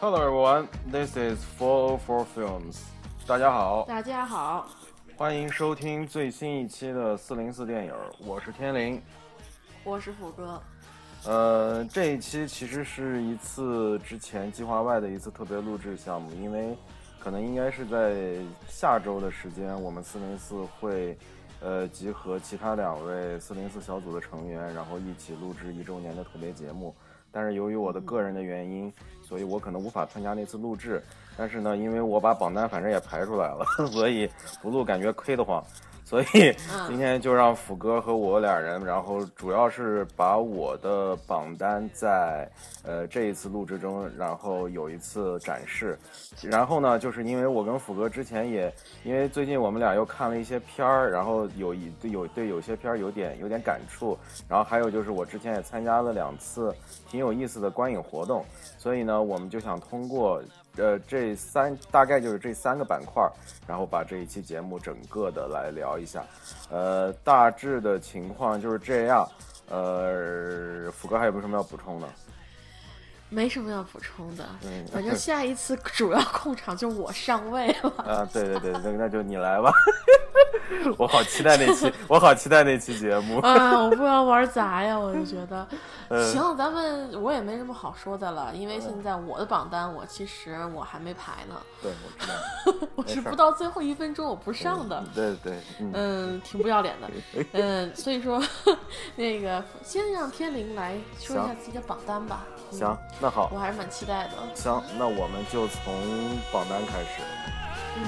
Hello everyone, this is Four Four Films。大家好，大家好，欢迎收听最新一期的四零四电影，我是天灵。我是虎哥。呃，这一期其实是一次之前计划外的一次特别录制项目，因为可能应该是在下周的时间，我们四零四会呃集合其他两位四零四小组的成员，然后一起录制一周年的特别节目。但是由于我的个人的原因，所以我可能无法参加那次录制。但是呢，因为我把榜单反正也排出来了，所以不录感觉亏得慌。所以今天就让斧哥和我俩人，然后主要是把我的榜单在呃这一次录制中，然后有一次展示。然后呢，就是因为我跟斧哥之前也，因为最近我们俩又看了一些片儿，然后有一对有对有些片儿有点有点感触。然后还有就是我之前也参加了两次挺有意思的观影活动，所以呢，我们就想通过。呃，这三大概就是这三个板块，然后把这一期节目整个的来聊一下。呃，大致的情况就是这样。呃，福哥还有没有什么要补充的？没什么要补充的，反正下一次 主要控场就我上位了。啊，对对对，那那就你来吧。我好期待那期，我好期待那期节目。啊，我不要玩砸呀，我就觉得。行，咱们我也没什么好说的了，因为现在我的榜单我其实我还没排呢。对，我知道。我是不到最后一分钟我不上的。对对。嗯，挺不要脸的。嗯，所以说，那个先让天灵来说一下自己的榜单吧。行，那好。我还是蛮期待的。行，那我们就从榜单开始。嗯。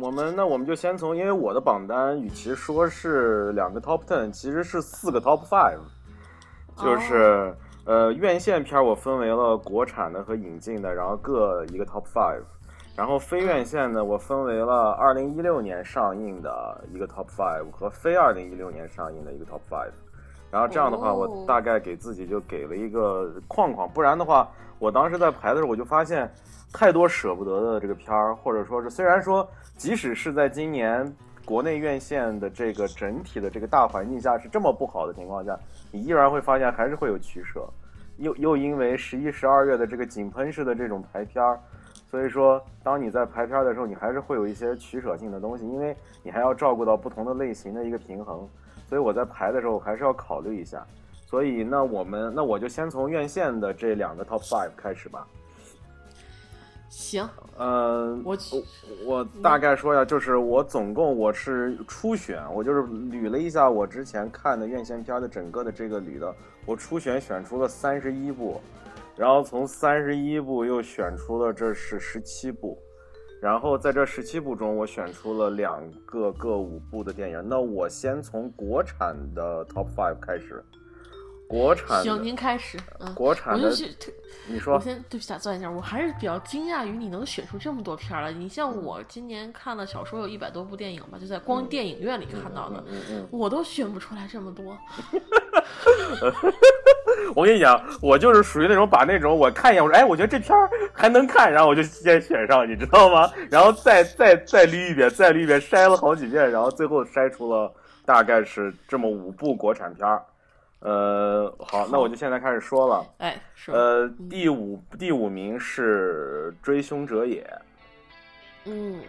我们那我们就先从，因为我的榜单与其说是两个 top ten，其实是四个 top five，就是呃院线片我分为了国产的和引进的，然后各一个 top five，然后非院线呢我分为了二零一六年上映的一个 top five 和非二零一六年上映的一个 top five，然后这样的话我大概给自己就给了一个框框，不然的话我当时在排的时候我就发现太多舍不得的这个片儿，或者说是虽然说。即使是在今年国内院线的这个整体的这个大环境下是这么不好的情况下，你依然会发现还是会有取舍。又又因为十一、十二月的这个井喷式的这种排片儿，所以说当你在排片的时候，你还是会有一些取舍性的东西，因为你还要照顾到不同的类型的一个平衡。所以我在排的时候还是要考虑一下。所以那我们那我就先从院线的这两个 top five 开始吧。行，呃，我我大概说一下，就是我总共我是初选，我就是捋了一下我之前看的院线片的整个的这个捋的，我初选选出了三十一部，然后从三十一部又选出了这是十七部，然后在这十七部中，我选出了两个各五部的电影。那我先从国产的 top five 开始。国产行，您开始。嗯，国产的，你说。我先对不起打断一下，我还是比较惊讶于你能选出这么多片儿来。你像我今年看了小说有一百多部电影吧，就在光电影院里看到的，我都选不出来这么多。我跟你讲，我就是属于那种把那种我看一眼，我说哎，我觉得这片儿还能看，然后我就先选上，你知道吗？然后再再再捋一遍，再捋一遍，筛了好几遍，然后最后筛出了大概是这么五部国产片儿。呃，好，那我就现在开始说了。哎，呃，第五第五名是《追凶者也》。嗯，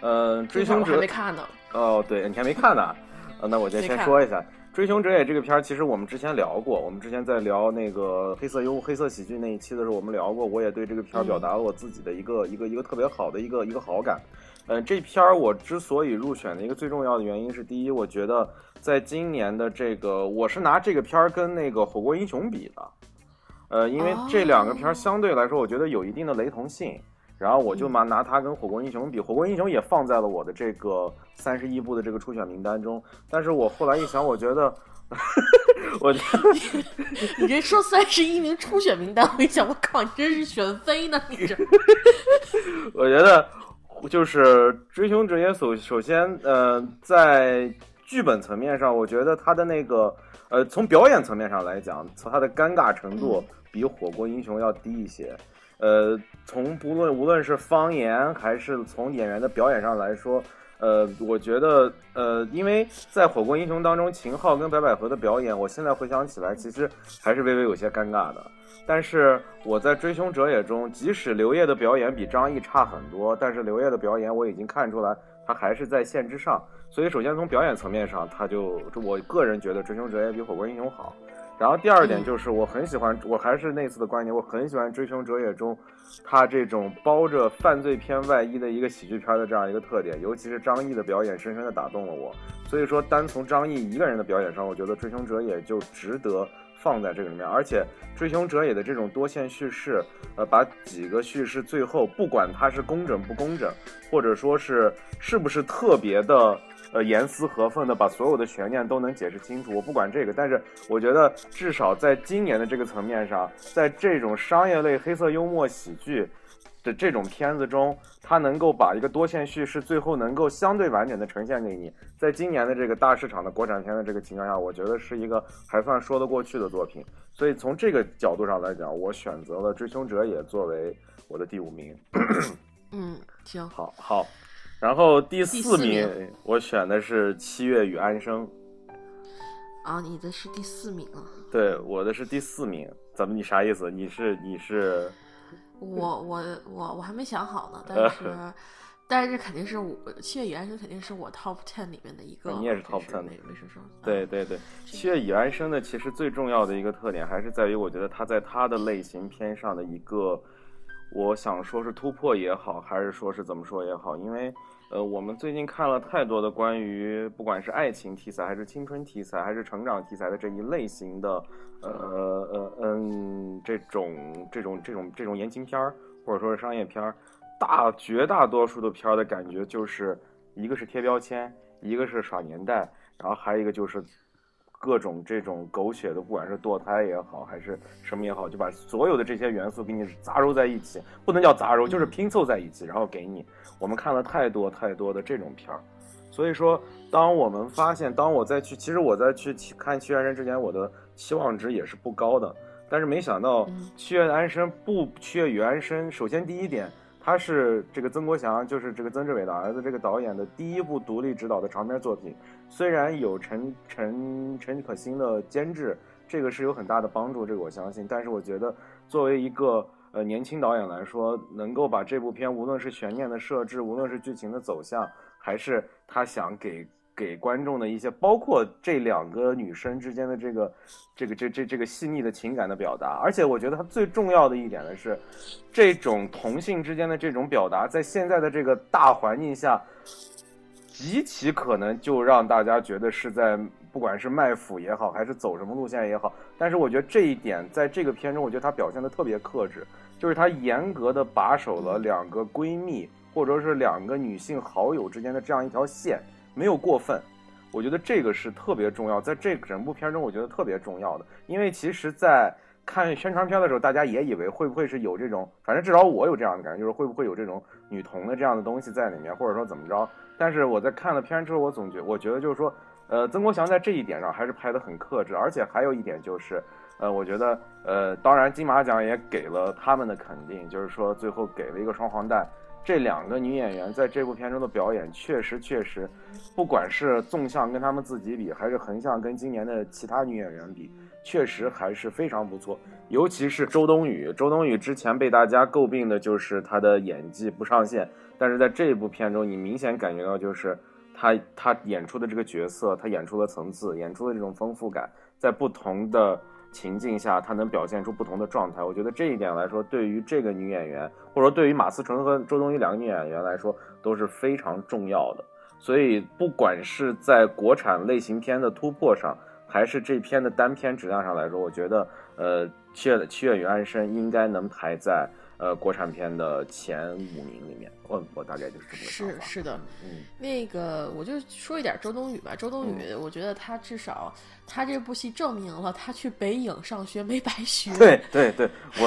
呃，《追凶者》没看呢。哦，对，你还没看呢。呃，那我就先说一下《追凶者也》这个片儿，其实我们之前聊过。我们之前在聊那个黑色幽黑色喜剧那一期的时候，我们聊过。我也对这个片儿表达了我自己的一个一个一个特别好的一个一个好感。嗯，这片儿我之所以入选的一个最重要的原因是，第一，我觉得。在今年的这个，我是拿这个片儿跟那个《火锅英雄》比的，呃，因为这两个片儿相对来说，我觉得有一定的雷同性，然后我就拿拿它跟《火锅英雄》比，《火锅英雄》也放在了我的这个三十一部的这个初选名单中，但是我后来一想，我觉得，我觉得你这说三十一名初选名单，我一想，我靠，你真是选妃呢，你这，我觉得就是《追凶者也》首首先，呃，在。剧本层面上，我觉得他的那个，呃，从表演层面上来讲，从他的尴尬程度比《火锅英雄》要低一些。呃，从不论无论是方言还是从演员的表演上来说，呃，我觉得呃，因为在《火锅英雄》当中，秦昊跟白百合的表演，我现在回想起来，其实还是微微有些尴尬的。但是我在《追凶者也》中，即使刘烨的表演比张译差很多，但是刘烨的表演我已经看出来，他还是在线之上。所以，首先从表演层面上，他就我个人觉得《追凶者也》比《火锅英雄》好。然后第二点就是，我很喜欢，我还是那次的观点，我很喜欢《追凶者也》中，他这种包着犯罪片外衣的一个喜剧片的这样一个特点，尤其是张译的表演，深深的打动了我。所以说，单从张译一个人的表演上，我觉得《追凶者也》就值得。放在这个里面，而且《追凶者也》的这种多线叙事，呃，把几个叙事最后不管它是工整不工整，或者说是是不是特别的呃严丝合缝的把所有的悬念都能解释清楚，我不管这个，但是我觉得至少在今年的这个层面上，在这种商业类黑色幽默喜剧。的这种片子中，它能够把一个多线叙事最后能够相对完整的呈现给你，在今年的这个大市场的国产片的这个情况下，我觉得是一个还算说得过去的作品。所以从这个角度上来讲，我选择了《追凶者》也作为我的第五名。嗯，行，好好。然后第四名，我选的是《七月与安生》。啊，你的是第四名啊？对，我的是第四名。怎么？你啥意思？你是你是？我我我我还没想好呢，但是但是肯定是我《七月与安生》肯定是我 top ten 里面的一个。你也是 top ten 没没说说。对对对，《七月与安生》的其实最重要的一个特点还是在于，我觉得它在它的类型片上的一个，我想说是突破也好，还是说是怎么说也好，因为。呃，我们最近看了太多的关于不管是爱情题材，还是青春题材，还是成长题材的这一类型的，呃呃嗯，这种这种这种这种言情片儿，或者说是商业片儿，大绝大多数的片儿的感觉就是一个是贴标签，一个是耍年代，然后还有一个就是。各种这种狗血的，不管是堕胎也好，还是什么也好，就把所有的这些元素给你杂糅在一起，不能叫杂糅，就是拼凑在一起，然后给你。我们看了太多太多的这种片儿，所以说，当我们发现，当我再去，其实我在去看《七月安生》之前，我的期望值也是不高的，但是没想到《七月安生》不，《七月与安生》，首先第一点。他是这个曾国祥，就是这个曾志伟的儿子，这个导演的第一部独立执导的长篇作品。虽然有陈陈陈可辛的监制，这个是有很大的帮助，这个我相信。但是我觉得，作为一个呃年轻导演来说，能够把这部片无论是悬念的设置，无论是剧情的走向，还是他想给。给观众的一些，包括这两个女生之间的这个，这个这这这个细腻的情感的表达，而且我觉得他最重要的一点呢是，这种同性之间的这种表达，在现在的这个大环境下，极其可能就让大家觉得是在不管是卖腐也好，还是走什么路线也好。但是我觉得这一点在这个片中，我觉得他表现的特别克制，就是他严格的把守了两个闺蜜或者是两个女性好友之间的这样一条线。没有过分，我觉得这个是特别重要，在这整部片中，我觉得特别重要的。因为其实，在看宣传片的时候，大家也以为会不会是有这种，反正至少我有这样的感觉，就是会不会有这种女同的这样的东西在里面，或者说怎么着。但是我在看了片之后，我总觉，我觉得就是说，呃，曾国祥在这一点上还是拍得很克制，而且还有一点就是，呃，我觉得，呃，当然金马奖也给了他们的肯定，就是说最后给了一个双黄蛋。这两个女演员在这部片中的表演，确实确实，不管是纵向跟她们自己比，还是横向跟今年的其他女演员比，确实还是非常不错。尤其是周冬雨，周冬雨之前被大家诟病的就是她的演技不上线，但是在这一部片中，你明显感觉到就是她她演出的这个角色，她演出的层次，演出的这种丰富感，在不同的。情境下，她能表现出不同的状态。我觉得这一点来说，对于这个女演员，或者说对于马思纯和周冬雨两个女演员来说，都是非常重要的。所以，不管是在国产类型片的突破上，还是这篇的单篇质量上来说，我觉得，呃，《七月七月与安生》应该能排在。呃，国产片的前五名里面，我我大概就是这么是是的，嗯，那个我就说一点周冬雨吧。周冬雨，我觉得她至少她这部戏证明了她去北影上学没白学。对对对，我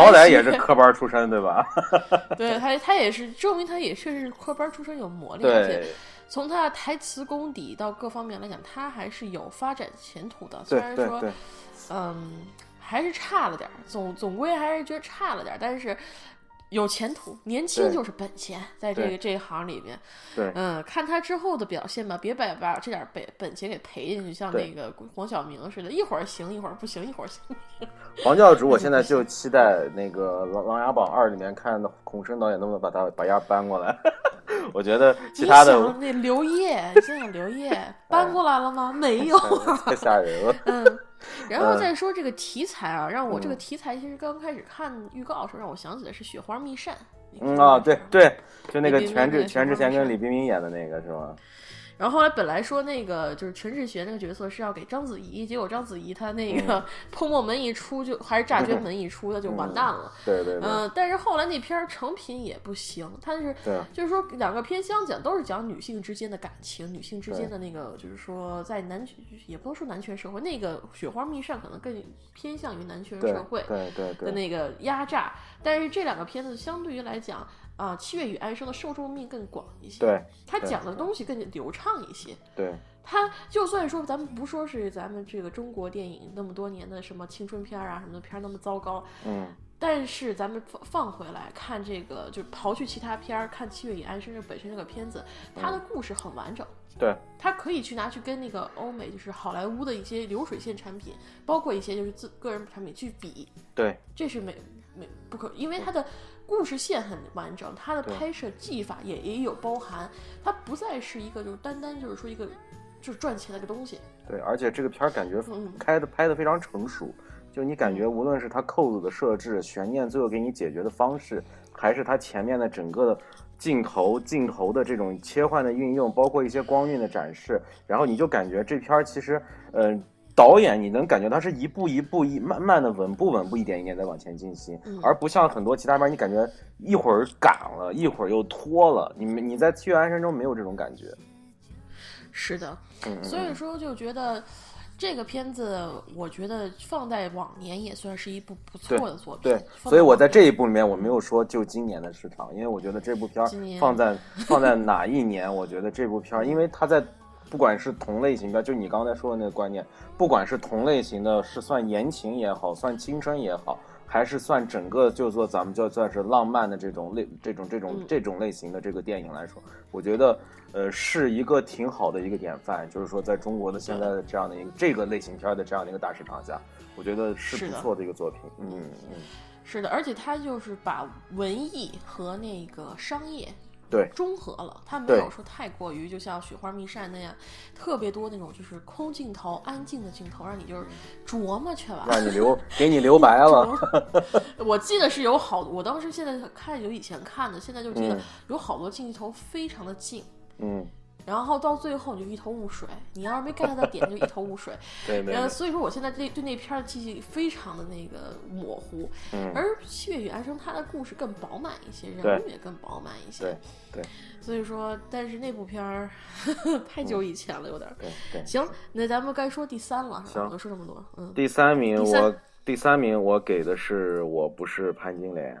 好歹也是科班出身，对吧？对她，她也是证明她也确实是科班出身，有磨练，而且从他的台词功底到各方面来讲，他还是有发展前途的。虽然说，嗯。还是差了点儿，总总归还是觉得差了点儿，但是。有前途，年轻就是本钱，在这个这一行里面，对，嗯，看他之后的表现吧，别把把这点本本钱给赔进去，像那个黄晓明似的，一会儿行一会儿不行，一会儿行。黄教主，我现在就期待那个《琅琅琊榜二》里面看孔笙导演能不能把他把丫搬过来。我觉得其他的那刘烨，现在刘烨搬过来了吗？没有，太吓人了。嗯。然后再说这个题材啊，让我这个题材其实刚开始看预告的时候，让我想起来是《雪花秘扇》。嗯啊，对对，就那个全智全智贤跟李冰冰演的那个是吗？然后后来本来说那个就是全智贤那个角色是要给章子怡，结果章子怡她那个 破墨门一出就还是诈捐门一出，她就完蛋了。对对。嗯，但是后来那片成品也不行，它是就是说两个片相讲都是讲女性之间的感情，女性之间的那个就是说在男也不能说男权社会，那个雪花秘扇可能更偏向于男权社会对对对的那个压榨，但是这两个片子相对于来讲。啊，七月与安生的受众面更广一些，对，他讲的东西更流畅一些。对，他就算说咱们不说是咱们这个中国电影那么多年的什么青春片啊什么的片那么糟糕，嗯，但是咱们放放回来看这个，就刨去其他片儿，看七月与安生这本身这个片子，它的故事很完整。对，它可以去拿去跟那个欧美，就是好莱坞的一些流水线产品，包括一些就是自个人产品去比。对，这是没没不可，因为它的。故事线很完整，它的拍摄技法也也有包含，它不再是一个就是单单就是说一个就是赚钱的一个东西。对，而且这个片儿感觉开的拍的非常成熟，就你感觉无论是它扣子的设置、悬念最后给你解决的方式，还是它前面的整个的镜头镜头的这种切换的运用，包括一些光晕的展示，然后你就感觉这片儿其实，嗯。导演，你能感觉他是一步一步一慢慢的稳步稳步一点一点在往前进行，而不像很多其他片，你感觉一会儿赶了，一会儿又拖了。你你在《七月安生》中没有这种感觉。是的，所以说就觉得这个片子，我觉得放在往年也算是一部不错的作品。对，所以我在这一部里面我没有说就今年的市场，因为我觉得这部片放在放在哪一年，我觉得这部片，因为它在。不管是同类型的，就你刚才说的那个观念，不管是同类型的，是算言情也好，算青春也好，还是算整个就做咱们就算是浪漫的这种类这种这种这种类型的这个电影来说，我觉得呃是一个挺好的一个典范。就是说，在中国的现在的这样的一个这个类型片的这样的一个大市场下，我觉得是不错的一个作品。嗯嗯，是的，而且它就是把文艺和那个商业。对，中和了，它没有说太过于，就像《雪花秘扇》那样，特别多那种就是空镜头、安静的镜头，让你就是琢磨去了，让你留，给你留白了。我记得是有好，我当时现在看有以前看的，现在就觉得有好多镜头非常的静，嗯。然后到最后你就一头雾水，你要是没 get 到点就一头雾水。对对。所以说我现在对对那片儿的记忆非常的那个模糊。嗯。而《七月与安生》它的故事更饱满一些，人物也更饱满一些。对对。所以说，但是那部片儿 太久以前了，有点。对对。行，那咱们该说第三了。行。说这么多，嗯。第三名，我第三名我给的是我不是潘金莲。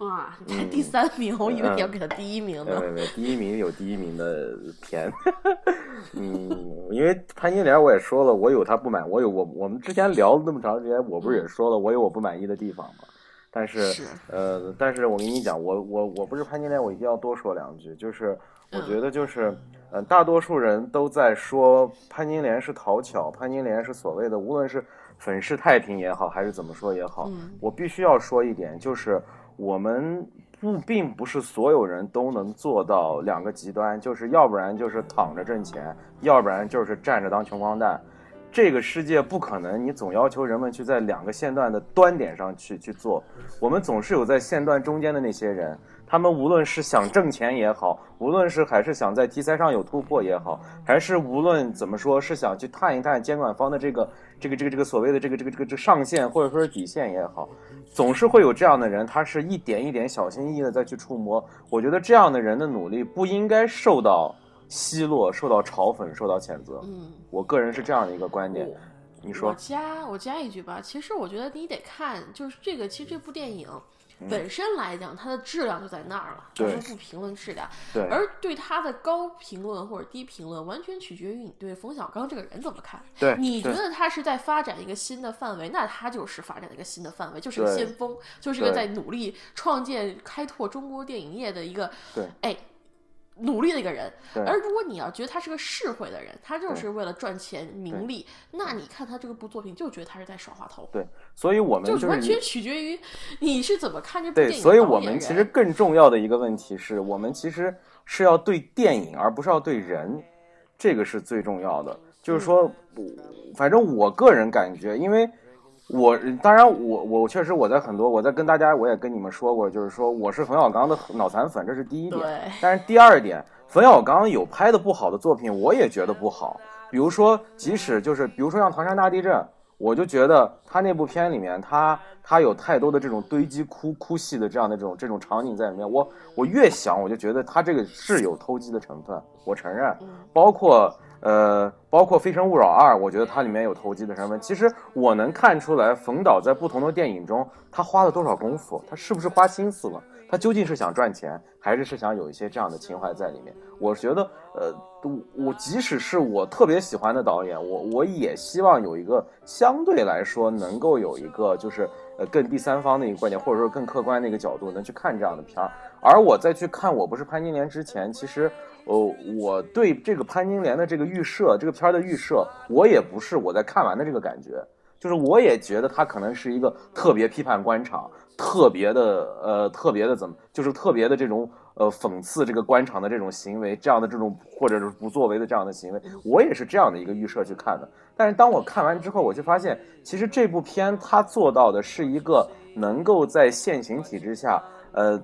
哇，才第三名，我以为你要给他第一名呢。没有没有，第一名有第一名的片。嗯，因为潘金莲我也说了，我有他不满，我有我我们之前聊了那么长时间，我不是也说了，我有我不满意的地方吗？但是呃，但是我跟你讲，我我我不是潘金莲，我一定要多说两句，就是我觉得就是呃，大多数人都在说潘金莲是讨巧，潘金莲是所谓的无论是粉饰太平也好，还是怎么说也好，我必须要说一点，就是。我们不并不是所有人都能做到两个极端，就是要不然就是躺着挣钱，要不然就是站着当穷光蛋。这个世界不可能，你总要求人们去在两个线段的端点上去去做。我们总是有在线段中间的那些人，他们无论是想挣钱也好，无论是还是想在题材上有突破也好，还是无论怎么说是想去探一探监管方的这个这个这个这个所谓的这个这个这个这上限或者说是底线也好。总是会有这样的人，他是一点一点小心翼翼的再去触摸。我觉得这样的人的努力不应该受到奚落、受到嘲讽、受到谴责。嗯，我个人是这样的一个观点。你说，我加我加一句吧。其实我觉得你得看，就是这个，其实这部电影，本身来讲，它的质量就在那儿了。就是，不评论质量。对。而对它的高评论或者低评论，完全取决于你对冯小刚这个人怎么看。对。你觉得他是在发展一个新的范围，那他就是发展一个新的范围，就是个先锋，就是个在努力创建、开拓中国电影业的一个。对。哎。努力的一个人，而如果你要觉得他是个市侩的人，他就是为了赚钱名利，那你看他这个部作品就觉得他是在耍滑头。对，所以我们就完全取决于你是怎么看这部电影。对，所以我们其实更重要的一个问题是我们其实是要对电影，而不是要对人，这个是最重要的。就是说，反正我个人感觉，因为。我当然，我我确实我在很多我在跟大家我也跟你们说过，就是说我是冯小刚的脑残粉，这是第一点。但是第二点，冯小刚有拍的不好的作品，我也觉得不好。比如说，即使就是比如说像唐山大地震，我就觉得他那部片里面，他他有太多的这种堆积哭哭戏的这样的这种这种场景在里面。我我越想，我就觉得他这个是有偷鸡的成分，我承认。包括。呃，包括《非诚勿扰二》，我觉得它里面有投机的成分。其实我能看出来，冯导在不同的电影中，他花了多少功夫，他是不是花心思了？他究竟是想赚钱，还是是想有一些这样的情怀在里面？我觉得，呃，我我即使是我特别喜欢的导演，我我也希望有一个相对来说能够有一个就是呃更第三方的一个观点，或者说更客观的一个角度，能去看这样的片儿。而我在去看《我不是潘金莲》之前，其实。哦，我对这个潘金莲的这个预设，这个片儿的预设，我也不是我在看完的这个感觉，就是我也觉得他可能是一个特别批判官场，特别的呃，特别的怎么，就是特别的这种呃讽刺这个官场的这种行为，这样的这种或者是不作为的这样的行为，我也是这样的一个预设去看的。但是当我看完之后，我就发现，其实这部片它做到的是一个能够在现行体制下，呃。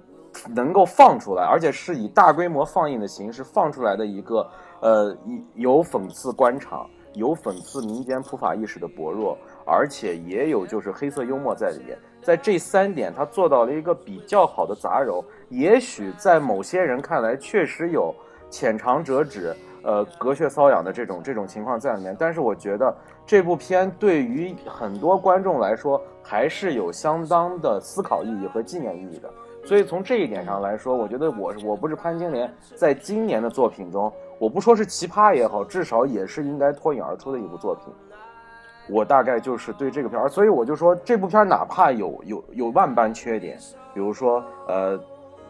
能够放出来，而且是以大规模放映的形式放出来的一个，呃，有讽刺官场，有讽刺民间普法意识的薄弱，而且也有就是黑色幽默在里面。在这三点，他做到了一个比较好的杂糅。也许在某些人看来，确实有浅尝辄止，呃，隔靴搔痒的这种这种情况在里面。但是我觉得这部片对于很多观众来说，还是有相当的思考意义和纪念意义的。所以从这一点上来说，我觉得我我不是潘金莲，在今年的作品中，我不说是奇葩也好，至少也是应该脱颖而出的一部作品。我大概就是对这个片儿，所以我就说这部片儿哪怕有有有万般缺点，比如说呃，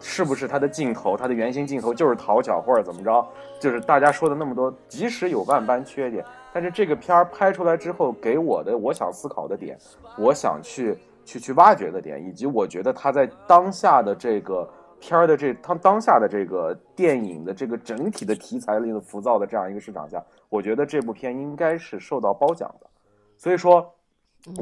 是不是它的镜头，它的原型镜头就是讨巧或者怎么着，就是大家说的那么多，即使有万般缺点，但是这个片儿拍出来之后给我的我想思考的点，我想去。去去挖掘的点，以及我觉得他在当下的这个片儿的这他当下的这个电影的这个整体的题材里的浮躁的这样一个市场下，我觉得这部片应该是受到褒奖的。所以说，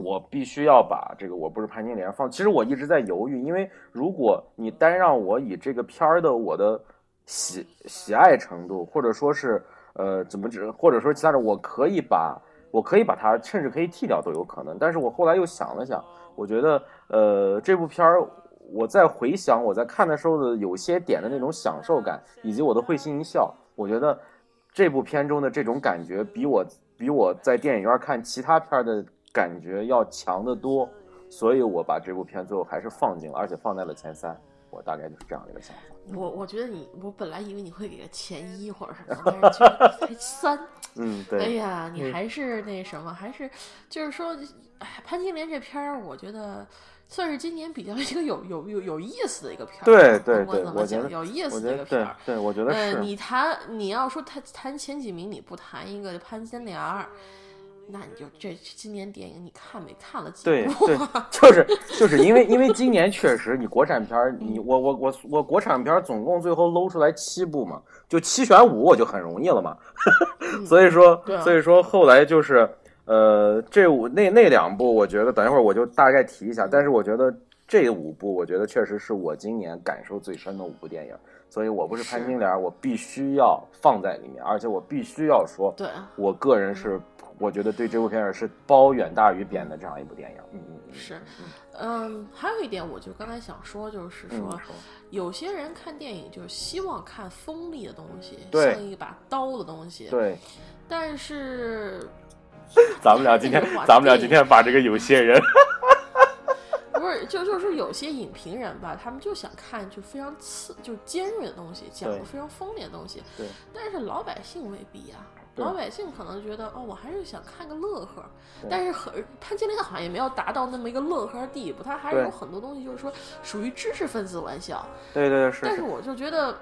我必须要把这个我不是潘金莲放。其实我一直在犹豫，因为如果你单让我以这个片儿的我的喜喜爱程度，或者说是呃怎么指，或者说其他的，我可以把我可以把它甚至可以剃掉都有可能。但是我后来又想了想。我觉得，呃，这部片儿，我在回想我在看的时候的有些点的那种享受感，以及我的会心一笑，我觉得这部片中的这种感觉，比我比我在电影院看其他片的感觉要强得多，所以我把这部片最后还是放进了，而且放在了前三，我大概就是这样的一个想法。我我觉得你，我本来以为你会给个前一或者什么，但是才 三。嗯，对。哎呀，你还是那什么，还是就是说。哎，潘金莲这片儿，我觉得算是今年比较一个有有有有意思的一个片儿。对对对，我觉得有意思的一个片儿。对，我觉得是。你谈你要说谈谈前几名，你不谈一个潘金莲儿，那你就这今年电影你看没看了几部？对对，就是就是因为因为今年确实你国产片儿，你我我我我国产片儿总共最后搂出来七部嘛，就七选五我就很容易了嘛。所以说所以说后来就是。呃，这五那那两部，我觉得等一会儿我就大概提一下。但是我觉得这五部，我觉得确实是我今年感受最深的五部电影。所以我不是潘金莲，我必须要放在里面，而且我必须要说，对我个人是，我觉得对这部片儿是褒远大于贬的这样一部电影。嗯嗯是，嗯，还有一点，我就刚才想说，就是说，有些人看电影就是希望看锋利的东西，像一把刀的东西。对，但是。咱们俩今天，咱们俩今天把这个有些人，不是是就就是有些影评人吧，他们就想看就非常刺就尖锐的东西，讲的非常锋利的东西。对，但是老百姓未必啊。老百姓可能觉得哦，我还是想看个乐呵，但是很潘金莲好像也没有达到那么一个乐呵的地步，他还是有很多东西就是说属于知识分子玩笑。对对是。但是我就觉得，哎，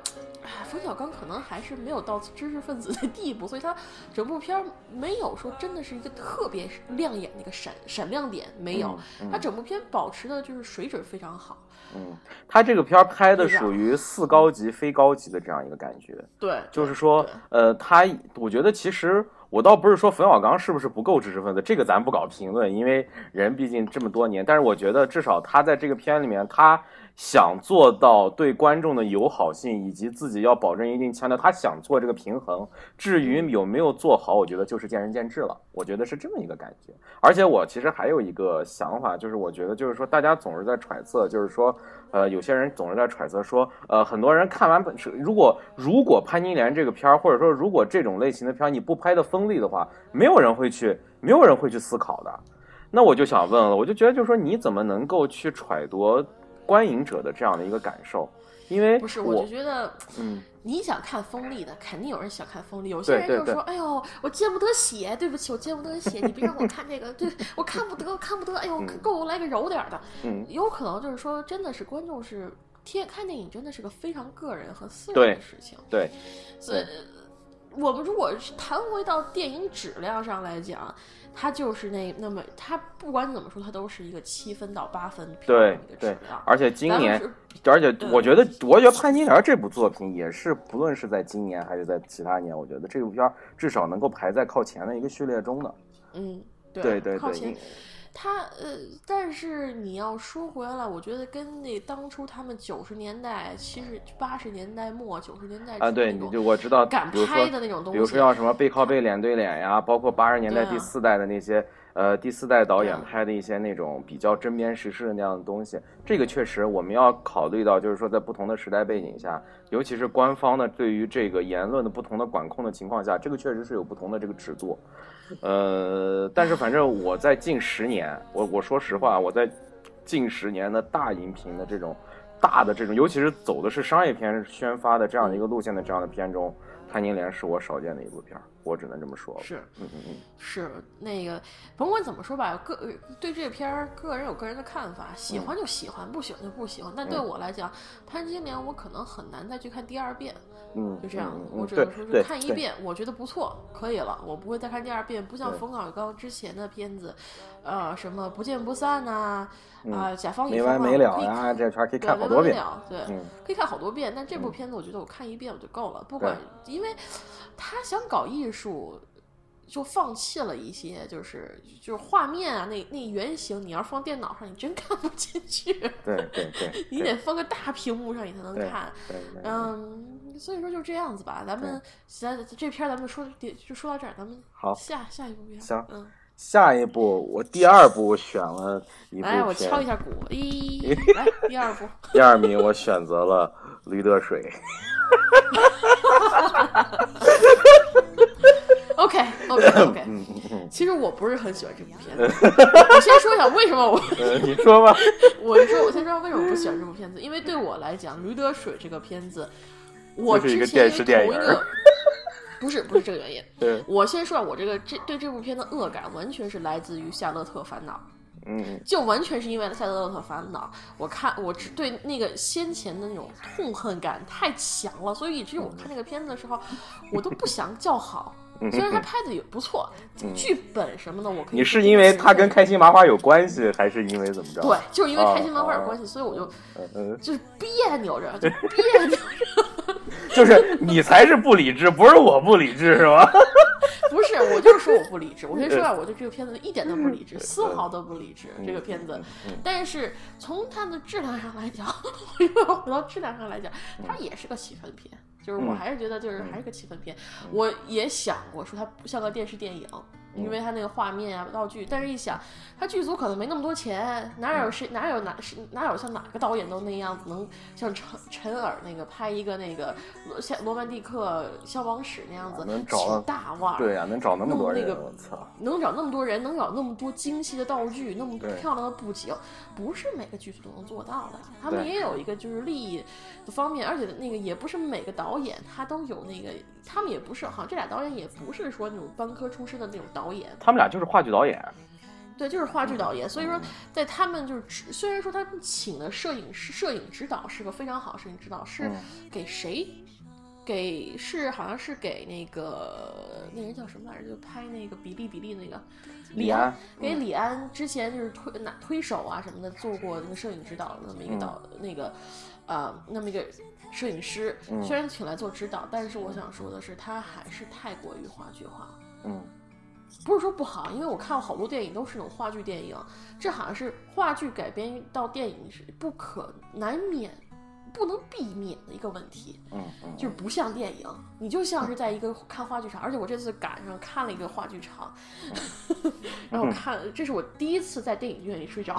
冯小刚可能还是没有到知识分子的地步，所以他整部片没有说真的是一个特别亮眼的一个闪闪亮点，没有。他整部片保持的就是水准非常好。嗯，他这个片儿拍的属于似高级非高级的这样一个感觉。对，就是说，呃，他，我觉得其实我倒不是说冯小刚是不是不够知识分子，这个咱不搞评论，因为人毕竟这么多年。但是我觉得至少他在这个片里面，他。想做到对观众的友好性，以及自己要保证一定强调，他想做这个平衡。至于有没有做好，我觉得就是见仁见智了。我觉得是这么一个感觉。而且我其实还有一个想法，就是我觉得就是说，大家总是在揣测，就是说，呃，有些人总是在揣测说，呃，很多人看完本是，如果如果潘金莲这个片儿，或者说如果这种类型的片儿你不拍的锋利的话，没有人会去，没有人会去思考的。那我就想问了，我就觉得就是说，你怎么能够去揣度？观影者的这样的一个感受，因为不是，我就觉得，嗯，你想看锋利的，肯定有人想看锋利。有些人就说：“哎呦，我见不得血，对不起，我见不得血，你别让我看这个，对我看不得，看不得。哎呦，给我来个柔点的。”嗯，有可能就是说，真的是观众是天看电影，真的是个非常个人和私人的事情。对，所以我们如果是谈回到电影质量上来讲。它就是那那么，它不管怎么说，它都是一个七分到八分对对，而且今年，而且我觉得，我觉得《潘金莲》这部作品也是，不论是在今年还是在其他年，我觉得这部片至少能够排在靠前的一个序列中的。嗯，对对对。他呃，但是你要说回来，我觉得跟那当初他们九十年代、七十八十年代末、九十年代啊，对，你就我知道，敢拍的那种东西，比如说要什么背靠背、脸对脸呀，包括八十年代第四代的那些呃第四代导演拍的一些那种比较针砭时事的那样的东西，这个确实我们要考虑到，就是说在不同的时代背景下，尤其是官方的对于这个言论的不同的管控的情况下，这个确实是有不同的这个尺度。呃，但是反正我在近十年，我我说实话，我在近十年的大荧屏的这种大的这种，尤其是走的是商业片宣发的这样的一个路线的这样的片中，《潘金莲》是我少见的一部片儿。我只能这么说，是，嗯嗯嗯，是那个，甭管怎么说吧，个对这片儿，个人有个人的看法，喜欢就喜欢，不喜欢就不喜欢。但对我来讲，《潘金莲》我可能很难再去看第二遍，嗯，就这样，我只能说是看一遍，我觉得不错，可以了，我不会再看第二遍。不像冯小刚之前的片子，呃，什么不见不散呐，啊，甲方乙方没完没了呀，这圈可以看好多遍，对，可以看好多遍。但这部片子，我觉得我看一遍我就够了，不管，因为他想搞艺术。就放弃了一些，就是就是画面啊，那那原型，你要放电脑上，你真看不进去。对对对，你得放个大屏幕上，你才能看。嗯，所以说就这样子吧。咱们咱这篇咱们说就说到这儿，咱们好下下一部片。行，嗯，下一部我第二部选了一部来，我敲一下鼓。一，来第二部。第二名我选择了《驴得水》。OK OK OK，其实我不是很喜欢这部片子。我先说一下为什么我，你说吧。我说，我先说为什么不喜欢这部片子，因为对我来讲，《驴得水》这个片子，我之前同一个，不是不是这个原因。对，我先说啊，我这个这对这部片的恶感，完全是来自于《夏洛特烦恼》。嗯，就完全是因为《夏洛特烦恼》，我看我只对那个先前的那种痛恨感太强了，所以以至于我看那个片子的时候，我都不想叫好。虽然他拍的也不错，剧本什么的我可以。你是因为他跟开心麻花有关系，还是因为怎么着？对，就是因为开心麻花有关系，所以我就就是别扭着，就别扭着。就是你才是不理智，不是我不理智，是吧？不是，我就是说我不理智。我先说啊，我对这个片子一点都不理智，丝毫都不理智。这个片子，但是从它的质量上来讲，我又回到质量上来讲，它也是个气氛片。就是我还是觉得，就是还是个气氛片。我也想过说它不像个电视电影，因为他那个画面啊、道具。但是一想，他剧组可能没那么多钱，哪有谁哪有哪是哪有像哪个导演都那样子，能像陈陈尔那个拍一个那个像《罗曼蒂克消亡史》那样子，能找大腕？对呀，能找那么多人，我操！能找那么多人，能找那么多精细的道具，那么漂亮的布景，不是每个剧组都能做到的。他们也有一个就是利益的方面，而且那个也不是每个导演他都有那个，他们也不是好像这俩导演也不是说那种班科出身的那种导演，他们俩就是话剧导演，对，就是话剧导演。所以说，在他们就是虽然说他们请的摄影师、摄影指导是个非常好摄影指导，是给谁？给是好像是给那个那人叫什么来着？就拍那个比利比利那个李安，给李安之前就是推拿推手啊什么的做过那个摄影指导的那么一个导那个呃那么一个摄影师，虽然请来做指导，但是我想说的是，他还是太过于话剧化。嗯，不是说不好，因为我看过好多电影都是那种话剧电影，这好像是话剧改编到电影是不可难免。不能避免的一个问题，嗯嗯，就是不像电影，你就像是在一个看话剧场，而且我这次赶上看了一个话剧场，然后看，这是我第一次在电影院里睡着，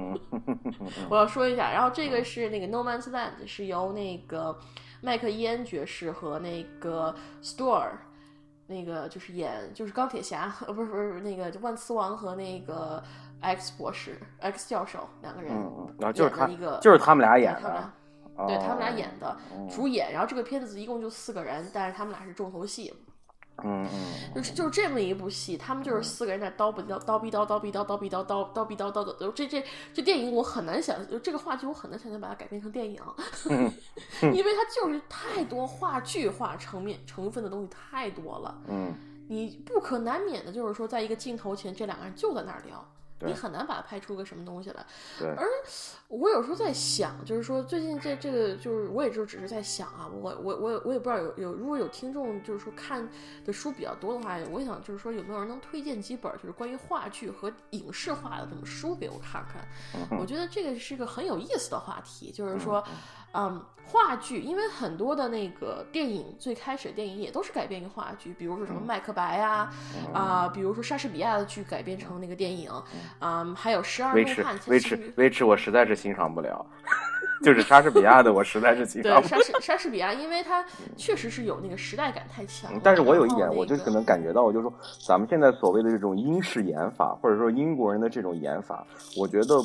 我要说一下，然后这个是那个《No Man's Land》，是由那个麦克伊恩爵士和那个 Store，那个就是演就是钢铁侠，呃，不是不是那个万磁王和那个。X 博士，X 教授两个人，然后就是他一个，就是他们俩演的，对他们俩演的主演。然后这个片子一共就四个人，但是他们俩是重头戏。嗯嗯，就是就是这么一部戏，他们就是四个人在叨不叨叨逼叨叨逼叨叨逼叨叨叨逼叨叨的。这这这电影我很难想，就这个话剧我很难想象把它改编成电影，因为它就是太多话剧化成面成分的东西太多了。嗯，你不可难免的就是说，在一个镜头前，这两个人就在那儿聊。你很难把它拍出个什么东西来，而我有时候在想，就是说最近这这个就是我也就只是在想啊，我我我我也不知道有有如果有听众就是说看的书比较多的话，我想就是说有没有人能推荐几本就是关于话剧和影视化的这种书给我看看？我觉得这个是一个很有意思的话题，就是说。嗯，话剧，因为很多的那个电影最开始电影也都是改编于话剧，比如说什么《麦克白》啊，啊，比如说莎士比亚的剧改编成那个电影，啊，还有《十二怒汉》。维持维持，我实在是欣赏不了。就是莎士比亚的，我实在是欣赏不了。对，莎士莎士比亚，因为它确实是有那个时代感太强。但是我有一点，我就可能感觉到，我就说咱们现在所谓的这种英式演法，或者说英国人的这种演法，我觉得。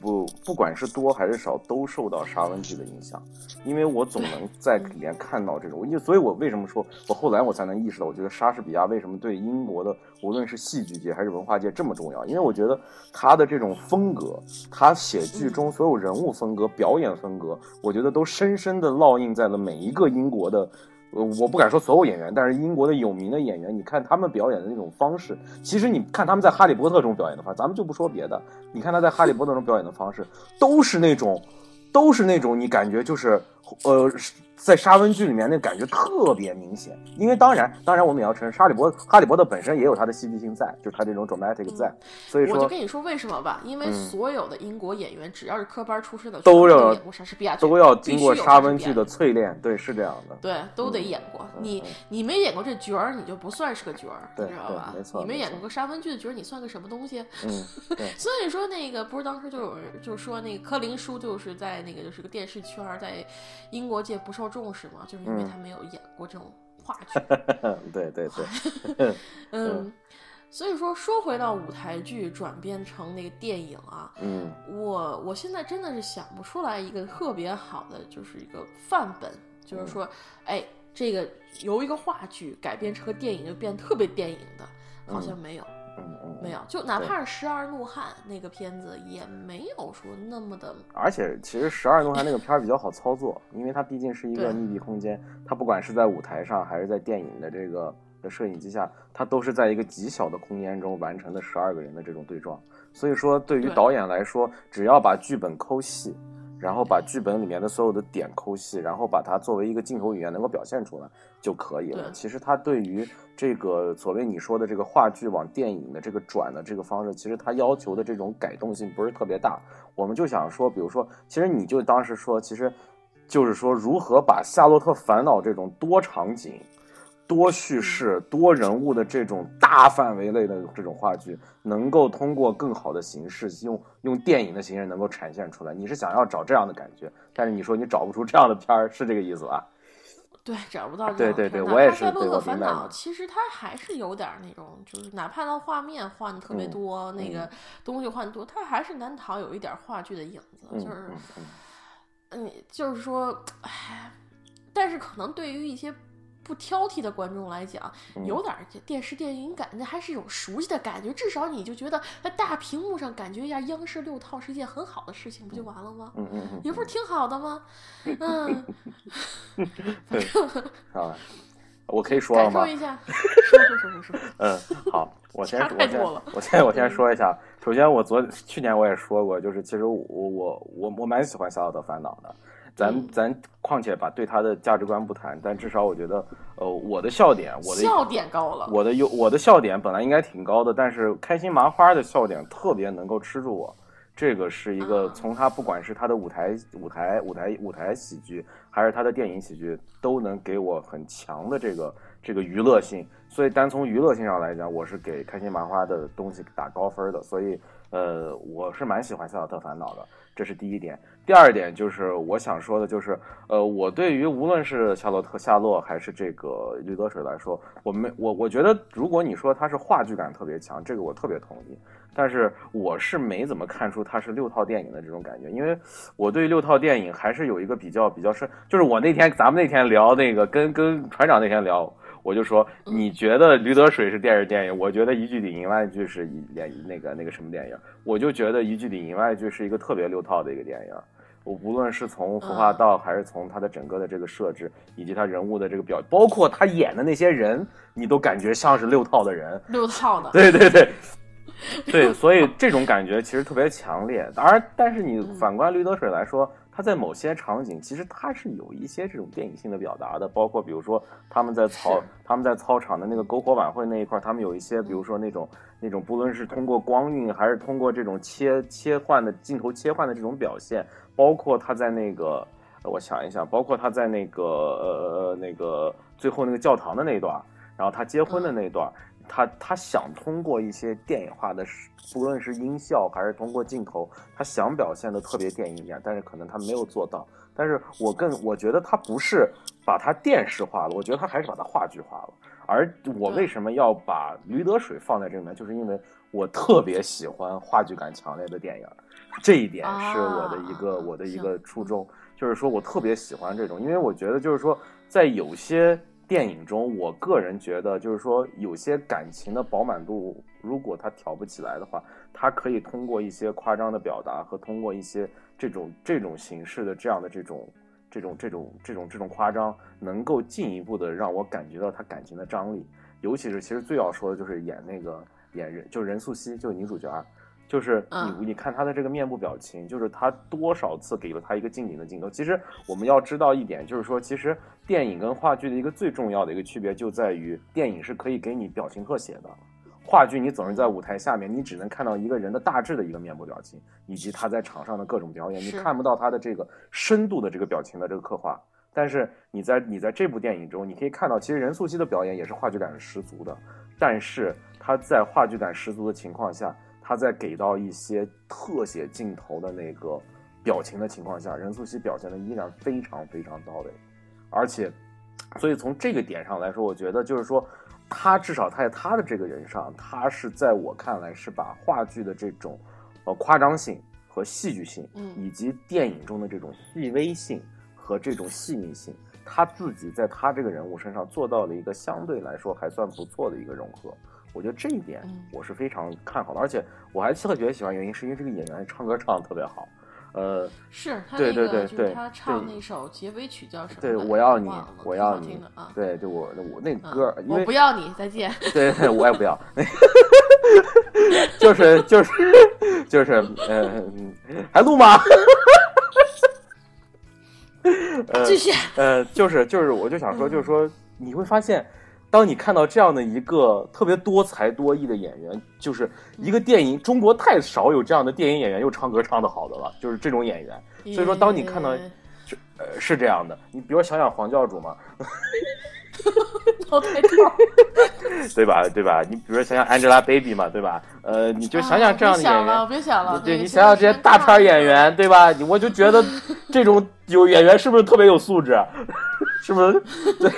不，不管是多还是少，都受到沙文剧的影响，因为我总能 在里面看到这种，因为所以，我为什么说，我后来我才能意识到，我觉得莎士比亚为什么对英国的无论是戏剧界还是文化界这么重要，因为我觉得他的这种风格，他写剧中所有人物风格、表演风格，我觉得都深深的烙印在了每一个英国的。我，我不敢说所有演员，但是英国的有名的演员，你看他们表演的那种方式，其实你看他们在《哈利波特》中表演的话，咱们就不说别的，你看他在《哈利波特》中表演的方式，都是那种，都是那种你感觉就是，呃。在沙文剧里面，那感觉特别明显。因为当然，当然我们也要承认，哈利波哈利波特本身也有他的戏剧性在，就是它这种 dramatic 在。所以说，我就跟你说为什么吧，因为所有的英国演员，只要是科班出身的，都要演过莎士比亚，都要经过沙文剧的淬炼。对，是这样的。对，都得演过。你你没演过这角儿，你就不算是个角儿，你知道吧？没错。你没演过个沙文剧的角儿，你算个什么东西？嗯，所以说那个不是当时就有人就说那个柯林叔就是在那个就是个电视圈在英国界不受重视嘛，就是。因为他没有演过这种话剧，对对对，嗯，所以说说回到舞台剧转变成那个电影啊，嗯，我我现在真的是想不出来一个特别好的，就是一个范本，就是说，哎，这个由一个话剧改编成个电影就变特别电影的，好像没有。没有，就哪怕是《十二怒汉》那个片子，也没有说那么的。而且，其实《十二怒汉》那个片儿比较好操作，因为它毕竟是一个密闭空间，它不管是在舞台上还是在电影的这个的摄影机下，它都是在一个极小的空间中完成的十二个人的这种对撞。所以说，对于导演来说，只要把剧本抠细。然后把剧本里面的所有的点抠细，然后把它作为一个镜头语言能够表现出来就可以了。其实它对于这个所谓你说的这个话剧往电影的这个转的这个方式，其实它要求的这种改动性不是特别大。我们就想说，比如说，其实你就当时说，其实就是说如何把《夏洛特烦恼》这种多场景。多叙事、多人物的这种大范围类的这种话剧，能够通过更好的形式，用用电影的形式能够展现出来。你是想要找这样的感觉，但是你说你找不出这样的片儿，是这个意思吧？对，找不到。对对对，我也是。洛克烦恼其实它还是有点那种，就是哪怕它画面换的特别多，那个东西换多，它还是难逃有一点话剧的影子。就是，嗯，就是说，唉，但是可能对于一些。不挑剔的观众来讲，有点电视电影感，那还是一种熟悉的感觉。至少你就觉得在大屏幕上感觉一下央视六套是一件很好的事情，不就完了吗？嗯嗯嗯，也不是挺好的吗？嗯，对，啊，我可以说了吗？说一下，说说说说说。嗯，好，我先我先我先我先说一下。首先，我昨去年我也说过，就是其实我我我我蛮喜欢《小小的烦恼》的。咱咱况且把对他的价值观不谈，但至少我觉得，呃，我的笑点，我的笑点高了，我的有我的笑点本来应该挺高的，但是开心麻花的笑点特别能够吃住我，这个是一个从他不管是他的舞台舞台舞台舞台喜剧，还是他的电影喜剧，都能给我很强的这个这个娱乐性，所以单从娱乐性上来讲，我是给开心麻花的东西打高分的，所以呃，我是蛮喜欢《夏洛特烦恼》的。这是第一点，第二点就是我想说的，就是呃，我对于无论是夏洛特夏洛还是这个驴得水来说，我没我我觉得，如果你说它是话剧感特别强，这个我特别同意。但是我是没怎么看出它是六套电影的这种感觉，因为我对六套电影还是有一个比较比较深，就是我那天咱们那天聊那个跟跟船长那天聊。我就说，你觉得《驴得水》是电视电影，我觉得《一句顶一万句》是一连那个那个什么电影？我就觉得《一句顶一万句》是一个特别六套的一个电影。我无论是从服化道，还是从他的整个的这个设置，以及他人物的这个表，包括他演的那些人，你都感觉像是六套的人。六套的。对对对，对，所以这种感觉其实特别强烈。当然但是你反观《驴得水》来说。他在某些场景，其实他是有一些这种电影性的表达的，包括比如说他们在操他们在操场的那个篝火晚会那一块，他们有一些，比如说那种那种，不论是通过光晕还是通过这种切切换的镜头切换的这种表现，包括他在那个，我想一想，包括他在那个呃那个最后那个教堂的那一段，然后他结婚的那一段。他他想通过一些电影化的，不论是音效还是通过镜头，他想表现的特别电影一点，但是可能他没有做到。但是我更我觉得他不是把它电视化了，我觉得他还是把它话剧化了。而我为什么要把《驴得水》放在这里面，就是因为我特别喜欢话剧感强烈的电影，这一点是我的一个我的一个初衷，就是说我特别喜欢这种，因为我觉得就是说在有些。电影中，我个人觉得，就是说，有些感情的饱满度，如果他挑不起来的话，他可以通过一些夸张的表达和通过一些这种这种形式的这样的这种这种这种这种这种夸张，能够进一步的让我感觉到他感情的张力。尤其是，其实最要说的就是演那个演任，就任素汐，就女主角。就是你，你看他的这个面部表情，就是他多少次给了他一个近景的镜头。其实我们要知道一点，就是说，其实电影跟话剧的一个最重要的一个区别就在于，电影是可以给你表情特写的，话剧你总是在舞台下面，你只能看到一个人的大致的一个面部表情，以及他在场上的各种表演，你看不到他的这个深度的这个表情的这个刻画。但是你在你在这部电影中，你可以看到，其实任素汐的表演也是话剧感十足的，但是他在话剧感十足的情况下。他在给到一些特写镜头的那个表情的情况下，任素汐表现的依然非常非常到位，而且，所以从这个点上来说，我觉得就是说，他至少他在他的这个人上，他是在我看来是把话剧的这种呃夸张性和戏剧性，以及电影中的这种细微性和这种细腻性，他自己在他这个人物身上做到了一个相对来说还算不错的一个融合。我觉得这一点我是非常看好的，而且我还特别喜欢，原因是因为这个演员唱歌唱的特别好，呃，是，对对对对，他唱那首结尾曲叫什么？对，我要你，我要你，对，就我我那歌，我不要你，再见。对对，我也不要，就是就是就是，嗯，还录吗？继续，呃，就是就是，我就想说，就是说，你会发现。当你看到这样的一个特别多才多艺的演员，就是一个电影，中国太少有这样的电影演员又唱歌唱得好的了，就是这种演员。所以说，当你看到，是呃是这样的，你比如想想黄教主嘛，脑袋跳，对吧？对吧？你比如说想想 Angelababy 嘛，对吧？呃，你就想想这样的演员，别想了，别想了。对你想想这些大片演员，对吧？我就觉得这种 有演员是不是特别有素质？是不是？对，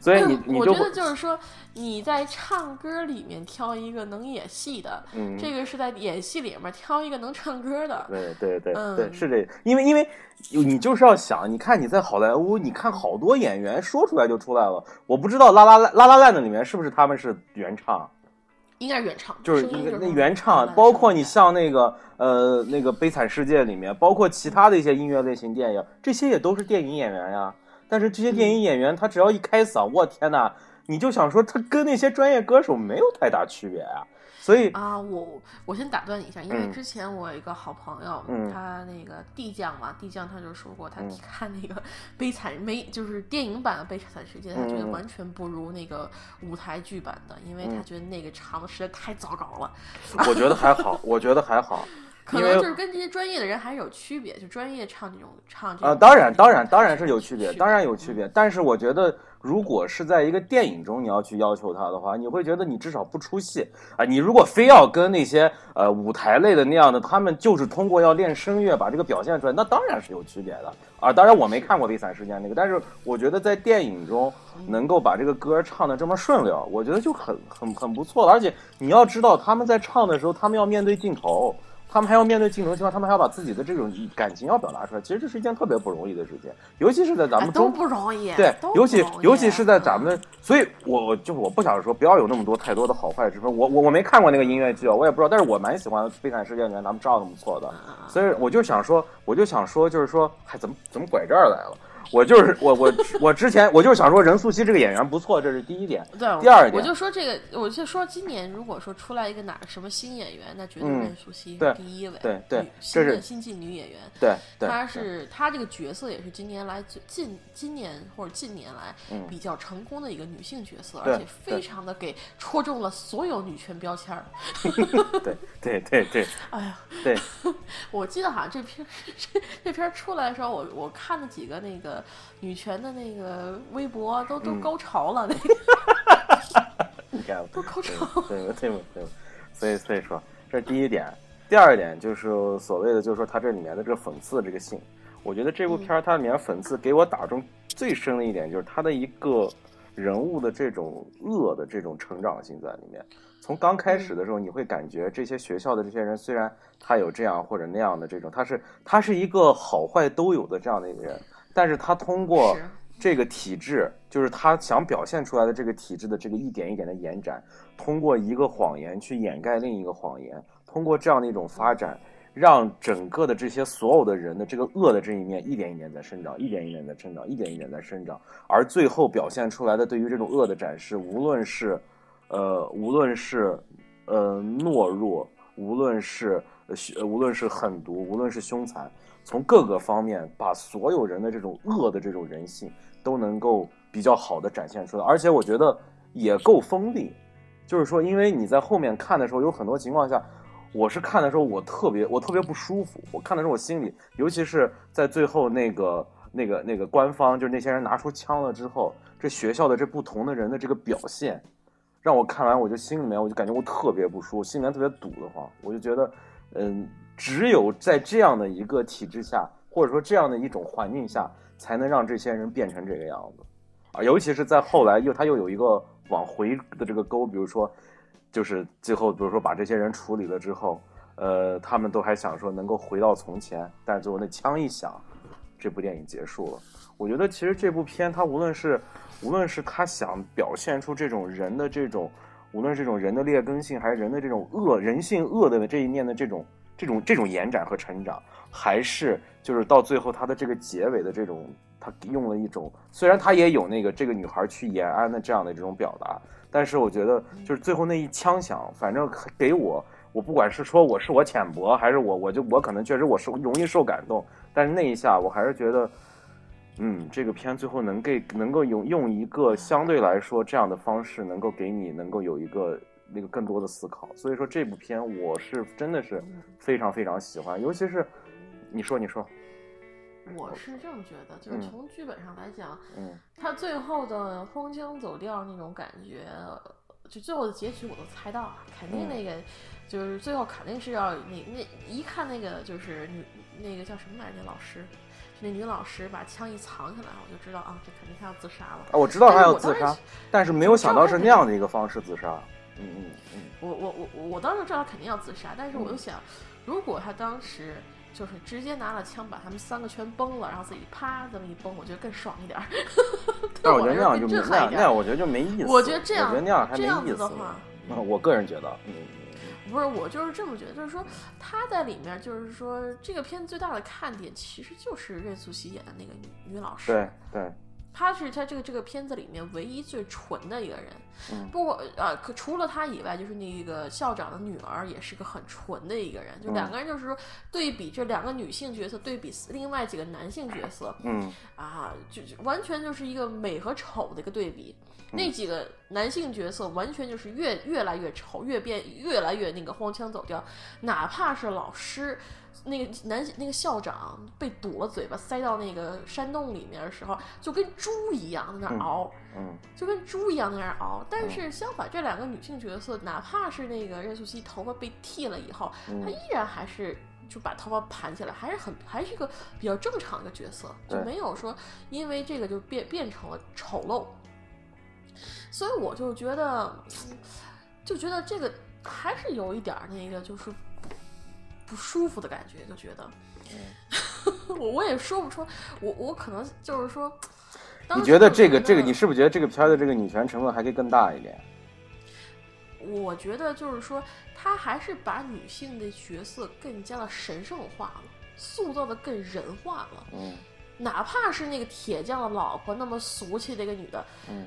所以你你我觉得就是说。你在唱歌里面挑一个能演戏的，嗯，这个是在演戏里面挑一个能唱歌的，对对对对，是这，因为因为你就是要想，你看你在好莱坞，你看好多演员说出来就出来了，我不知道拉拉拉拉烂的里面是不是他们是原唱，应该是原唱，就是那原唱，包括你像那个呃那个悲惨世界里面，包括其他的一些音乐类型电影，这些也都是电影演员呀，但是这些电影演员他只要一开嗓，我天哪！你就想说他跟那些专业歌手没有太大区别啊，所以啊，我我先打断你一下，因为之前我有一个好朋友，他那个地将嘛，地将他就说过，他看那个悲惨没就是电影版的《悲惨世界》，他觉得完全不如那个舞台剧版的，因为他觉得那个唱的实在太糟糕了。我觉得还好，我觉得还好。可能就是跟这些专业的人还是有区别，就专业唱这种唱这种啊，当然当然当然是有区别，当然有区别。但是我觉得，如果是在一个电影中你要去要求他的话，你会觉得你至少不出戏啊。你如果非要跟那些呃舞台类的那样的，他们就是通过要练声乐把这个表现出来，那当然是有区别的啊。当然我没看过《悲惨世界》那个，但是我觉得在电影中能够把这个歌唱的这么顺溜，我觉得就很很很不错了。而且你要知道，他们在唱的时候，他们要面对镜头。他们还要面对镜头情况，他们还要把自己的这种感情要表达出来，其实这是一件特别不容易的事情，尤其是在咱们中不容易，对，尤其尤其是在咱们，所以我我就我不想说不要有那么多太多的好坏之分。我我我没看过那个音乐剧啊，我也不知道，但是我蛮喜欢《悲惨世界》里面咱们知道那么错的，所以我就想说，我就想说，就是说，还怎么怎么拐这儿来了？我就是我我我之前我就是想说任素汐这个演员不错，这是第一点。对，第二点我就说这个，我就说今年如果说出来一个哪什么新演员，那绝对任素汐是第一位。对对，这是新晋女演员。对，她是她这个角色也是今年来近今年或者近年来比较成功的一个女性角色，而且非常的给戳中了所有女权标签儿。对对对对。哎呀，对，我记得好像这片这这片出来的时候，我我看了几个那个。女权的那个微博都都高潮了，那个，你看都高潮，对对对，所以所以说这是第一点，第二点就是所谓的就是说它这里面的这个讽刺这个性，我觉得这部片儿它里面讽刺给我打中最深的一点就是它的一个人物的这种恶的这种成长性在里面。从刚开始的时候，你会感觉这些学校的这些人虽然他有这样或者那样的这种，他是他是一个好坏都有的这样的一个人。但是他通过这个体制，就是他想表现出来的这个体制的这个一点一点的延展，通过一个谎言去掩盖另一个谎言，通过这样的一种发展，让整个的这些所有的人的这个恶的这一面一点一点在生长，一点一点在生长，一点一点在生长，而最后表现出来的对于这种恶的展示，无论是，呃，无论是，呃，懦弱，无论是呃，无论是狠毒，无论是凶残。从各个方面把所有人的这种恶的这种人性都能够比较好的展现出来，而且我觉得也够锋利。就是说，因为你在后面看的时候，有很多情况下，我是看的时候我特别我特别不舒服。我看的时候我心里，尤其是在最后那个那个那个官方就是那些人拿出枪了之后，这学校的这不同的人的这个表现，让我看完我就心里面我就感觉我特别不舒服，心里面特别堵得慌。我就觉得，嗯。只有在这样的一个体制下，或者说这样的一种环境下，才能让这些人变成这个样子，啊，尤其是在后来又他又有一个往回的这个沟，比如说，就是最后比如说把这些人处理了之后，呃，他们都还想说能够回到从前，但最后那枪一响，这部电影结束了。我觉得其实这部片它无论是无论是他想表现出这种人的这种，无论是这种人的劣根性，还是人的这种恶人性恶的这一面的这种。这种这种延展和成长，还是就是到最后他的这个结尾的这种，他用了一种虽然他也有那个这个女孩去延安的这样的这种表达，但是我觉得就是最后那一枪响，反正给我我不管是说我是我浅薄，还是我我就我可能确实我受容易受感动，但是那一下我还是觉得，嗯，这个片最后能给能够用用一个相对来说这样的方式，能够给你能够有一个。那个更多的思考，所以说这部片我是真的是非常非常喜欢，尤其是你说你说，我是这么觉得，就是从剧本上来讲，嗯，他最后的荒腔走调那种感觉，就最后的结局我都猜到了，肯定那个就是最后肯定是要那那一看那个就是女那个叫什么来着那老师，那女老师把枪一藏起来，我就知道啊，这肯定她要自杀了。啊，我知道她要自杀，但是没有想到是那样的一个方式自杀。嗯嗯嗯，我我我我当时知道她肯定要自杀，但是我又想，如果他当时。就是直接拿了枪把他们三个全崩了，然后自己啪这么一崩，我觉得更爽一点。但我觉得那样就没那样，那样我觉得就没意思。我觉得这样，我觉得那样还没意思的话，我个人觉得，嗯，不是，我就是这么觉得，就是说他在里面，就是说这个片子最大的看点其实就是任素汐演的那个女女老师。对对。她是他这个这个片子里面唯一最纯的一个人，嗯，不过呃，可除了他以外，就是那个校长的女儿也是个很纯的一个人，就两个人就是说对比这两个女性角色对比另外几个男性角色，嗯，啊，就完全就是一个美和丑的一个对比，那几个男性角色完全就是越越来越丑，越变越来越那个荒腔走调，哪怕是老师。那个男那个校长被堵了嘴巴，塞到那个山洞里面的时候，就跟猪一样在那熬，嗯，就跟猪一样在那熬。但是相反，这两个女性角色，哪怕是那个任素汐头发被剃了以后，她依然还是就把头发盘起来，还是很还是一个比较正常的角色，就没有说因为这个就变变成了丑陋。所以我就觉得，就觉得这个还是有一点那个，就是。不舒服的感觉，就觉得，我我也说不出，我我可能就是说，你觉得这个这个，你是不是觉得这个片的这个女权成分还可以更大一点？我觉得就是说，他还是把女性的角色更加的神圣化了，塑造的更人化了。嗯，哪怕是那个铁匠的老婆那么俗气的一个女的，嗯。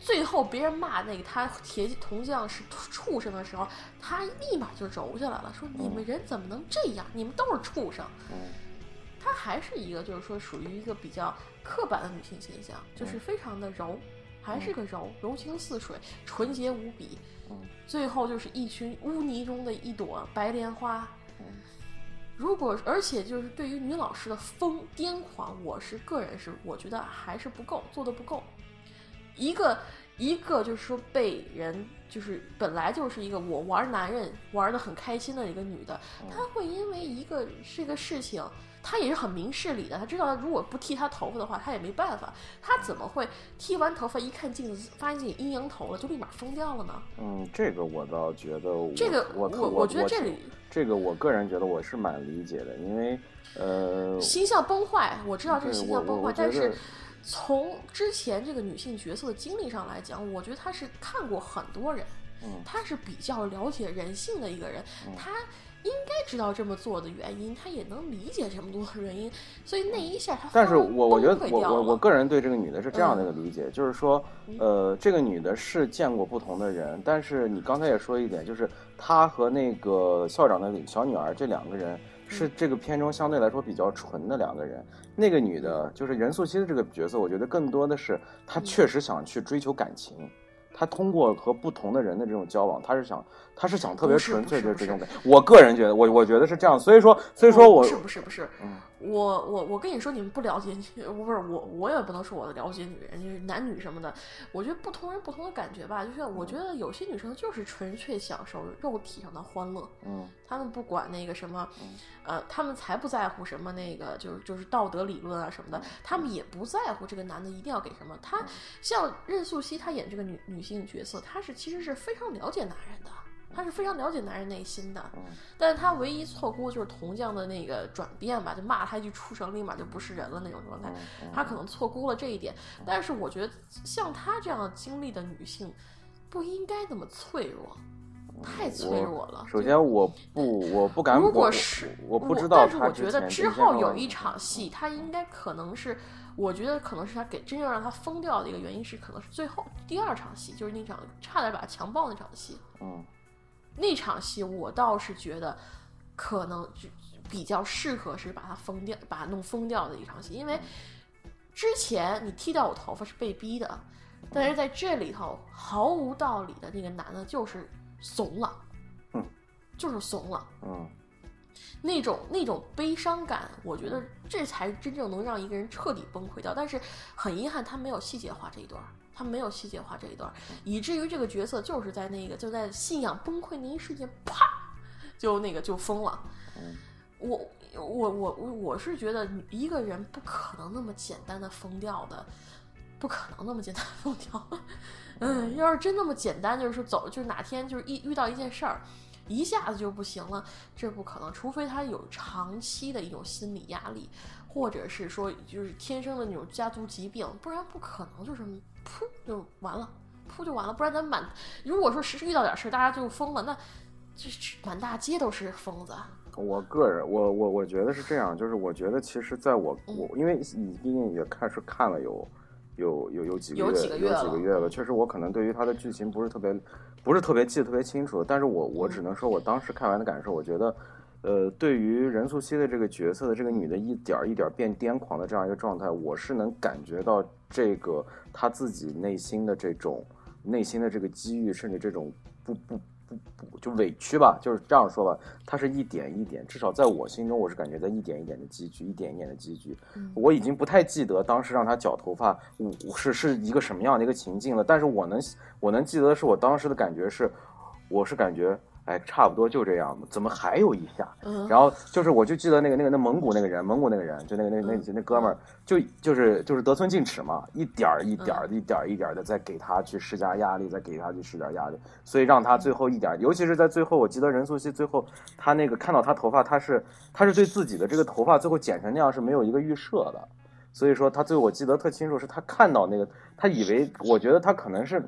最后别人骂那个他铁铜匠是畜生的时候，他立马就柔下来了，说你们人怎么能这样？你们都是畜生。他还是一个就是说属于一个比较刻板的女性形象，就是非常的柔，还是个柔，柔情似水，纯洁无比。最后就是一群污泥中的一朵白莲花。如果而且就是对于女老师的疯癫狂，我是个人是我觉得还是不够，做的不够。一个一个就是说被人就是本来就是一个我玩男人玩的很开心的一个女的，她会因为一个这个事情，她也是很明事理的，她知道如果不剃她头发的话，她也没办法，她怎么会剃完头发一看镜子发现自己阴阳头了就立马疯掉了呢？嗯，这个我倒觉得，这个我我我觉得这里这个我个人觉得我是蛮理解的，因为呃形象崩坏，我知道这形象崩坏，但是。从之前这个女性角色的经历上来讲，我觉得她是看过很多人，嗯，她是比较了解人性的一个人，她应该知道这么做的原因，她也能理解这么多的原因，所以那一下她但是我我觉得我我我个人对这个女的是这样的一个理解，就是说，呃，这个女的是见过不同的人，但是你刚才也说一点，就是她和那个校长的小女儿这两个人。是这个片中相对来说比较纯的两个人，那个女的，就是任素汐的这个角色，我觉得更多的是她确实想去追求感情，她通过和不同的人的这种交往，她是想，她是想特别纯粹的这种感。我个人觉得，我我觉得是这样，所以说，所以说我不是不是不是，嗯。我我我跟你说，你们不了解，不是我我也不能说我了解女人，就是男女什么的。我觉得不同人不同的感觉吧，就是我觉得有些女生就是纯粹享受肉体上的欢乐，嗯，他们不管那个什么，呃，他们才不在乎什么那个，就是就是道德理论啊什么的，他们也不在乎这个男的一定要给什么。他像任素汐，她演这个女女性角色，她是其实是非常了解男人的。他是非常了解男人内心的，但是他唯一错估就是铜匠的那个转变吧，就骂他一句畜生，立马就不是人了那种状态。他可能错估了这一点，但是我觉得像他这样经历的女性，不应该那么脆弱，太脆弱了。首先，我不，我不敢。如果是，我不知道。但是我觉得之后有一场戏，他应该可能是，我觉得可能是他给真正让他疯掉的一个原因是，可能是最后第二场戏，就是那场差点把他强暴那场戏。嗯。那场戏我倒是觉得，可能就比较适合是把它封掉、把它弄疯掉的一场戏，因为之前你剃掉我头发是被逼的，但是在这里头毫无道理的那个男的就是怂了，嗯，就是怂了，嗯，那种那种悲伤感，我觉得这才真正能让一个人彻底崩溃掉。但是很遗憾，他没有细节化这一段，他没有细节化这一段，以至于这个角色就是在那个就在信仰崩溃那一瞬间，啪，就那个就疯了。我我我我我是觉得一个人不可能那么简单的疯掉的，不可能那么简单疯掉。嗯，要是真那么简单，就是说走，就是哪天就是一遇到一件事儿。一下子就不行了，这不可能，除非他有长期的一种心理压力，或者是说就是天生的那种家族疾病，不然不可能就是噗就完了，噗就完了。不然咱满，如果说实时遇到点事儿，大家就疯了，那这满大街都是疯子。我个人，我我我觉得是这样，就是我觉得其实在我我因为你毕竟也开始看了有有有有几个月有几个月了，确实我可能对于他的剧情不是特别。不是特别记得特别清楚，但是我我只能说我当时看完的感受，我觉得，呃，对于任素汐的这个角色的这个女的一点一点变癫狂的这样一个状态，我是能感觉到这个她自己内心的这种内心的这个机遇，甚至这种不不。不不就委屈吧，就是这样说吧。她是一点一点，至少在我心中，我是感觉在一点一点的积聚，一点一点的积聚。我已经不太记得当时让她绞头发，是是一个什么样的一个情境了。但是我能我能记得的是，我当时的感觉是，我是感觉。哎，差不多就这样吧。怎么还有一下？然后就是，我就记得那个、那个、那蒙古那个人，蒙古那个人，就那个、那、那、那哥们儿，就就是就是得寸进尺嘛，一点儿一点儿、一点儿一点儿的在给他去施加压力，再给他去施加压力，所以让他最后一点，尤其是在最后，我记得任素汐最后，他那个看到他头发，他是他是对自己的这个头发最后剪成那样是没有一个预设的，所以说他最后我记得特清楚，是他看到那个，他以为，我觉得他可能是。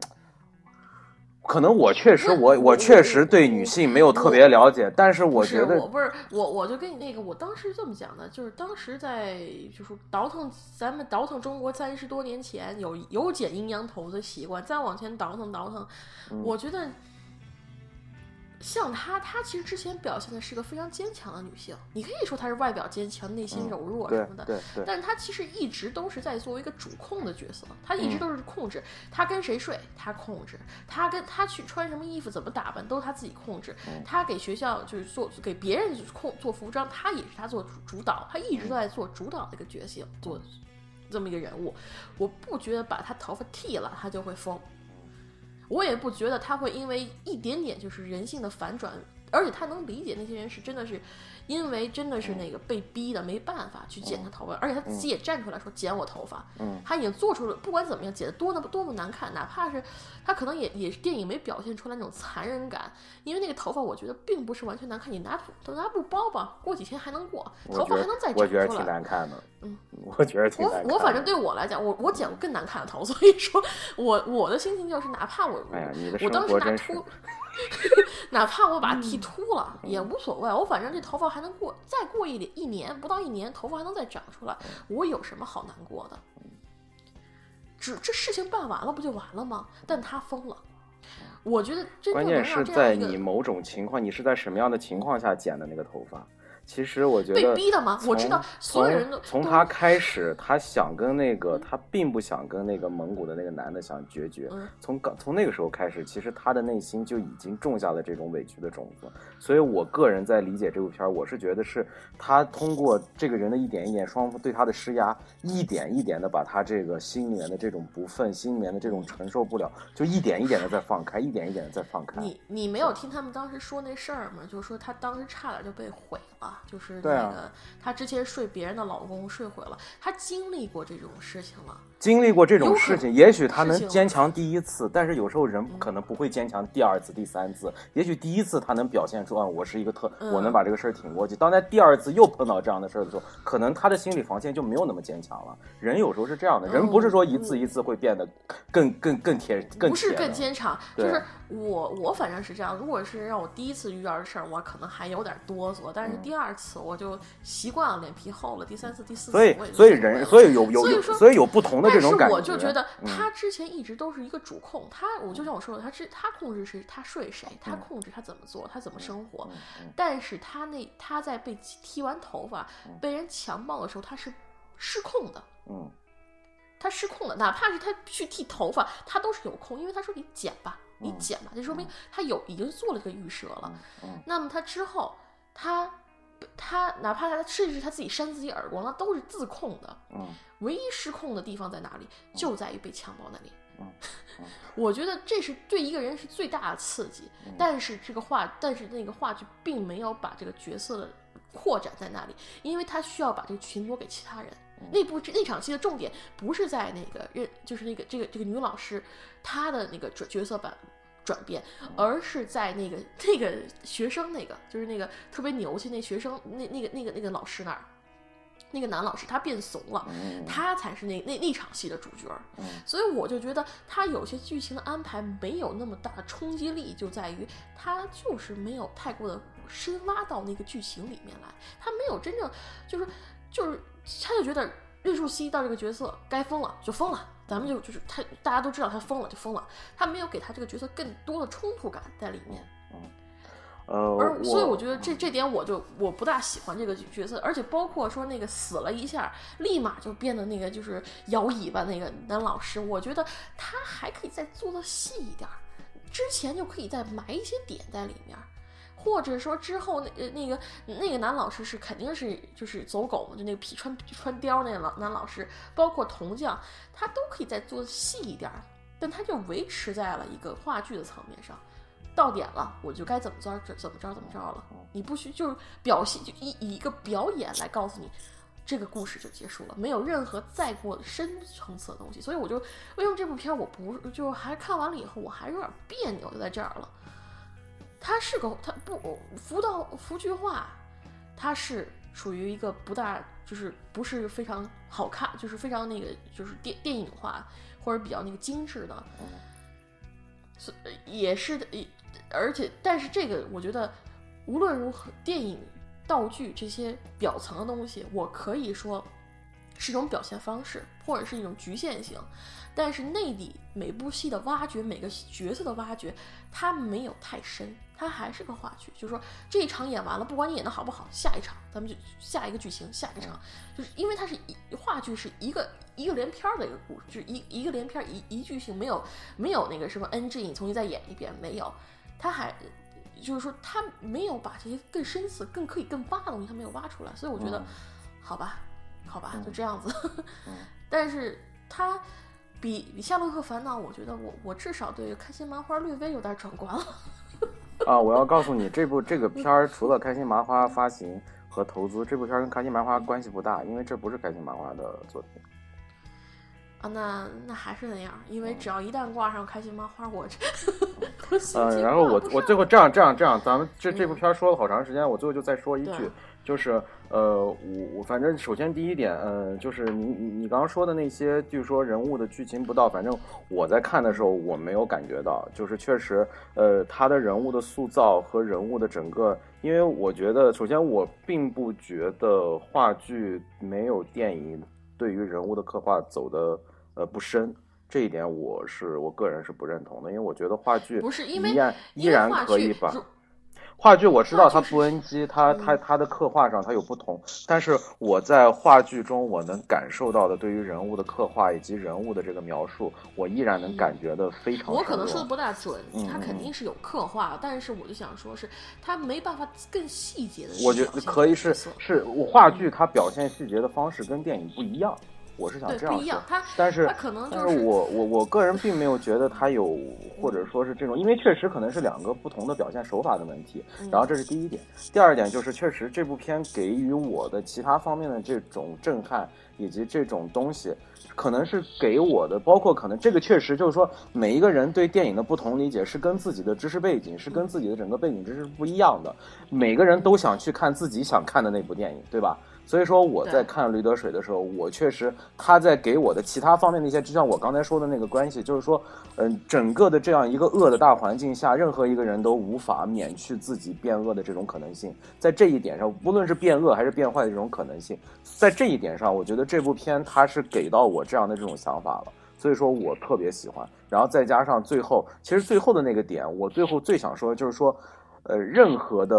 可能我确实，我我确实对女性没有特别了解，但是我觉得我不是我，我就跟你那个，我当时这么讲的，就是当时在就是倒腾咱们倒腾中国三十多年前有有剪阴阳头的习惯，再往前倒腾倒腾，我觉得。像她，她其实之前表现的是个非常坚强的女性。你可以说她是外表坚强，内心柔弱什么的。对对。但是她其实一直都是在作为一个主控的角色，她一直都是控制。她跟谁睡，她控制；她跟她去穿什么衣服，怎么打扮，都是她自己控制。她给学校就是做给别人控做服装，她也是她做主导。她一直都在做主导的一个角色，做这么一个人物。我不觉得把她头发剃了，她就会疯。我也不觉得他会因为一点点就是人性的反转，而且他能理解那些人是真的是。因为真的是那个被逼的没办法去剪他头发，而且他自己也站出来说剪我头发。嗯，他已经做出了，不管怎么样剪的多那么多么难看，哪怕是他可能也也是电影没表现出来那种残忍感，因为那个头发我觉得并不是完全难看，你拿布拿布包吧，过几天还能过，头发还能再长出来。我觉得挺难看的，嗯，我觉得挺难看。我我反正对我来讲，我我剪过更难看的头，所以说我我的心情就是，哪怕我我当时拿秃。哪怕我把它剃秃了也无所谓，我反正这头发还能过，再过一点一年不到一年，头发还能再长出来，我有什么好难过的？只这事情办完了不就完了吗？但他疯了，我觉得关键是在你某种情况，你是在什么样的情况下剪的那个头发？其实我觉得被逼的吗？我知道所有人都从他开始，他想跟那个他并不想跟那个蒙古的那个男的想决绝。从刚从那个时候开始，其实他的内心就已经种下了这种委屈的种子。所以我个人在理解这部片我是觉得是他通过这个人的一点一点双方对他的施压，一点一点的把他这个心里面的这种不忿，心里面的这种承受不了，就一点一点的在放开，一点一点的在放开。你你没有听他们当时说那事儿吗？就是说他当时差点就被毁了。就是那个，她之前睡别人的老公睡毁了，她经历过这种事情了。经历过这种事情，也许他能坚强第一次，但是有时候人可能不会坚强第二次、第三次。也许第一次他能表现出啊，我是一个特，我能把这个事儿挺过去。当在第二次又碰到这样的事儿的时候，可能他的心理防线就没有那么坚强了。人有时候是这样的，人不是说一次一次会变得更更更铁，更不是更坚强，就是我我反正是这样。如果是让我第一次遇到的事儿，我可能还有点哆嗦，但是第二次我就习惯了，脸皮厚了。第三次、第四次，所以所以人所以有 有有所以有不同的。但是我就觉得他之前一直都是一个主控，他我就像我说的，他是他控制谁，他睡谁，他控制他怎么做，他怎么生活。但是他那他在被剃完头发、被人强暴的时候，他是失控的。嗯，他失控了，哪怕是他去剃头发，他都是有空，因为他说你剪吧，你剪吧，就说明他有已经做了个预设了。那么他之后他。他哪怕他甚至他自己扇自己耳光，那都是自控的。嗯，唯一失控的地方在哪里？就在于被强暴那里。嗯，我觉得这是对一个人是最大的刺激。但是这个话，但是那个话剧并没有把这个角色的扩展在那里，因为他需要把这个群播给其他人。那部那场戏的重点不是在那个任，就是那个这个这个女老师她的那个角角色版。转变，而是在那个那个学生那个，就是那个特别牛气那学生那那个那个那个老师那儿，那个男老师他变怂了，他才是那那那场戏的主角。所以我就觉得他有些剧情的安排没有那么大的冲击力，就在于他就是没有太过的深挖到那个剧情里面来，他没有真正就是就是他就觉得任素汐到这个角色该疯了就疯了。咱们就就是他，大家都知道他疯了就疯了，他没有给他这个角色更多的冲突感在里面。嗯，呃，而所以我觉得这这点我就我不大喜欢这个角色，而且包括说那个死了一下，立马就变得那个就是摇尾巴那个男老师，我觉得他还可以再做的细一点，之前就可以再埋一些点在里面。或者说之后那呃那个那个男老师是肯定是就是走狗嘛，就那个皮穿穿貂那个老男老师，包括铜匠，他都可以再做细一点，但他就维持在了一个话剧的层面上。到点了，我就该怎么着怎么着怎么着了。你不需就是表现，就以以一个表演来告诉你，这个故事就结束了，没有任何再过深层次的东西。所以我就为什么这部片我不就还看完了以后我还有点别扭，就在这儿了。它是个，它不服道服句话，它是属于一个不大，就是不是非常好看，就是非常那个，就是电电影化或者比较那个精致的，所也是的，而且但是这个我觉得无论如何，电影道具这些表层的东西，我可以说是一种表现方式，或者是一种局限性。但是内里每部戏的挖掘，每个角色的挖掘，它没有太深，它还是个话剧。就是说这一场演完了，不管你演的好不好，下一场咱们就下一个剧情，下一场，就是因为它是一话剧是一个一个连篇的一个故事，就是一一个连篇一一句性，没有没有那个什么 NG，你重新再演一遍，没有，它还就是说他没有把这些更深次、更可以更挖的东西，他没有挖出来，所以我觉得，好吧，好吧，就这样子。但是他。比比《夏洛特烦恼》，我觉得我我至少对开心麻花略微有点转观了。啊，我要告诉你，这部这个片儿除了开心麻花发行和投资，这部片儿跟开心麻花关系不大，因为这不是开心麻花的作品。啊，那那还是那样，因为只要一旦挂上开心麻花，我这。嗯，然后我我最后这样这样这样，咱们这这部片儿说了好长时间，我最后就再说一句。就是呃，我我反正首先第一点，呃，就是你你你刚刚说的那些，就是说人物的剧情不到，反正我在看的时候我没有感觉到，就是确实，呃，他的人物的塑造和人物的整个，因为我觉得，首先我并不觉得话剧没有电影对于人物的刻画走的呃不深，这一点我是我个人是不认同的，因为我觉得话剧不是因为依然依然可以把。话剧我知道它不 NG，它它它的刻画上它有不同，但是我在话剧中我能感受到的对于人物的刻画以及人物的这个描述，我依然能感觉的非常。我可能说的不大准，他肯定是有刻画，但是我就想说是他没办法更细节的。我觉得可以是是我话剧它表现细节的方式跟电影不一样。我是想这样说，但是但是我我我个人并没有觉得他有，或者说是这种，因为确实可能是两个不同的表现手法的问题。然后这是第一点，第二点就是确实这部片给予我的其他方面的这种震撼以及这种东西，可能是给我的，包括可能这个确实就是说每一个人对电影的不同理解是跟自己的知识背景是跟自己的整个背景知识不一样的，每个人都想去看自己想看的那部电影，对吧？所以说我在看《驴得水》的时候，我确实他在给我的其他方面的一些，就像我刚才说的那个关系，就是说，嗯，整个的这样一个恶的大环境下，任何一个人都无法免去自己变恶的这种可能性。在这一点上，无论是变恶还是变坏的这种可能性，在这一点上，我觉得这部片它是给到我这样的这种想法了。所以说我特别喜欢。然后再加上最后，其实最后的那个点，我最后最想说的就是说。呃，任何的，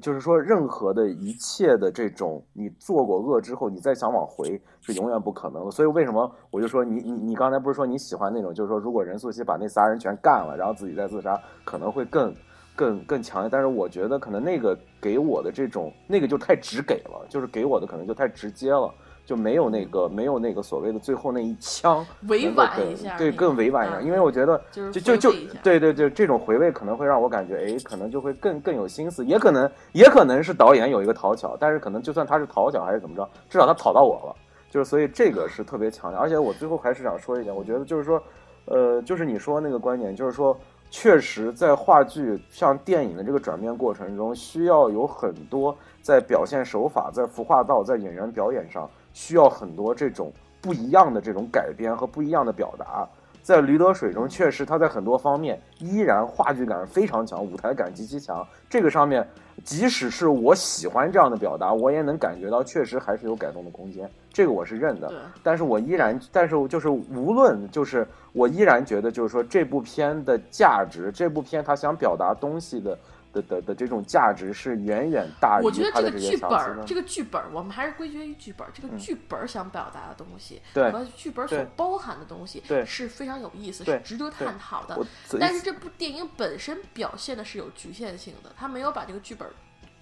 就是说，任何的一切的这种，你做过恶之后，你再想往回是永远不可能的。所以为什么我就说你你你刚才不是说你喜欢那种，就是说，如果任素汐把那仨人全干了，然后自己再自杀，可能会更更更强烈。但是我觉得可能那个给我的这种那个就太直给了，就是给我的可能就太直接了。就没有那个没有那个所谓的最后那一枪委婉一下，对更委婉一点，因为我觉得就就就对对对，这种回味可能会让我感觉，哎，可能就会更更有心思，也可能也可能是导演有一个讨巧，但是可能就算他是讨巧还是怎么着，至少他讨到我了，就是所以这个是特别强烈，而且我最后还是想说一点，我觉得就是说，呃，就是你说那个观点，就是说，确实在话剧像电影的这个转变过程中，需要有很多在表现手法、在服化道、在演员表演上。需要很多这种不一样的这种改编和不一样的表达，在《驴得水》中，确实他在很多方面依然话剧感非常强，舞台感极其强。这个上面，即使是我喜欢这样的表达，我也能感觉到确实还是有改动的空间。这个我是认的。但是我依然，但是就是无论就是我依然觉得，就是说这部片的价值，这部片他想表达东西的。的的的这种价值是远远大于我觉得这个剧本，这个剧本，我们还是归结于剧本。这个剧本想表达的东西和剧本所包含的东西是非常有意思，是值得探讨的。但是这部电影本身表现的是有局限性的，他没有把这个剧本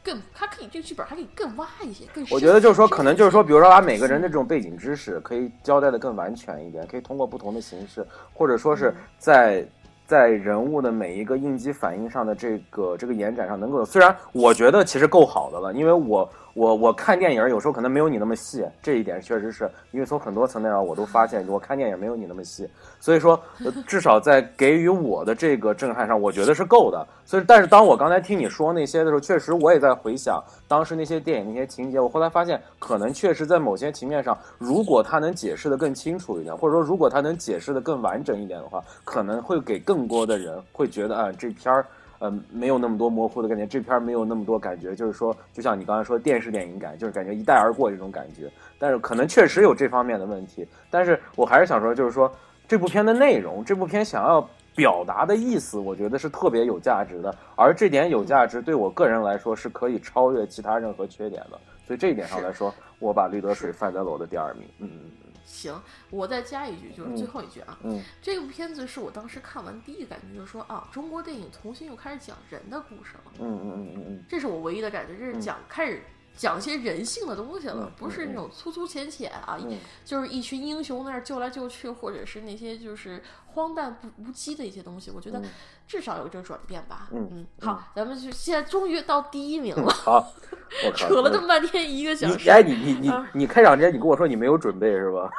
更，它可以这个剧本还可以更挖一些，更。我觉得就是说，可能就是说，比如说把每个人的这种背景知识可以交代的更完全一点，可以通过不同的形式，或者说是在。在人物的每一个应激反应上的这个这个延展上，能够虽然我觉得其实够好的了，因为我。我我看电影有时候可能没有你那么细，这一点确实是因为从很多层面上我都发现我看电影没有你那么细，所以说至少在给予我的这个震撼上，我觉得是够的。所以，但是当我刚才听你说那些的时候，确实我也在回想当时那些电影那些情节，我后来发现可能确实在某些情面上，如果他能解释的更清楚一点，或者说如果他能解释的更完整一点的话，可能会给更多的人会觉得啊这片儿。呃，没有那么多模糊的感觉，这片没有那么多感觉，就是说，就像你刚才说电视电影感，就是感觉一带而过这种感觉。但是可能确实有这方面的问题，但是我还是想说，就是说这部片的内容，这部片想要表达的意思，我觉得是特别有价值的。而这点有价值，对我个人来说是可以超越其他任何缺点的。所以这一点上来说，我把《绿得水》放在了我的第二名。嗯嗯。行，我再加一句，就是最后一句啊。嗯，这部片子是我当时看完第一感觉，就是说啊，中国电影重新又开始讲人的故事了。嗯嗯嗯嗯嗯，这是我唯一的感觉，这是讲开始讲一些人性的东西了，不是那种粗粗浅浅啊，就是一群英雄那儿救来救去，或者是那些就是荒诞不无稽的一些东西。我觉得至少有这转变吧。嗯嗯，好，咱们就现在终于到第一名了。好，扯了这么半天一个小时。哎，你你你你开场之前你跟我说你没有准备是吧？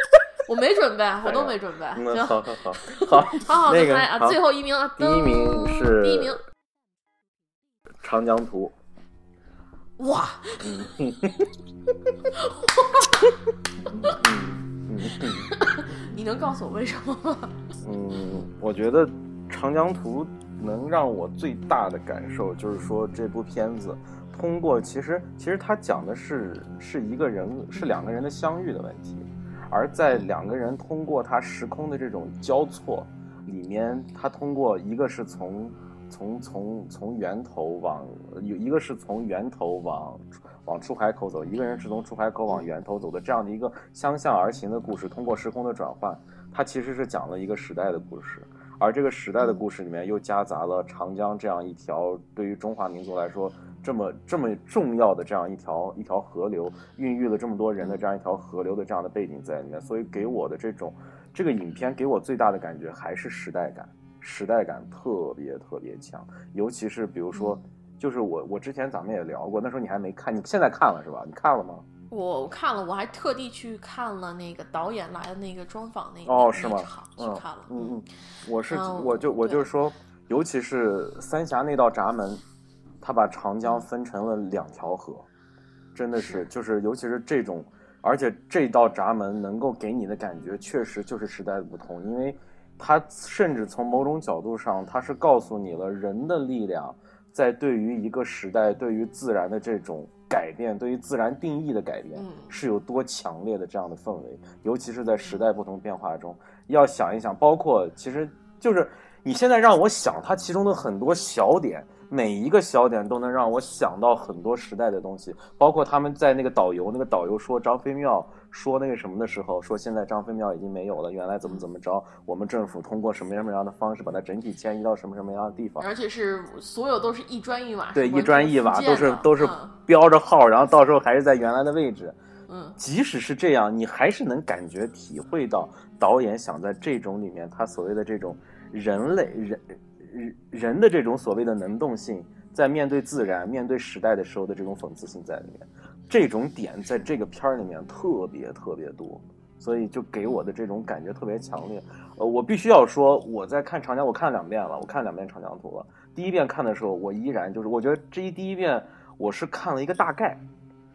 我没准备，我都没准备。行，好好好，好，好好那个啊，最后一名，第一名是第一名，《长江图》。哇！你能告诉我为什么吗？嗯，我觉得《长江图》能让我最大的感受就是说，这部片子通过其实其实它讲的是是一个人是两个人的相遇的问题。而在两个人通过他时空的这种交错里面，他通过一个是从从从从源头往有一个是从源头往往出海口走，一个人是从出海口往源头走的这样的一个相向而行的故事，通过时空的转换，它其实是讲了一个时代的故事，而这个时代的故事里面又夹杂了长江这样一条对于中华民族来说。这么这么重要的这样一条一条河流，孕育了这么多人的这样一条河流的这样的背景在里面，所以给我的这种这个影片给我最大的感觉还是时代感，时代感特别特别强。尤其是比如说，就是我我之前咱们也聊过，那时候你还没看，你现在看了是吧？你看了吗？我看了，我还特地去看了那个导演来的那个专访那哦是吗？去看了，嗯嗯，我是我就我就是说，尤其是三峡那道闸门。他把长江分成了两条河，真的是，就是尤其是这种，而且这道闸门能够给你的感觉，确实就是时代的不同，因为它甚至从某种角度上，它是告诉你了人的力量在对于一个时代、对于自然的这种改变、对于自然定义的改变是有多强烈的这样的氛围，尤其是在时代不同变化中，要想一想，包括其实就是你现在让我想它其中的很多小点。每一个小点都能让我想到很多时代的东西，包括他们在那个导游，那个导游说张飞庙说那个什么的时候，说现在张飞庙已经没有了，原来怎么怎么着，我们政府通过什么什么样的方式把它整体迁移到什么什么样的地方，而且是所有都是一砖一瓦，对，一砖一瓦都是都是嗯标着号，然后到时候还是在原来的位置。嗯，即使是这样，你还是能感觉体会到导演想在这种里面，他所谓的这种人类人人人的这种所谓的能动性，在面对自然、面对时代的时候的这种讽刺性在里面，这种点在这个片儿里面特别特别多，所以就给我的这种感觉特别强烈。呃，我必须要说，我在看长江，我看了两遍了，我看两遍长江图了。第一遍看的时候，我依然就是，我觉得这一第一遍我是看了一个大概。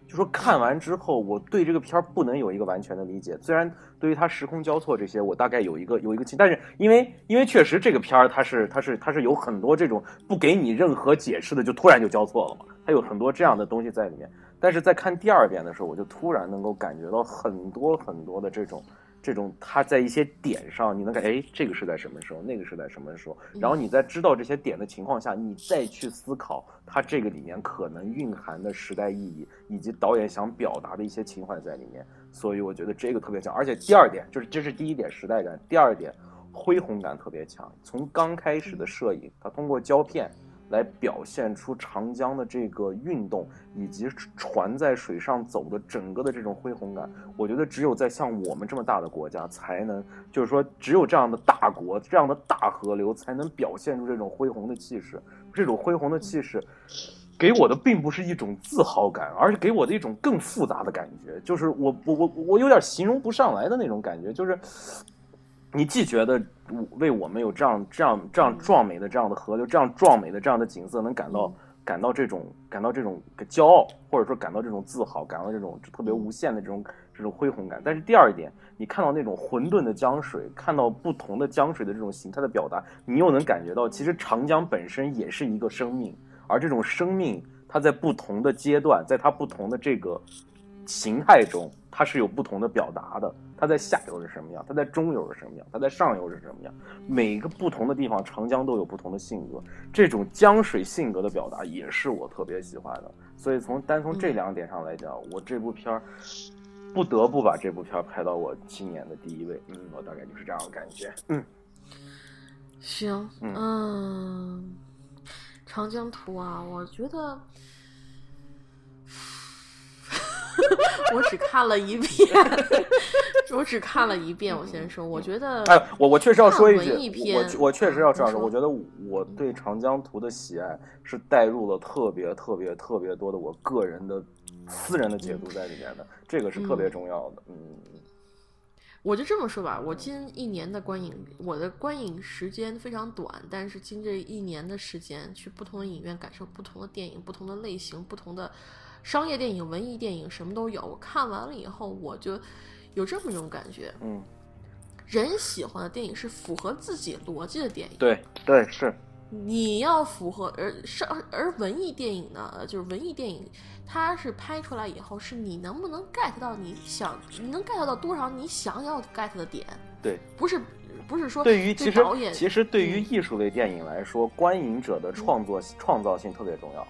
就说看完之后，我对这个片儿不能有一个完全的理解。虽然对于它时空交错这些，我大概有一个有一个，但是因为因为确实这个片儿它是它是它是有很多这种不给你任何解释的，就突然就交错了嘛。它有很多这样的东西在里面。但是在看第二遍的时候，我就突然能够感觉到很多很多的这种。这种它在一些点上，你能感觉，哎，这个是在什么时候，那个是在什么时候，然后你在知道这些点的情况下，你再去思考它这个里面可能蕴含的时代意义，以及导演想表达的一些情怀在里面。所以我觉得这个特别强，而且第二点就是这是第一点时代感，第二点恢宏感特别强。从刚开始的摄影，它通过胶片。来表现出长江的这个运动，以及船在水上走的整个的这种恢宏感。我觉得只有在像我们这么大的国家，才能就是说，只有这样的大国、这样的大河流，才能表现出这种恢宏的气势。这种恢宏的气势，给我的并不是一种自豪感，而是给我的一种更复杂的感觉，就是我我我我有点形容不上来的那种感觉，就是。你既觉得为我们有这样这样这样壮美的这样的河流，这样壮美的这样的景色，能感到感到这种感到这种骄傲，或者说感到这种自豪，感到这种特别无限的这种这种恢宏感。但是第二点，你看到那种混沌的江水，看到不同的江水的这种形态的表达，你又能感觉到，其实长江本身也是一个生命，而这种生命它在不同的阶段，在它不同的这个形态中，它是有不同的表达的。它在下游是什么样？它在中游是什么样？它在上游是什么样？每一个不同的地方，长江都有不同的性格。这种江水性格的表达，也是我特别喜欢的。所以从单从这两点上来讲，我这部片儿不得不把这部片儿排到我今年的第一位。嗯，我大概就是这样的感觉。嗯，行，嗯，长江图啊，我觉得。我只看了一遍，我只看了一遍。我先说，我觉得，哎，我我确实要说一句，我我确实要这样说。我觉得我对《长江图》的喜爱是带入了特别特别特别多的我个人的私人的解读在里面的，这个是特别重要的。嗯，我就这么说吧，我近一年的观影，我的观影时间非常短，但是经这一年的时间，去不同的影院感受不同的电影，不同的类型，不同的。商业电影、文艺电影什么都有。我看完了以后，我就有这么一种感觉。嗯，人喜欢的电影是符合自己逻辑的电影。对对是。你要符合而商而文艺电影呢，就是文艺电影，它是拍出来以后，是你能不能 get 到你想，你能 get 到多少你想要 get 的点？对，不是不是说对于其实导演，其实对于艺术类电影来说，观影者的创作创造性特别重要。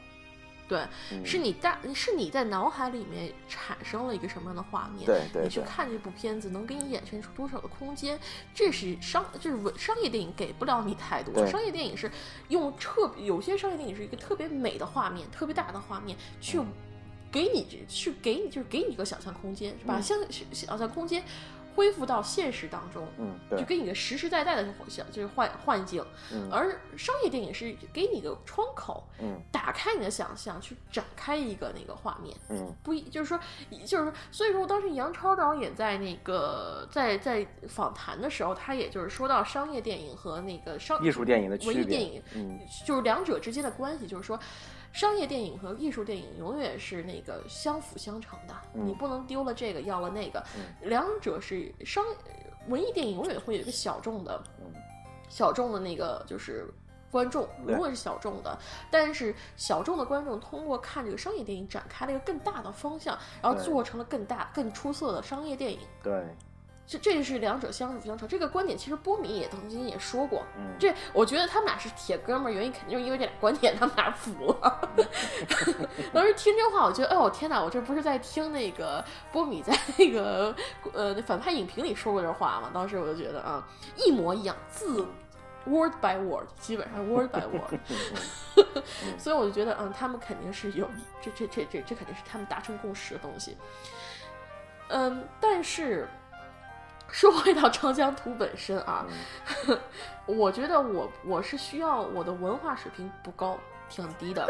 对，是你大，是你在脑海里面产生了一个什么样的画面？对对，你去看这部片子能给你衍生出多少的空间？这是商，就是文商业电影给不了你太多。商业电影是用特，有些商业电影是一个特别美的画面，特别大的画面，去给你去给你就是给你一个想象空间，是吧？像想象空间。恢复到现实当中，嗯，就给你个实实在在的想，就是幻幻境。嗯，而商业电影是给你个窗口，嗯，打开你的想象，去展开一个那个画面。嗯，不一，就是说，就是所以说，当时杨超导演在那个在在访谈的时候，他也就是说到商业电影和那个商艺术电影的文艺电影，嗯，就是两者之间的关系，就是说。商业电影和艺术电影永远是那个相辅相成的，你不能丢了这个要了那个，两者是商文艺电影永远会有一个小众的，小众的那个就是观众，永远是小众的，但是小众的观众通过看这个商业电影展开了一个更大的方向，然后做成了更大更出色的商业电影。对。这这是两者相辅相成。这个观点其实波米也曾经也说过。嗯，这我觉得他们俩是铁哥们儿，原因肯定就是因为这俩观点，他们俩服了。当时听这话，我觉得，哎呦天哪，我这不是在听那个波米在那个呃反派影评里说过这话吗？当时我就觉得啊，一模一样，字 word by word，基本上 word by word。所以我就觉得，嗯，他们肯定是有这这这这这肯定是他们达成共识的东西。嗯，但是。说回到长江图本身啊，我觉得我我是需要我的文化水平不高，挺低的。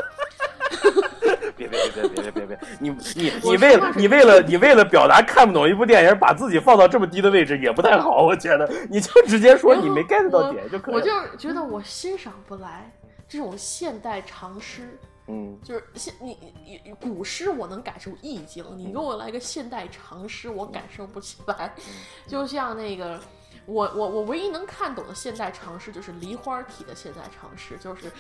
别别别别别别别！你你你为了你为了你为了表达看不懂一部电影，把自己放到这么低的位置也不太好，我觉得你就直接说你没 get 到点就可以。我就是觉得我欣赏不来这种现代长诗。嗯，就是现你你古诗我能感受意境，你给我来个现代长诗，我感受不起来。就像那个，我我我唯一能看懂的现代长诗就是梨花体的现代长诗，就是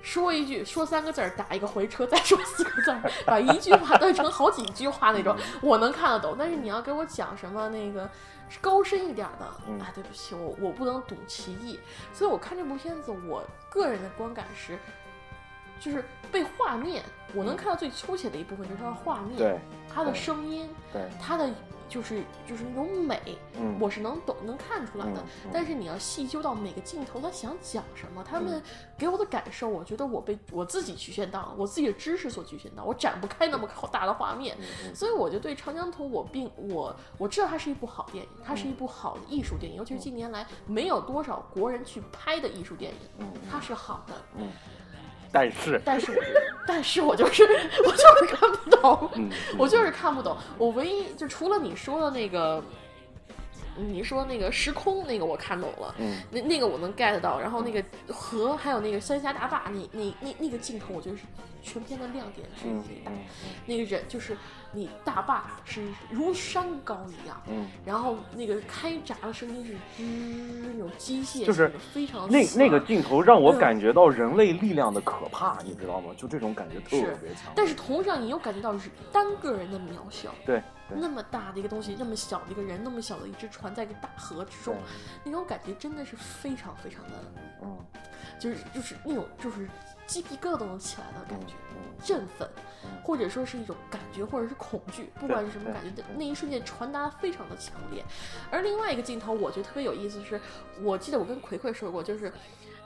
说一句说三个字儿打一个回车，再说四个字儿把一句话断成好几句话那种，我能看得懂。但是你要给我讲什么那个高深一点的，哎，对不起，我我不能懂其意。所以我看这部片子，我个人的观感是。就是被画面，我能看到最粗浅的一部分就是它的画面，对，它的声音，对，它的就是就是那种美，嗯，我是能懂能看出来的。但是你要细究到每个镜头，他想讲什么，他们给我的感受，我觉得我被我自己局限到了，我自己的知识所局限到，我展不开那么大的画面。所以我就对《长江图》，我并我我知道它是一部好电影，它是一部好的艺术电影，尤其是近年来没有多少国人去拍的艺术电影，它是好的。但是，但是，但是我就是 我就是看不懂，我就是看不懂。我唯一就除了你说的那个，你说那个时空那个我看懂了，那那个我能 get 到。然后那个河还有那个三峡大坝，那那那那个镜头，我觉得是全片的亮点之一。那个人就是。你大坝是如山高一样，嗯，然后那个开闸的声音是吱那种机械，就是非常那那个镜头让我感觉到人类力量的可怕，你知道吗？就这种感觉特别强。但是同样你又感觉到单个人的渺小，对，那么大的一个东西，那么小的一个人，那么小的一只船，在一个大河之中，那种感觉真的是非常非常的，嗯，就是就是那种就是鸡皮疙瘩都能起来的感觉。振奋，或者说是一种感觉，或者是恐惧，不管是什么感觉，那一瞬间传达非常的强烈。而另外一个镜头，我觉得特别有意思，是我记得我跟葵葵说过，就是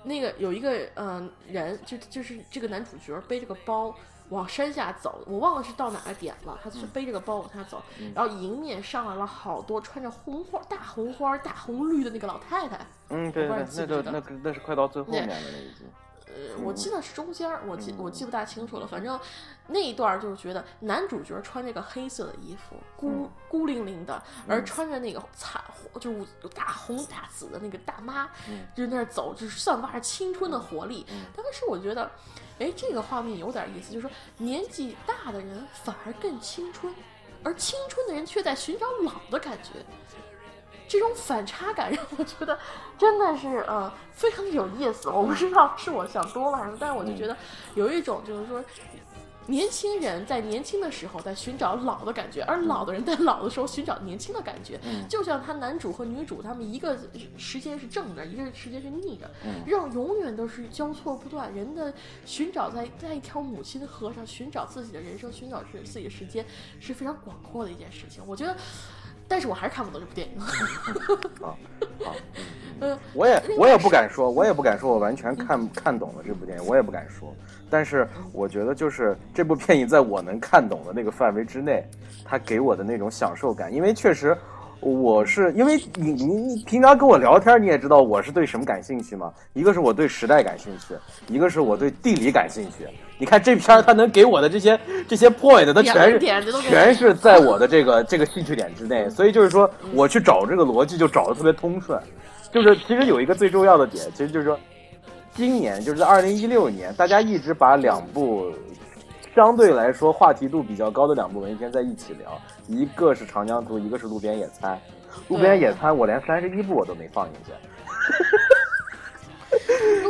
那个有一个嗯人，就就是这个男主角背着个包往山下走，我忘了是到哪个点了，他是背着个包往下走，然后迎面上来了好多穿着红花大红花大红绿的那个老太太。嗯，对对，那个那那是快到最后面的那一集。呃，我记得是中间儿，我记我记不大清楚了。反正那一段就是觉得男主角穿这个黑色的衣服，孤孤零零的，而穿着那个彩虹，就是大红大紫的那个大妈，就那儿走，就是散发着青春的活力。当时我觉得，哎，这个画面有点意思，就是说年纪大的人反而更青春，而青春的人却在寻找老的感觉。这种反差感让我觉得真的是呃非常有意思。我不知道是我想多了还是，但是我就觉得有一种就是说，年轻人在年轻的时候在寻找老的感觉，而老的人在老的时候寻找年轻的感觉。就像他男主和女主他们一个时间是正着，一个时间是逆着，让永远都是交错不断。人的寻找在在一条母亲的河上寻找自己的人生，寻找自自己的时间是非常广阔的一件事情。我觉得。但是我还是看不懂这部电影。好，好，嗯，我也我也不敢说，我也不敢说，我完全看看懂了这部电影，我也不敢说。但是我觉得，就是这部电影在我能看懂的那个范围之内，它给我的那种享受感，因为确实。我是因为你你你平常跟我聊天，你也知道我是对什么感兴趣吗？一个是我对时代感兴趣，一个是我对地理感兴趣。你看这片儿，它能给我的这些这些 point，它全是全是在我的这个这个兴趣点之内。所以就是说，我去找这个逻辑就找的特别通顺。就是其实有一个最重要的点，其实就是说，今年就是在二零一六年，大家一直把两部。相对来说，话题度比较高的两部文艺片在一起聊，一个是《长江图》，一个是《路边野餐》。《路边野餐》我连三十一部我都没放进去。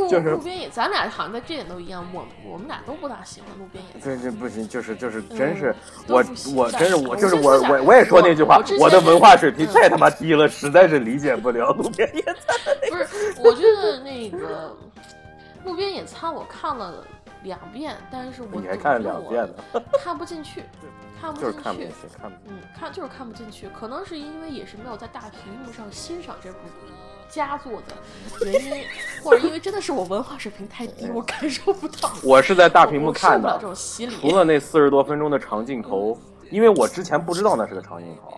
就是路边野，咱俩好像在这点都一样，我我们俩都不大喜欢路边野餐。这这不行，就是就是真是我我真是我就是我我我也说那句话，我的文化水平太他妈低了，实在是理解不了路边野餐。不是，我觉得那个路边野餐我看了两遍，但是我你还看了两遍呢，看不进去。看不进去，看嗯，看就是看不进去，可能是因为也是没有在大屏幕上欣赏这部佳作的原因，或者因为真的是我文化水平太低，我感受不到。我是在大屏幕看的，这种洗礼。除了那四十多分钟的长镜头，因为我之前不知道那是个长镜头，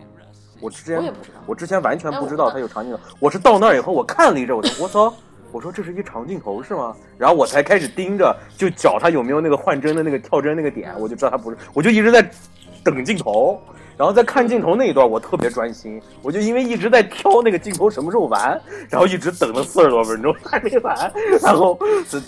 我之前我也不知道，我之前完全不知道它有长镜头。我是到那儿以后，我看了一阵，我说我操，我说这是一长镜头是吗？然后我才开始盯着，就找它有没有那个换帧的那个跳帧那个点，我就知道它不是，我就一直在。等镜头，然后在看镜头那一段，我特别专心，我就因为一直在挑那个镜头什么时候完，然后一直等了四十多分钟还没完，然后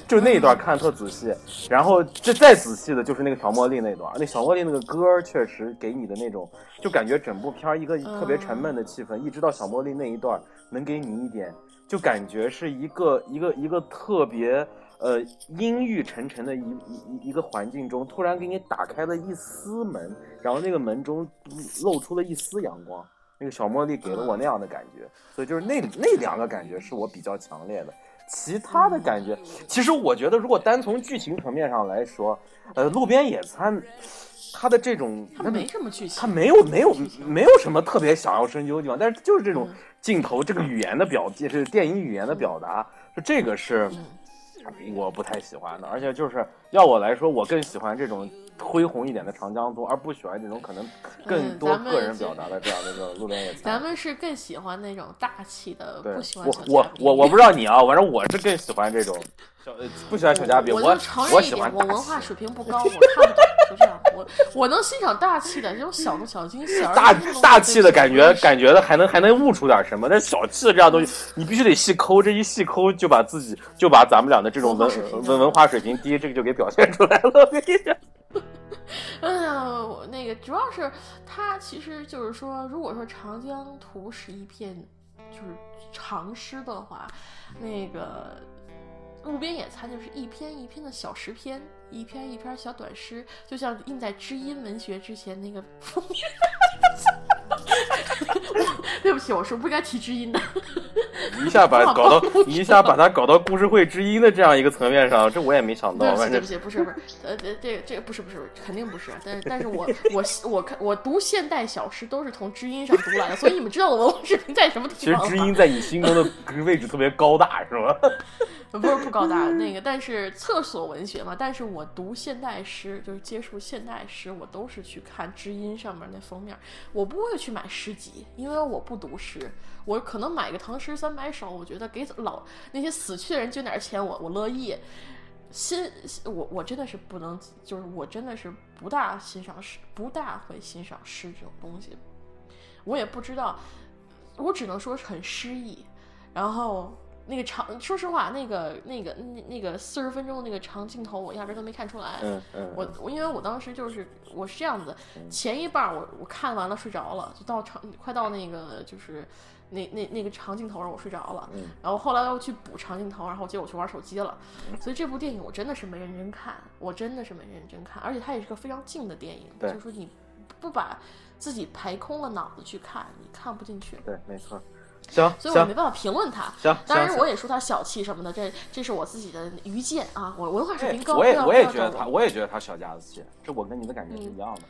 就那一段看特仔细，然后这再仔细的就是那个小茉莉那段，那小茉莉那个歌确实给你的那种，就感觉整部片一个特别沉闷的气氛，一直到小茉莉那一段能给你一点，就感觉是一个一个一个特别。呃，阴郁沉沉的一一一个环境中，突然给你打开了一丝门，然后那个门中露出了一丝阳光。那个小茉莉给了我那样的感觉，所以就是那那两个感觉是我比较强烈的。其他的感觉，其实我觉得，如果单从剧情层面上来说，呃，路边野餐，它的这种它没什么剧情，它没有没有没有什么特别想要深究的地方，但是就是这种镜头，这个语言的表，就是电影语言的表达，就这个是。我不太喜欢的，而且就是要我来说，我更喜欢这种恢宏一点的长江图，而不喜欢这种可能更多个人表达的这样的一个路边野餐。咱们是更喜欢那种大气的，不喜欢我我我我不知道你啊，反正我是更喜欢这种小不喜欢小嘉宾。我承认一点，我文化水平不 高，我看不懂。就这样，我我能欣赏大气的这种小的小惊喜，大大气的感觉，感觉的还能还能悟出点什么。但小气的这样东西，你必须得细抠，这一细抠就把自己就把咱们俩的这种文文文化水平低，这个就给表现出来了。哎呀，那个主要是它其实就是说，如果说长江图是一片就是长诗的话，那个。路边野餐就是一篇一篇的小诗篇，一篇一篇小短诗，就像印在知音文学之前那个封面。对不起，我是不该提知音的。一下把 搞到一下把它搞到故事会知音的这样一个层面上，这我也没想到。对不起，不是不是，呃，这这这不是不是，肯定不是。但是但是我我我看我读现代小诗都是从知音上读来的，所以你们知道我文化水平在什么地方其实知音在你心中的 位置特别高大，是吗？不是不高大那个，但是厕所文学嘛。但是我读现代诗，就是接触现代诗，我都是去看知音上面那封面，我不会去买诗集，因为我不读诗。我可能买个唐诗三百首，我觉得给老那些死去的人捐点钱，我我乐意。新我我真的是不能，就是我真的是不大欣赏诗，不大会欣赏诗这种东西。我也不知道，我只能说是很诗意，然后。那个长，说实话，那个那个那那个四十分钟的那个长镜头，我压根都没看出来。嗯嗯。我我因为我当时就是我是这样子，前一半我我看完了睡着了，就到长快到那个就是那那那个长镜头上我睡着了。嗯。然后后来又去补长镜头，然后结果去玩手机了。所以这部电影我真的是没认真看，我真的是没认真看，而且它也是个非常静的电影，就是说你不把自己排空了脑子去看，你看不进去。对，没错。行，所以我没办法评论他。行，当然我也说他小气什么的，这这是我自己的愚见啊。我文化水平高，我也我也觉得他，我也觉得他小家子气，这我跟你的感觉是一样的。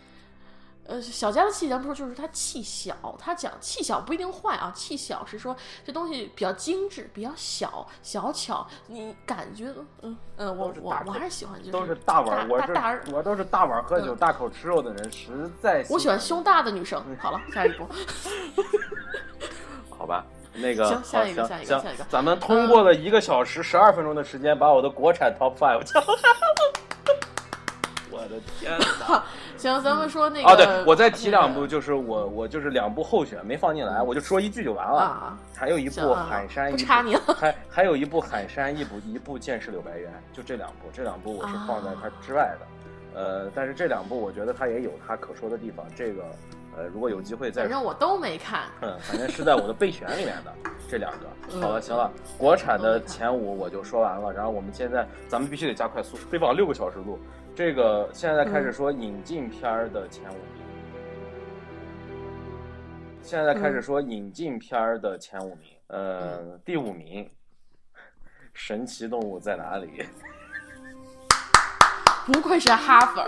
呃，小家子气，咱不说，就是他气小。他讲气小不一定坏啊，气小是说这东西比较精致，比较小小巧，你感觉嗯嗯，我我我还是喜欢就是都是大碗，我大我都是大碗喝酒、大口吃肉的人，实在我喜欢胸大的女生。好了，下一步。好吧，那个行，下一个，下一个，下一个，咱们通过了一个小时十二分钟的时间，把我的国产 top five 讲完了。我的天哪！行，咱们说那个。哦，对，我再提两部，就是我我就是两部候选没放进来，我就说一句就完了。啊。还有一部海山，不插你了。还还有一部海山，一部一部剑士柳白猿，就这两部，这两部我是放在它之外的。呃，但是这两部我觉得它也有它可说的地方，这个。呃，如果有机会再，反正我都没看。嗯，反正是在我的备选里面的这两个。好了，行了，国产的前五我就说完了。然后我们现在咱们必须得加快速，飞往六个小时录。这个现在开始说引进片儿的前五名。现在开始说引进片儿的前五名。呃，第五名，神奇动物在哪里？不愧是哈粉，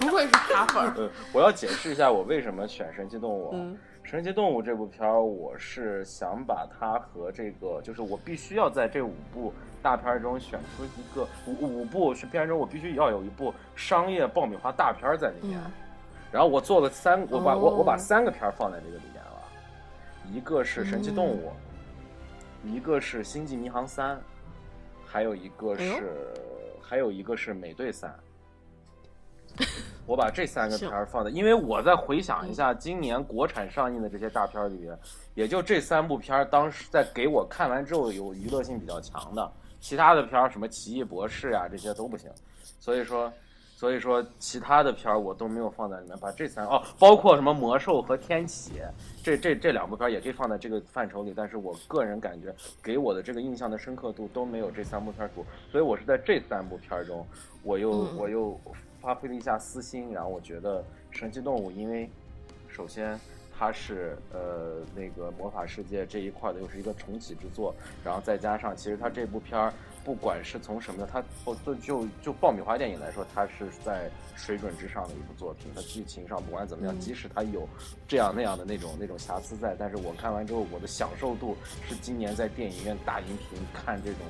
不愧是哈粉。嗯，我要解释一下我为什么选神奇动物。嗯，神奇动物这部片儿，我是想把它和这个，就是我必须要在这五部大片中选出一个五五部片中，我必须要有一部商业爆米花大片在里面。然后我做了三，我把我我把三个片儿放在这个里面了，一个是神奇动物，一个是星际迷航三，还有一个是还有一个是美队三。我把这三个片儿放在，因为我在回想一下今年国产上映的这些大片儿里边，也就这三部片儿当时在给我看完之后有娱乐性比较强的，其他的片儿什么奇异博士呀这些都不行，所以说，所以说其他的片儿我都没有放在里面，把这三哦，包括什么魔兽和天启，这这这两部片儿也可以放在这个范畴里，但是我个人感觉给我的这个印象的深刻度都没有这三部片儿足，所以我是在这三部片儿中，我又我又。发挥了一下私心，然后我觉得《神奇动物》，因为首先它是呃那个魔法世界这一块的，又是一个重启之作，然后再加上其实它这部片儿不管是从什么的，它哦就就就爆米花电影来说，它是在水准之上的一部作品。它剧情上不管怎么样，即使它有这样那样的那种那种瑕疵在，但是我看完之后，我的享受度是今年在电影院大荧屏看这种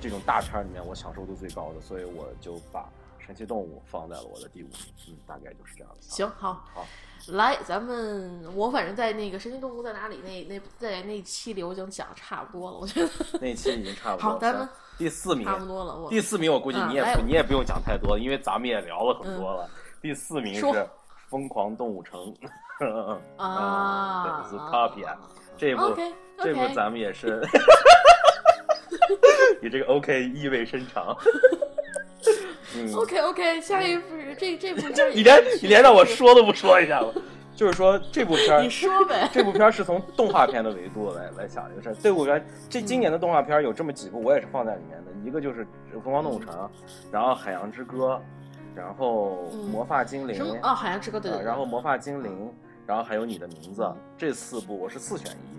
这种大片里面我享受度最高的，所以我就把。神奇动物放在了我的第五名，嗯，大概就是这样的。行，好，好，来，咱们我反正在那个神奇动物在哪里那那在那期里我已经讲差不多了，我觉得 那期已经差不多。好，咱们第四名差不多了。我第四名我估计你也你也不用讲太多，因为咱们也聊了很多了。第四名是《疯狂动物城》啊，对，是 Topia 这部这部咱们也是，你这个 OK 意味深长。OK OK，下一部这这部片 你连你连让我说都不说一下子，就是说这部片你说呗，这部片是从动画片的维度来来想这个事儿。这部片这今年的动画片有这么几部，我也是放在里面的，一个就是《疯狂动物城》，然后《海洋之歌》，然后《魔发精灵》哦，《海洋之歌》对，然后《魔发精灵》，然后还有你的名字，这四部我是四选一。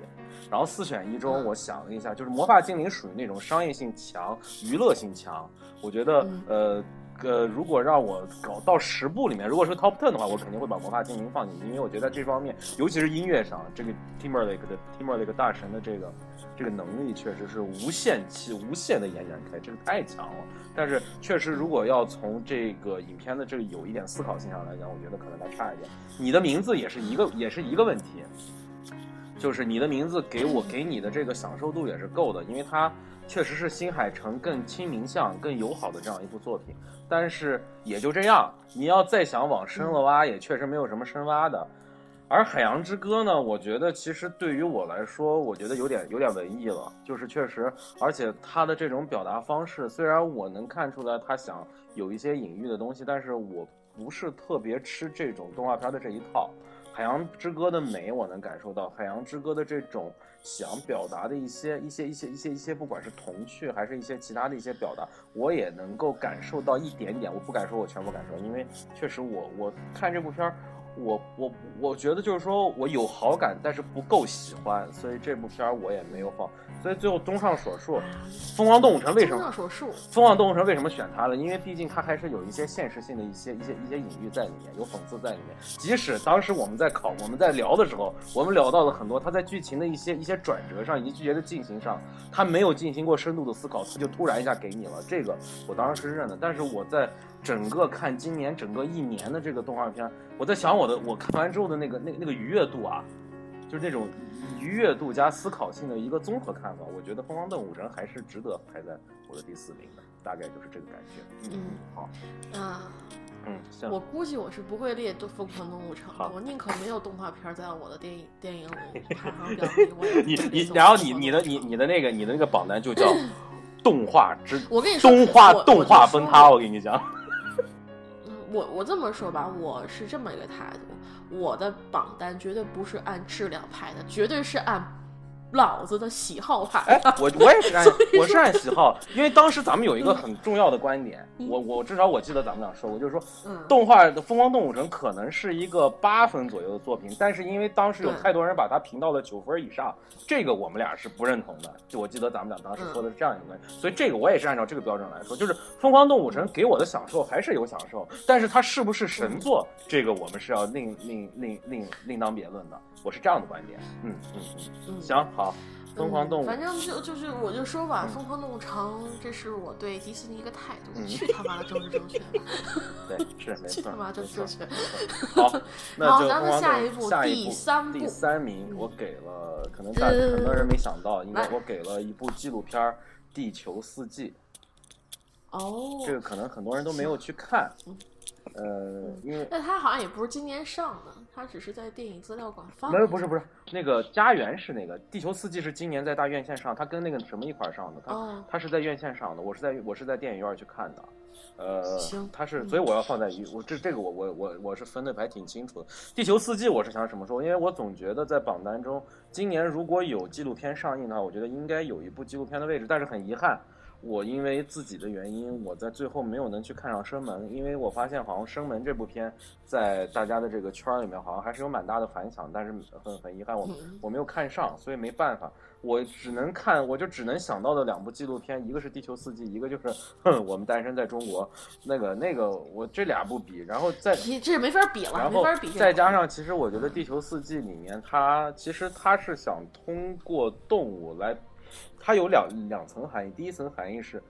然后四选一中，我想了一下，就是《魔法精灵》属于那种商业性强、娱乐性强，我觉得呃。呃，如果让我搞到十部里面，如果是 top ten 的话，我肯定会把魔法精灵放进去，因为我觉得这方面，尤其是音乐上，这个 Timberlake 的 Timberlake 大神的这个这个能力确实是无限期、无限的延展开，这个太强了。但是确实，如果要从这个影片的这个有一点思考性上来讲，我觉得可能还差一点。你的名字也是一个也是一个问题，就是你的名字给我给你的这个享受度也是够的，因为它。确实是新海诚更亲民向、更友好的这样一部作品，但是也就这样。你要再想往深了挖，也确实没有什么深挖的。而《海洋之歌》呢，我觉得其实对于我来说，我觉得有点有点文艺了。就是确实，而且他的这种表达方式，虽然我能看出来他想有一些隐喻的东西，但是我不是特别吃这种动画片的这一套。《海洋之歌》的美，我能感受到；《海洋之歌》的这种想表达的一些、一些、一些、一些、一些，不管是童趣还是一些其他的一些表达，我也能够感受到一点点。我不敢说我全部感受，因为确实我我看这部片儿。我我我觉得就是说我有好感，但是不够喜欢，所以这部片儿我也没有放。所以最后综上所述，《疯狂动物城》为什么？综上所述，《疯狂动物城》为什么选它了？因为毕竟它还是有一些现实性的一些一些一些隐喻在里面，有讽刺在里面。即使当时我们在考我们在聊的时候，我们聊到了很多，它在剧情的一些一些转折上以及剧情的进行上，它没有进行过深度的思考，它就突然一下给你了。这个我当时是认的，但是我在。整个看今年整个一年的这个动画片，我在想我的我看完之后的那个那那个愉悦度啊，就是那种愉悦度加思考性的一个综合看法，我觉得《疯狂动物城》还是值得排在我的第四名的，大概就是这个感觉。嗯，好，啊，嗯，我估计我是不会列《疯狂动物城》，我宁可没有动画片在我的电影电影里 排行表里。你你然后你你的你你的那个你的那个榜单就叫 动画之，我跟你说，动画动画崩塌，我跟你讲。我我这么说吧，我是这么一个态度，我的榜单绝对不是按质量排的，绝对是按。老子的喜好派，哎，我我也是按我是按喜好，因为当时咱们有一个很重要的观点，我我至少我记得咱们俩说过，就是说，动画的《疯狂动物城》可能是一个八分左右的作品，但是因为当时有太多人把它评到了九分以上，这个我们俩是不认同的。就我记得咱们俩当时说的是这样一个观点，所以这个我也是按照这个标准来说，就是《疯狂动物城》给我的享受还是有享受，但是它是不是神作，这个我们是要另另另另另当别论的。我是这样的观点，嗯嗯嗯，行好，疯狂动物，反正就就是我就说吧，疯狂动物城，这是我对迪士尼一个态度，去他妈的政治正确，对，是没错，去他妈政治正确。好，那就咱们下一步第三部，第三名我给了，可能大很多人没想到，因为我给了一部纪录片《地球四季》。哦，这个可能很多人都没有去看。呃，因为那它好像也不是今年上的，它只是在电影资料馆放。没有，不是不是，那个家园是那个《地球四季》是今年在大院线上，它跟那个什么一块上的，它它是在院线上的，我是在我是在电影院去看的。呃，行，它是，所以我要放在一，我这这个我我我我是分的还挺清楚的。《地球四季》我是想什么时候？因为我总觉得在榜单中，今年如果有纪录片上映的话，我觉得应该有一部纪录片的位置，但是很遗憾。我因为自己的原因，我在最后没有能去看上《生门》，因为我发现好像《生门》这部片在大家的这个圈里面好像还是有蛮大的反响，但是很很遗憾，我我没有看上，所以没办法，我只能看，我就只能想到的两部纪录片，一个是《地球四季》，一个就是《哼，我们诞生在中国》，那个那个我这俩不比，然后再这没法比了，然后再加上其实我觉得《地球四季》里面它其实它是想通过动物来。它有两两层含义，第一层含义是，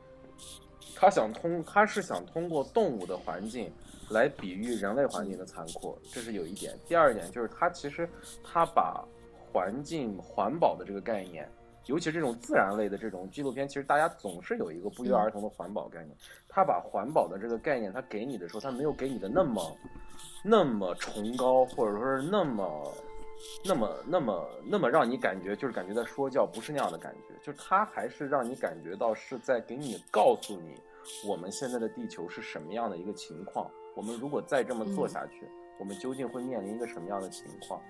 他想通，他是想通过动物的环境来比喻人类环境的残酷，这是有一点。第二点就是，他其实他把环境环保的这个概念，尤其这种自然类的这种纪录片，其实大家总是有一个不约而同的环保概念。他把环保的这个概念，他给你的时候，他没有给你的那么那么崇高，或者说是那么。那么，那么，那么让你感觉就是感觉在说教，不是那样的感觉，就是他还是让你感觉到是在给你告诉你，我们现在的地球是什么样的一个情况，我们如果再这么做下去，我们究竟会面临一个什么样的情况？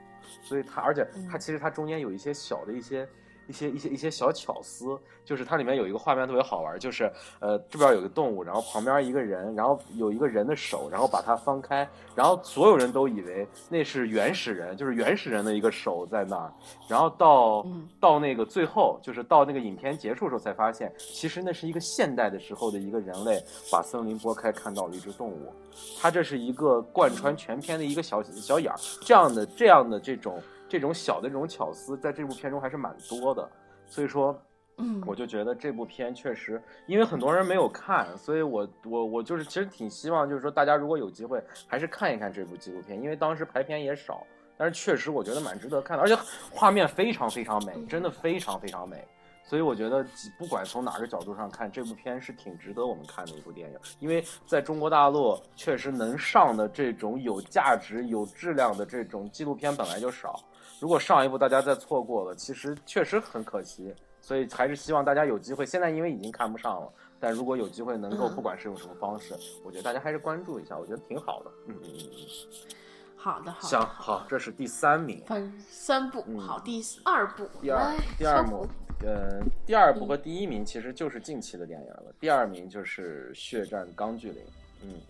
所以他，而且他其实他中间有一些小的一些。一些一些一些小巧思，就是它里面有一个画面特别好玩，就是呃这边有个动物，然后旁边一个人，然后有一个人的手，然后把它翻开，然后所有人都以为那是原始人，就是原始人的一个手在那儿，然后到到那个最后，就是到那个影片结束的时候才发现，其实那是一个现代的时候的一个人类把森林拨开看到了一只动物，它这是一个贯穿全片的一个小小眼儿，这样的这样的这种。这种小的这种巧思，在这部片中还是蛮多的，所以说，嗯，我就觉得这部片确实，因为很多人没有看，所以我我我就是其实挺希望，就是说大家如果有机会，还是看一看这部纪录片，因为当时排片也少，但是确实我觉得蛮值得看的，而且画面非常非常美，真的非常非常美。所以我觉得，不管从哪个角度上看，这部片是挺值得我们看的一部电影。因为在中国大陆，确实能上的这种有价值、有质量的这种纪录片本来就少。如果上一部大家再错过了，其实确实很可惜。所以还是希望大家有机会。现在因为已经看不上了，但如果有机会能够，不管是用什么方式，我觉得大家还是关注一下，我觉得挺好的。嗯嗯嗯嗯。好的，好。行，好，这是第三名。分三部，好，第二部。第二，第二部。呃，第二部和第一名其实就是近期的电影了。第二名就是《血战钢锯岭》。嗯，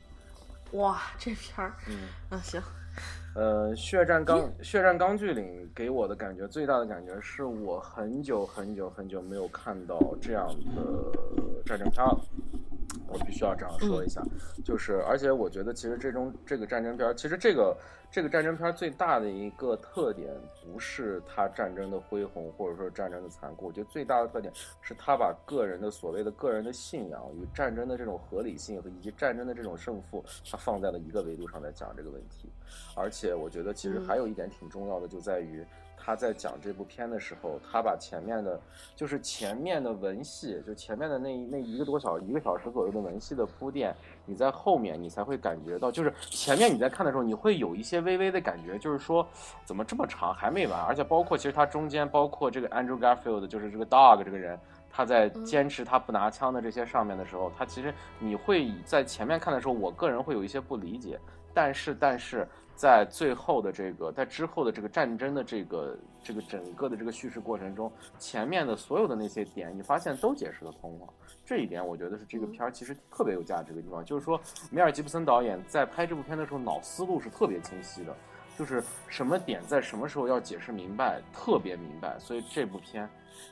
哇，这片儿，嗯，啊，行。呃，《血战钢血战钢锯岭》给我的感觉最大的感觉是我很久很久很久没有看到这样的战争片了。我必须要这样说一下，就是而且我觉得其实这种这个战争片，其实这个。这个战争片最大的一个特点，不是它战争的恢宏，或者说战争的残酷。我觉得最大的特点是，他把个人的所谓的个人的信仰与战争的这种合理性和以及战争的这种胜负，它放在了一个维度上来讲这个问题。而且，我觉得其实还有一点挺重要的，就在于。他在讲这部片的时候，他把前面的，就是前面的文戏，就前面的那那一个多小一个小时左右的文戏的铺垫，你在后面你才会感觉到，就是前面你在看的时候，你会有一些微微的感觉，就是说怎么这么长还没完，而且包括其实它中间包括这个 Andrew Garfield，就是这个 Dog 这个人。他在坚持他不拿枪的这些上面的时候，他其实你会在前面看的时候，我个人会有一些不理解，但是但是在最后的这个在之后的这个战争的这个这个整个的这个叙事过程中，前面的所有的那些点，你发现都解释得通了。这一点我觉得是这个片儿其实特别有价值的地方，就是说梅尔吉布森导演在拍这部片的时候，脑思路是特别清晰的，就是什么点在什么时候要解释明白，特别明白，所以这部片，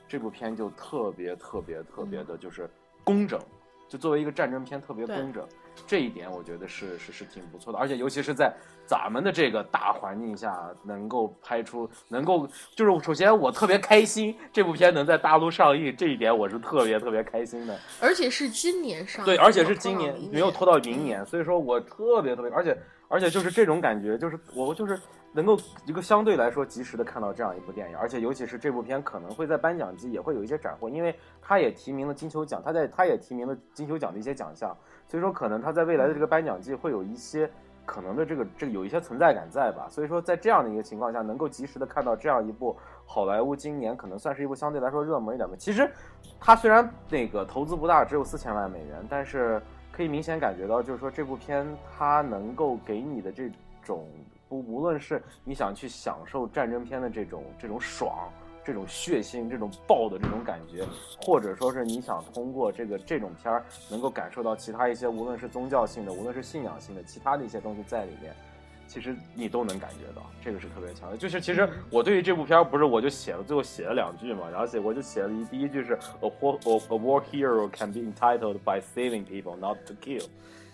这部片就特别特别特别的，就是工整，就作为一个战争片特别工整。这一点我觉得是是是挺不错的，而且尤其是在咱们的这个大环境下，能够拍出，能够就是首先我特别开心，这部片能在大陆上映，这一点我是特别特别开心的。而且是今年上，对，而且是今年，没有拖到明年，所以说我特别特别，而且而且就是这种感觉，就是我就是。能够一个相对来说及时的看到这样一部电影，而且尤其是这部片可能会在颁奖季也会有一些斩获，因为它也提名了金球奖，它在它也提名了金球奖的一些奖项，所以说可能它在未来的这个颁奖季会有一些可能的这个这个有一些存在感在吧。所以说在这样的一个情况下，能够及时的看到这样一部好莱坞今年可能算是一部相对来说热门一点的，其实它虽然那个投资不大，只有四千万美元，但是可以明显感觉到，就是说这部片它能够给你的这种。无论是你想去享受战争片的这种这种爽、这种血腥、这种爆的这种感觉，或者说是你想通过这个这种片儿能够感受到其他一些，无论是宗教性的，无论是信仰性的，其他的一些东西在里面，其实你都能感觉到，这个是特别强的。就是其实我对于这部片儿不是我就写了最后写了两句嘛，然后写我就写了一第一句是 A war a war hero can be entitled by saving people, not to kill，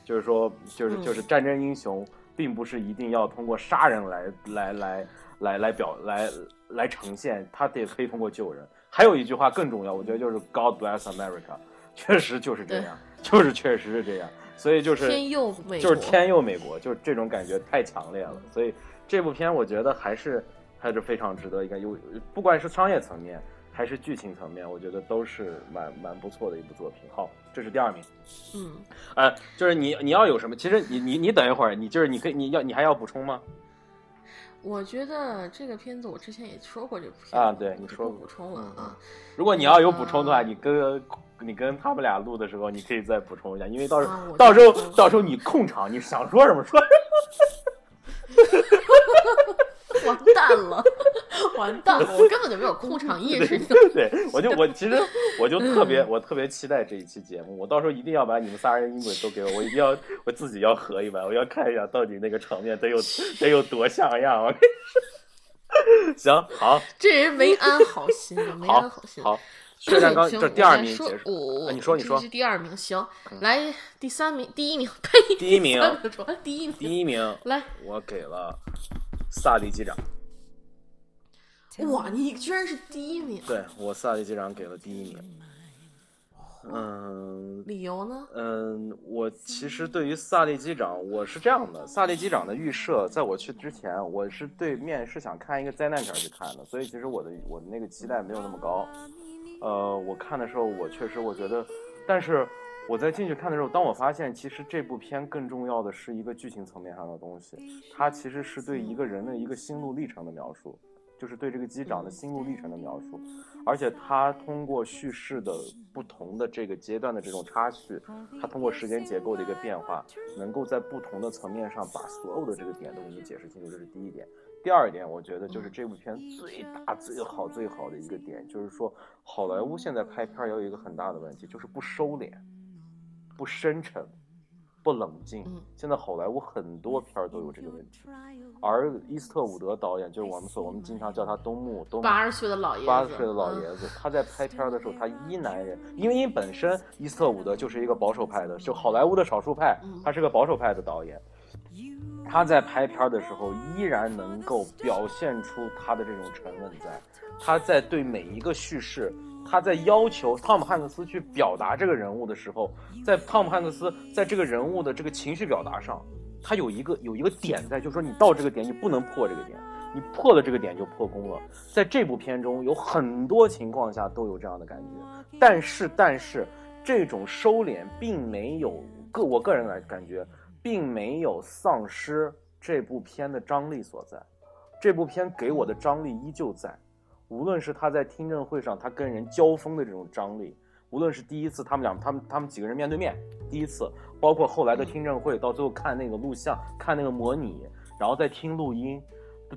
就是说就是就是战争英雄。并不是一定要通过杀人来来来来来表来来呈现，他得可以通过救人。还有一句话更重要，我觉得就是 God bless America，确实就是这样，就是确实是这样。所以就是天佑美，就是天佑美国，就是这种感觉太强烈了。所以这部片我觉得还是还是非常值得一看，有不管是商业层面。还是剧情层面，我觉得都是蛮蛮不错的一部作品。好，这是第二名。嗯，呃，就是你你要有什么？其实你你你等一会儿，你就是你可以你要你还要补充吗？我觉得这个片子我之前也说过这部片啊，对，你说补充了啊。如果你要有补充的话，你跟你跟他们俩录的时候，你可以再补充一下，因为到时候到时候到时候你控场，你想说什么说。完蛋了，完蛋了！我根本就没有控场意识。对，我就我其实我就特别 我特别期待这一期节目，我到时候一定要把你们仨人音轨都给我，我一定要我自己要合一版，我要看一下到底那个场面得有得有多像样。我跟你说，行好，这人没安好心，没安好心。好，血战钢这第二名结束。你说你说，是第二名。行，来第三名，第一名，呸，第一名，第一名，第一名，来，我给了。萨利机长，哇！你居然是第一名。对我，萨利机长给了第一名。嗯，理由呢？嗯，我其实对于萨利机长，我是这样的：萨利机长的预设，在我去之前，我是对面是想看一个灾难片去看的，所以其实我的我的那个期待没有那么高。呃，我看的时候，我确实我觉得，但是。我在进去看的时候，当我发现其实这部片更重要的是一个剧情层面上的东西，它其实是对一个人的一个心路历程的描述，就是对这个机长的心路历程的描述，而且他通过叙事的不同的这个阶段的这种插叙，他通过时间结构的一个变化，能够在不同的层面上把所有的这个点都给你解释清楚，这是第一点。第二点，我觉得就是这部片最大、最好、最好的一个点，就是说好莱坞现在拍片也有一个很大的问题，就是不收敛。不深沉，不冷静。现在好莱坞很多片儿都有这个问题，而伊斯特伍德导演就是我们所我们经常叫他东木东八十岁的老爷子，八十岁的老爷子，他在拍片的时候，他依男人，因为因本身伊斯特伍德就是一个保守派的，就好莱坞的少数派，他是个保守派的导演，他在拍片的时候依然能够表现出他的这种沉稳，在他在对每一个叙事。他在要求汤姆汉克斯去表达这个人物的时候，在汤姆汉克斯在这个人物的这个情绪表达上，他有一个有一个点在，就是说你到这个点你不能破这个点，你破了这个点就破功了。在这部片中有很多情况下都有这样的感觉，但是但是这种收敛并没有个我个人来感觉，并没有丧失这部片的张力所在，这部片给我的张力依旧在。无论是他在听证会上他跟人交锋的这种张力，无论是第一次他们俩他们他们几个人面对面第一次，包括后来的听证会，到最后看那个录像，看那个模拟，然后再听录音。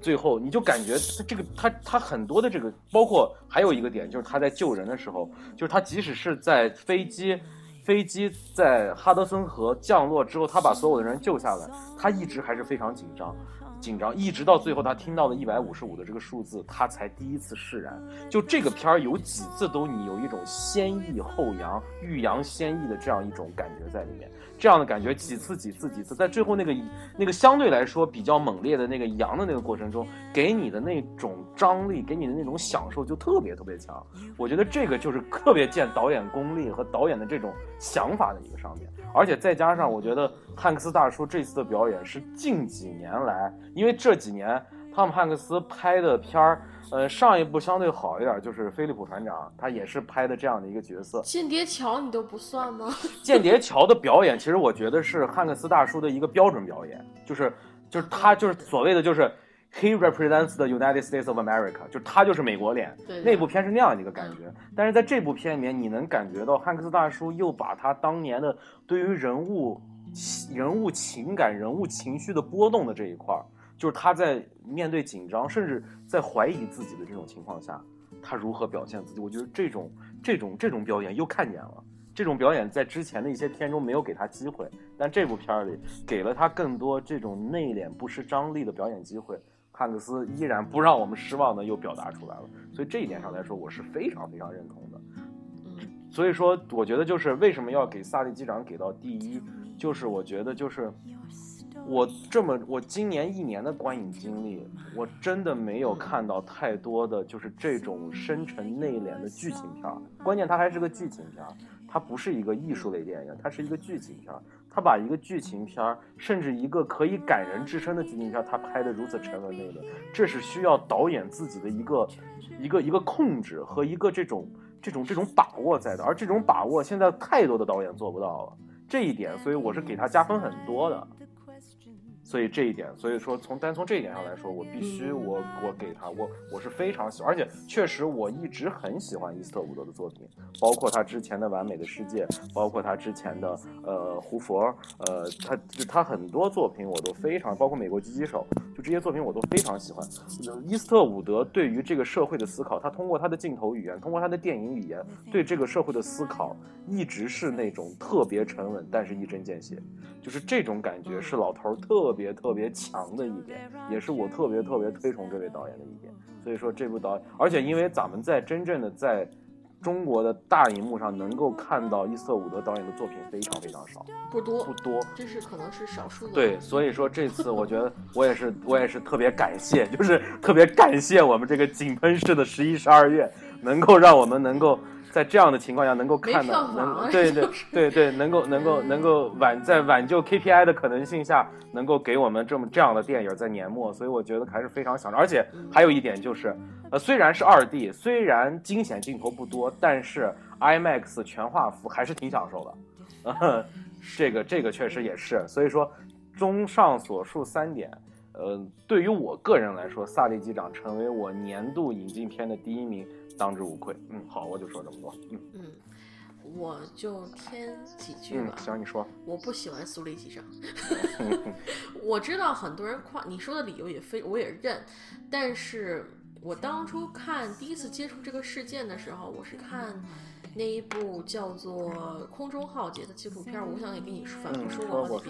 最后，你就感觉他这个他他很多的这个，包括还有一个点，就是他在救人的时候，就是他即使是在飞机飞机在哈德森河降落之后，他把所有的人救下来，他一直还是非常紧张。紧张，一直到最后，他听到了一百五十五的这个数字，他才第一次释然。就这个片儿有几次都你有一种先抑后扬、欲扬先抑的这样一种感觉在里面，这样的感觉几次几次几次，在最后那个那个相对来说比较猛烈的那个扬的那个过程中，给你的那种张力，给你的那种享受就特别特别强。我觉得这个就是特别见导演功力和导演的这种想法的一个上面。而且再加上，我觉得汉克斯大叔这次的表演是近几年来，因为这几年汤姆汉克斯拍的片儿，呃，上一部相对好一点，就是《飞利浦船长》，他也是拍的这样的一个角色。间谍桥你都不算吗？间谍桥的表演，其实我觉得是汉克斯大叔的一个标准表演，就是就是他就是所谓的就是。He represents the United States of America，就他就是美国脸。对那部片是那样一个感觉，但是在这部片里面，你能感觉到汉克斯大叔又把他当年的对于人物、人物情感、人物情绪的波动的这一块儿，就是他在面对紧张，甚至在怀疑自己的这种情况下，他如何表现自己。我觉得这种、这种、这种表演又看见了。这种表演在之前的一些片中没有给他机会，但这部片里给了他更多这种内敛、不失张力的表演机会。汉克斯依然不让我们失望的又表达出来了，所以这一点上来说，我是非常非常认同的。所以说，我觉得就是为什么要给萨利机长给到第一，就是我觉得就是我这么我今年一年的观影经历，我真的没有看到太多的就是这种深沉内敛的剧情片儿，关键它还是个剧情片儿，它不是一个艺术类电影，它是一个剧情片儿。他把一个剧情片儿，甚至一个可以感人至深的剧情片儿，他拍的如此沉稳内敛，这是需要导演自己的一个一个一个控制和一个这种这种这种把握在的，而这种把握现在太多的导演做不到了，这一点，所以我是给他加分很多的。所以这一点，所以说从单从这一点上来说，我必须我我给他，我我是非常喜欢，而且确实我一直很喜欢伊斯特伍德的作品，包括他之前的《完美的世界》，包括他之前的呃《胡佛》，呃，他他很多作品我都非常，包括《美国狙击手》，就这些作品我都非常喜欢。伊斯特伍德对于这个社会的思考，他通过他的镜头语言，通过他的电影语言，对这个社会的思考，一直是那种特别沉稳，但是一针见血，就是这种感觉是老头特别。别特别强的一点，也是我特别特别推崇这位导演的一点。所以说这部导演，而且因为咱们在真正的在中国的大荧幕上能够看到伊瑟伍德导演的作品非常非常少，不多不多，这是可能是少数的。对，所以说这次我觉得我也是我也是特别感谢，就是特别感谢我们这个井喷式的十一十二月，能够让我们能够。在这样的情况下，能够看到，能对对对对，能够能够能够挽在挽救 KPI 的可能性下，能够给我们这么这样的电影在年末，所以我觉得还是非常享受。而且还有一点就是，呃，虽然是二 D，虽然惊险镜头不多，但是 IMAX 全画幅还是挺享受的。这个这个确实也是。所以说，综上所述三点，呃，对于我个人来说，《萨利机长》成为我年度引进片的第一名。当之无愧。嗯，好，我就说这么多。嗯嗯，我就添几句吧。行，你说。我不喜欢苏黎机长。我知道很多人夸你说的理由也非我也认，但是我当初看第一次接触这个事件的时候，我是看那一部叫做《空中浩劫》的纪录片。我想也跟你反复说过好几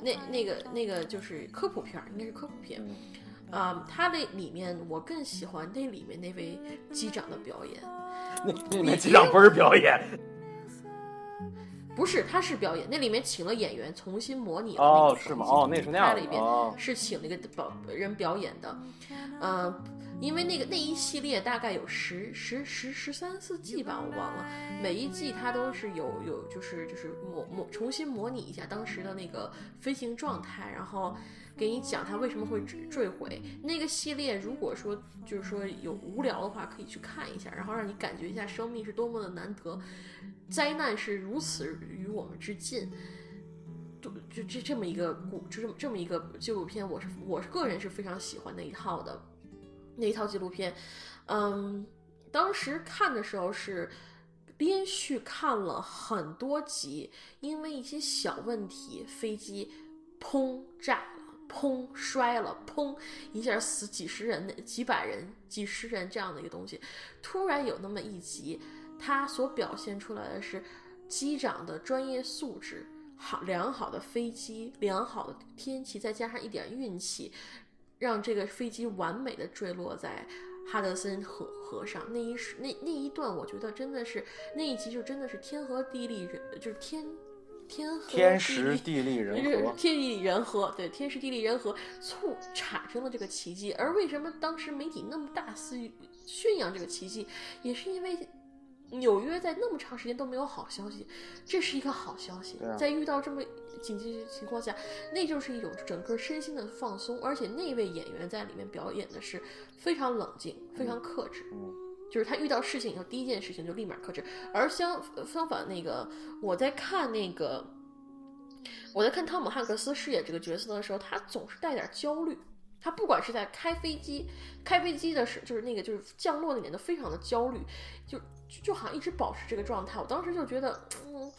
遍。那那个那个就是科普片，应该是科普片。啊，他那里面我更喜欢那里面那位机长的表演。那那里面机长不是表演，不是，他是表演。那里面请了演员重新模拟了哦，是吗？哦，那是那样。里边是请那个表人表演的，嗯，因为那个那一系列大概有十十十十三四季吧，我忘了。每一季它都是有有就是就是模模重新模拟一下当时的那个飞行状态，然后。给你讲它为什么会坠毁那个系列，如果说就是说有无聊的话，可以去看一下，然后让你感觉一下生命是多么的难得，灾难是如此与我们之近，就就这这么一个故，就这么这么一个纪录片，我是我是个人是非常喜欢那一套的。那一套纪录片，嗯，当时看的时候是连续看了很多集，因为一些小问题，飞机砰炸，砰摔了，砰一下死几十人、几百人、几十人这样的一个东西，突然有那么一集，它所表现出来的是机长的专业素质。好良好的飞机，良好的天气，再加上一点运气，让这个飞机完美的坠落在哈德森河河上。那一时那那一段，我觉得真的是那一集就真的是天和地利人，就是天天时地利人和，天地人和，对，天时地利人和促产生了这个奇迹。而为什么当时媒体那么大肆宣扬这个奇迹，也是因为。纽约在那么长时间都没有好消息，这是一个好消息。在遇到这么紧急情况下，那就是一种整个身心的放松。而且那位演员在里面表演的是非常冷静、非常克制。嗯，就是他遇到事情以后，第一件事情就立马克制。而相相反，那个我在看那个我在看汤姆汉克斯饰演这个角色的时候，他总是带点焦虑。他不管是在开飞机、开飞机的时，就是那个就是降落那年都非常的焦虑，就。就好像一直保持这个状态，我当时就觉得，嗯，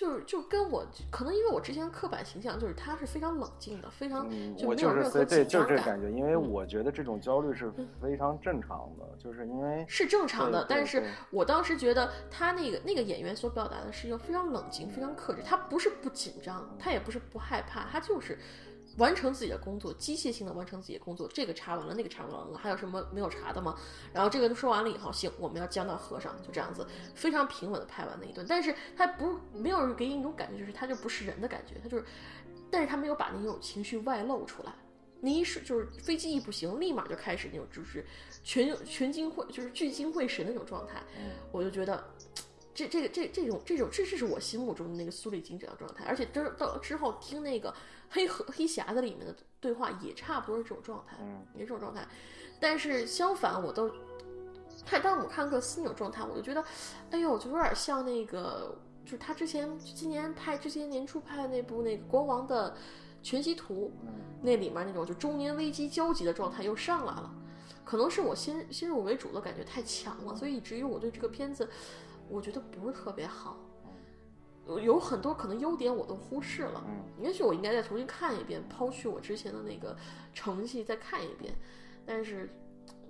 就是就跟我可能因为我之前刻板形象就是他是非常冷静的，非常我就是对对就是这感觉，因为我觉得这种焦虑是非常正常的，就是因为是正常的，但是我当时觉得他那个那个演员所表达的是一个非常冷静、非常克制，他不是不紧张，他也不是不害怕，他就是。完成自己的工作，机械性的完成自己的工作。这个查完了，那个查完了，还有什么没有查的吗？然后这个都说完了以后，行，我们要降到河上，就这样子，非常平稳的拍完那一段。但是他不没有给你一种感觉，就是他就不是人的感觉，他就是，但是他没有把那种情绪外露出来。你一是就是飞机一不行，立马就开始那种就是全全精会就是聚精会神的那种状态。我就觉得。这这个这这种这种这这是我心目中的那个苏丽金这样状态，而且之到之后听那个黑黑黑匣子里面的对话也差不多是这种状态，嗯，也是这种状态。但是相反，我都看汤姆汉克斯那种状态，我就觉得，哎呦，就有点像那个，就是他之前今年拍之前年初拍的那部那个国王的全息图，那里面那种就中年危机焦急的状态又上来了。可能是我先先入为主的感觉太强了，所以以至于我对这个片子。我觉得不是特别好，有很多可能优点我都忽视了。嗯，也许我应该再重新看一遍，抛去我之前的那个成绩再看一遍。但是，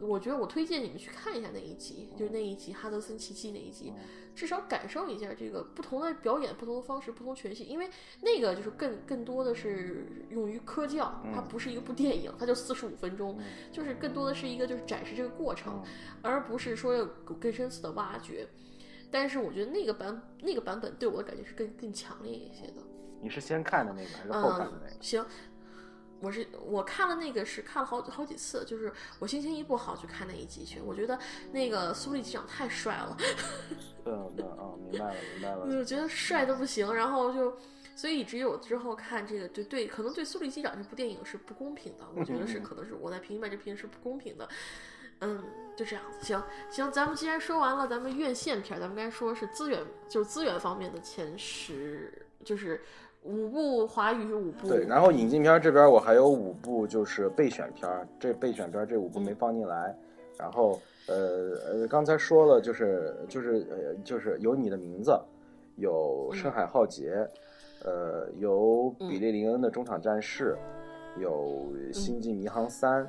我觉得我推荐你们去看一下那一集，就是那一集《哈德森奇迹》那一集，至少感受一下这个不同的表演、不同的方式、不同诠释。因为那个就是更更多的是用于科教，它不是一个部电影，它就四十五分钟，就是更多的是一个就是展示这个过程，而不是说有更深层的挖掘。但是我觉得那个版那个版本对我的感觉是更更强烈一些的。你是先看的那个还是后看的那个？行，我是我看了那个是看了好好几次，就是我心情一不好去看那一集去。我觉得那个苏丽机长太帅了。嗯嗯嗯，明白了明白了。我觉得帅的不行，然后就所以只有之后看这个对对，可能对苏丽机长这部电影是不公平的。我觉得是可能是我在评判这片是不公平的。嗯，就这样子，行行，咱们既然说完了，咱们院线片，咱们该说是资源，就是资源方面的前十，就是五部华语五部。对，然后引进片这边我还有五部，就是备选片，这备选片这五部没放进来。然后呃呃，刚才说了，就是就是呃就是有你的名字，有深海浩劫，呃有比利林恩的中场战事，有星际迷航三，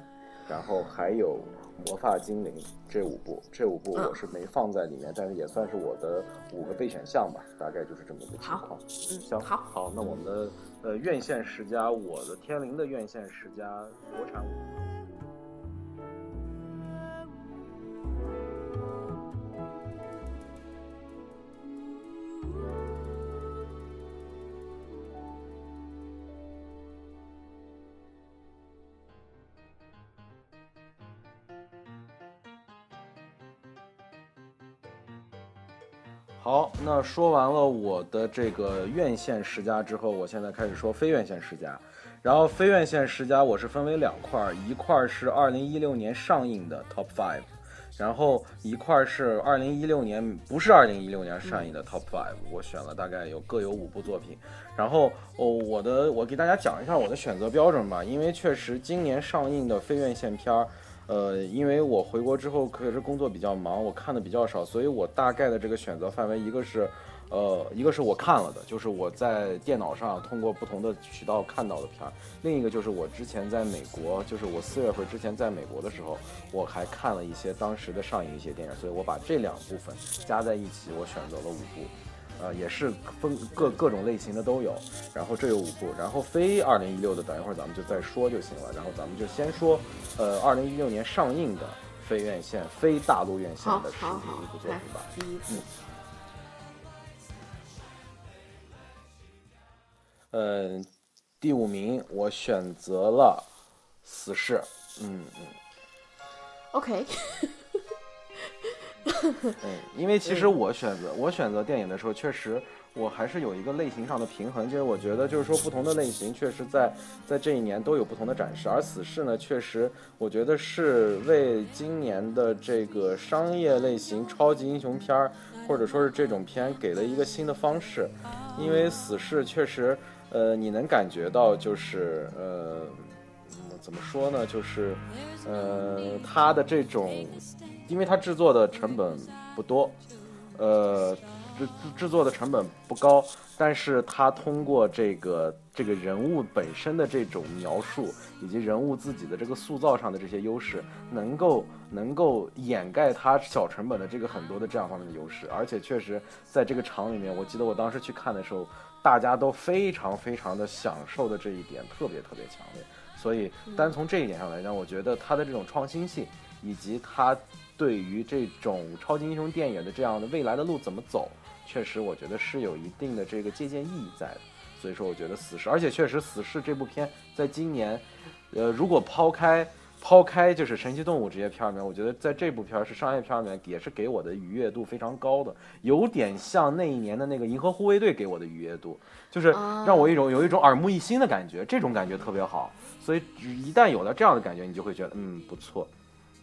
然后还有。魔发精灵这五部，这五部我是没放在里面，但是也算是我的五个备选项吧，大概就是这么一个情况。嗯，行，好，好，那我们的呃院线十佳，我的天灵的院线十佳国产。好，那说完了我的这个院线十佳之后，我现在开始说非院线十佳。然后非院线十佳我是分为两块，一块是二零一六年上映的 Top Five，然后一块是二零一六年不是二零一六年上映的 Top Five。我选了大概有各有五部作品。然后哦，我的我给大家讲一下我的选择标准吧，因为确实今年上映的非院线片儿。呃，因为我回国之后可是工作比较忙，我看的比较少，所以我大概的这个选择范围，一个是，呃，一个是我看了的，就是我在电脑上通过不同的渠道看到的片儿；另一个就是我之前在美国，就是我四月份之前在美国的时候，我还看了一些当时的上映一些电影，所以我把这两部分加在一起，我选择了五部。呃，也是分各各种类型的都有，然后这有五部，然后非二零一六的，等一会儿咱们就再说就行了。然后咱们就先说，呃，二零一六年上映的非院线、非大陆院线的十一部作品吧。第一部。嗯，第五名我选择了《死侍》。嗯嗯。OK。嗯，因为其实我选择我选择电影的时候，确实我还是有一个类型上的平衡，就是我觉得就是说不同的类型确实在在这一年都有不同的展示，而《死侍》呢，确实我觉得是为今年的这个商业类型超级英雄片儿，或者说是这种片给了一个新的方式，因为《死侍》确实，呃，你能感觉到就是呃，怎么说呢，就是呃，他的这种。因为它制作的成本不多，呃，制制作的成本不高，但是它通过这个这个人物本身的这种描述，以及人物自己的这个塑造上的这些优势，能够能够掩盖它小成本的这个很多的这样方面的优势，而且确实在这个场里面，我记得我当时去看的时候，大家都非常非常的享受的这一点特别特别强烈，所以单从这一点上来讲，我觉得它的这种创新性以及它。对于这种超级英雄电影的这样的未来的路怎么走，确实我觉得是有一定的这个借鉴意义在的。所以说，我觉得《死侍》，而且确实《死侍》这部片在今年，呃，如果抛开抛开就是神奇动物这些片儿里面，我觉得在这部片儿是商业片儿里面也是给我的愉悦度非常高的，有点像那一年的那个《银河护卫队》给我的愉悦度，就是让我一种有一种耳目一新的感觉，这种感觉特别好。所以一旦有了这样的感觉，你就会觉得嗯不错。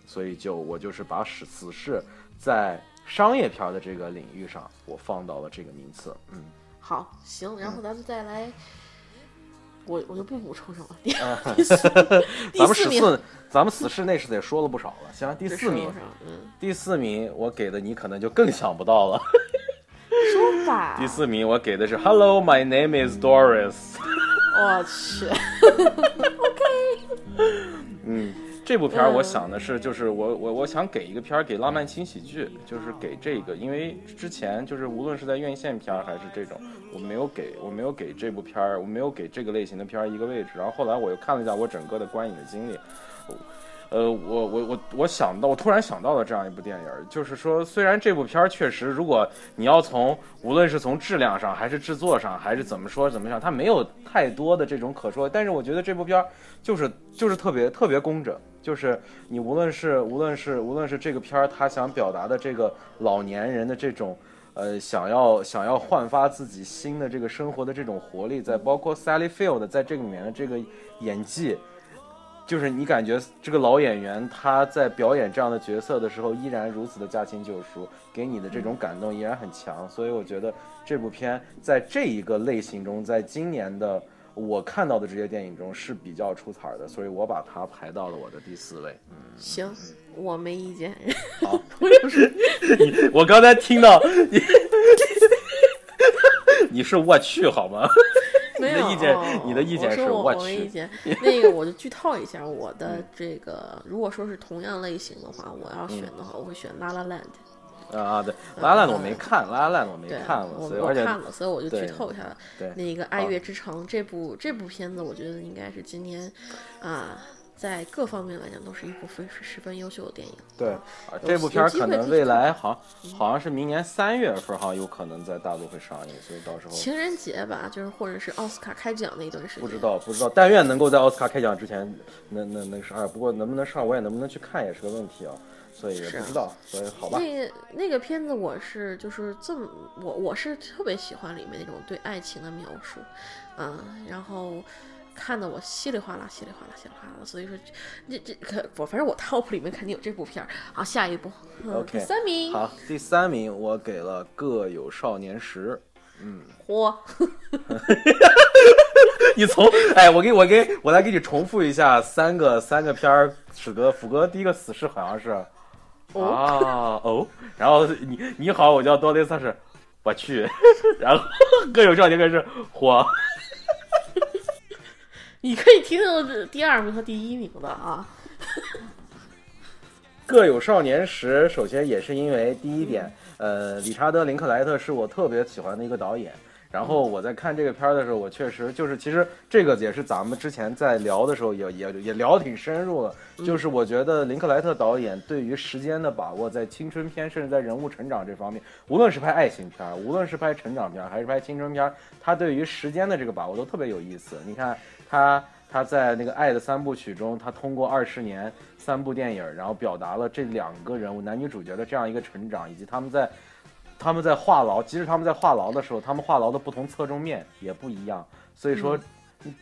所以就我就是把死死侍在商业片的这个领域上，我放到了这个名次。嗯，好，行，然后咱们再来，我我就不补充什么。第咱们史四，咱们死侍那是得说了不少了。行，第四名，第四名我给的你可能就更想不到了。说吧。第四名我给的是 Hello, my name is Doris。我去。OK。嗯。这部片儿，我想的是，就是我我我想给一个片儿给浪漫轻喜剧，就是给这个，因为之前就是无论是在院线片儿还是这种，我没有给我没有给这部片儿，我没有给这个类型的片儿一个位置。然后后来我又看了一下我整个的观影的经历。呃，我我我我想到，我突然想到了这样一部电影，就是说，虽然这部片儿确实，如果你要从无论是从质量上，还是制作上，还是怎么说怎么样，它没有太多的这种可说。但是我觉得这部片儿就是就是特别特别工整，就是你无论是无论是无论是这个片儿，他想表达的这个老年人的这种呃想要想要焕发自己新的这个生活的这种活力，在包括 Sally Field 在这里面的这个演技。就是你感觉这个老演员他在表演这样的角色的时候，依然如此的驾轻就熟，给你的这种感动依然很强。所以我觉得这部片在这一个类型中，在今年的我看到的这些电影中是比较出彩的，所以我把它排到了我的第四位。嗯，行，我没意见。好，你我刚才听到你，你是我去好吗？没有意见，你的意见是我没意见。那个，我就剧透一下我的这个。如果说是同样类型的话，我要选的话，我会选《La La Land》。啊，对，《La La Land》我没看，《La La Land》我没看了，我我看了，所以我就剧透一下。对，那个《爱乐之城》这部这部片子，我觉得应该是今年啊。在各方面来讲，都是一部分十分优秀的电影。对，这部片可能未来好好像是明年三月份哈，有可能在大陆会上映，所以到时候情人节吧，就是或者是奥斯卡开奖那一段时间。不知道，不知道，但愿能够在奥斯卡开奖之前，那那那啥，不过能不能上，我也能不能去看也是个问题啊，所以也不知道，所以好吧。那那个片子我是就是这么，我我是特别喜欢里面那种对爱情的描述，嗯，然后。看的我稀里哗啦，稀里哗啦，稀里哗啦，所以说，这这可我反正我 top 里面肯定有这部片儿。好，下一部，OK，第三名。好，第三名我给了《各有少年时》。嗯，嚯，你从哎，我给我给我来给你重复一下三个三个片儿，史哥福哥第一个死侍好像是啊哦，然后你你好，我叫多雷萨是，我去，然后各有少年更是火，你可以听听第二名和第一名的啊。各有少年时，首先也是因为第一点，呃，理查德·林克莱特是我特别喜欢的一个导演。然后我在看这个片儿的时候，我确实就是，其实这个也是咱们之前在聊的时候也也也聊挺深入的。就是我觉得林克莱特导演对于时间的把握，在青春片甚至在人物成长这方面，无论是拍爱情片，无论是拍成长片，还是拍青春片，他对于时间的这个把握都特别有意思。你看他。他在那个《爱的三部曲》中，他通过二十年三部电影，然后表达了这两个人物男女主角的这样一个成长，以及他们在他们在话痨，即使他们在话痨的时候，他们话痨的不同侧重面也不一样。所以说，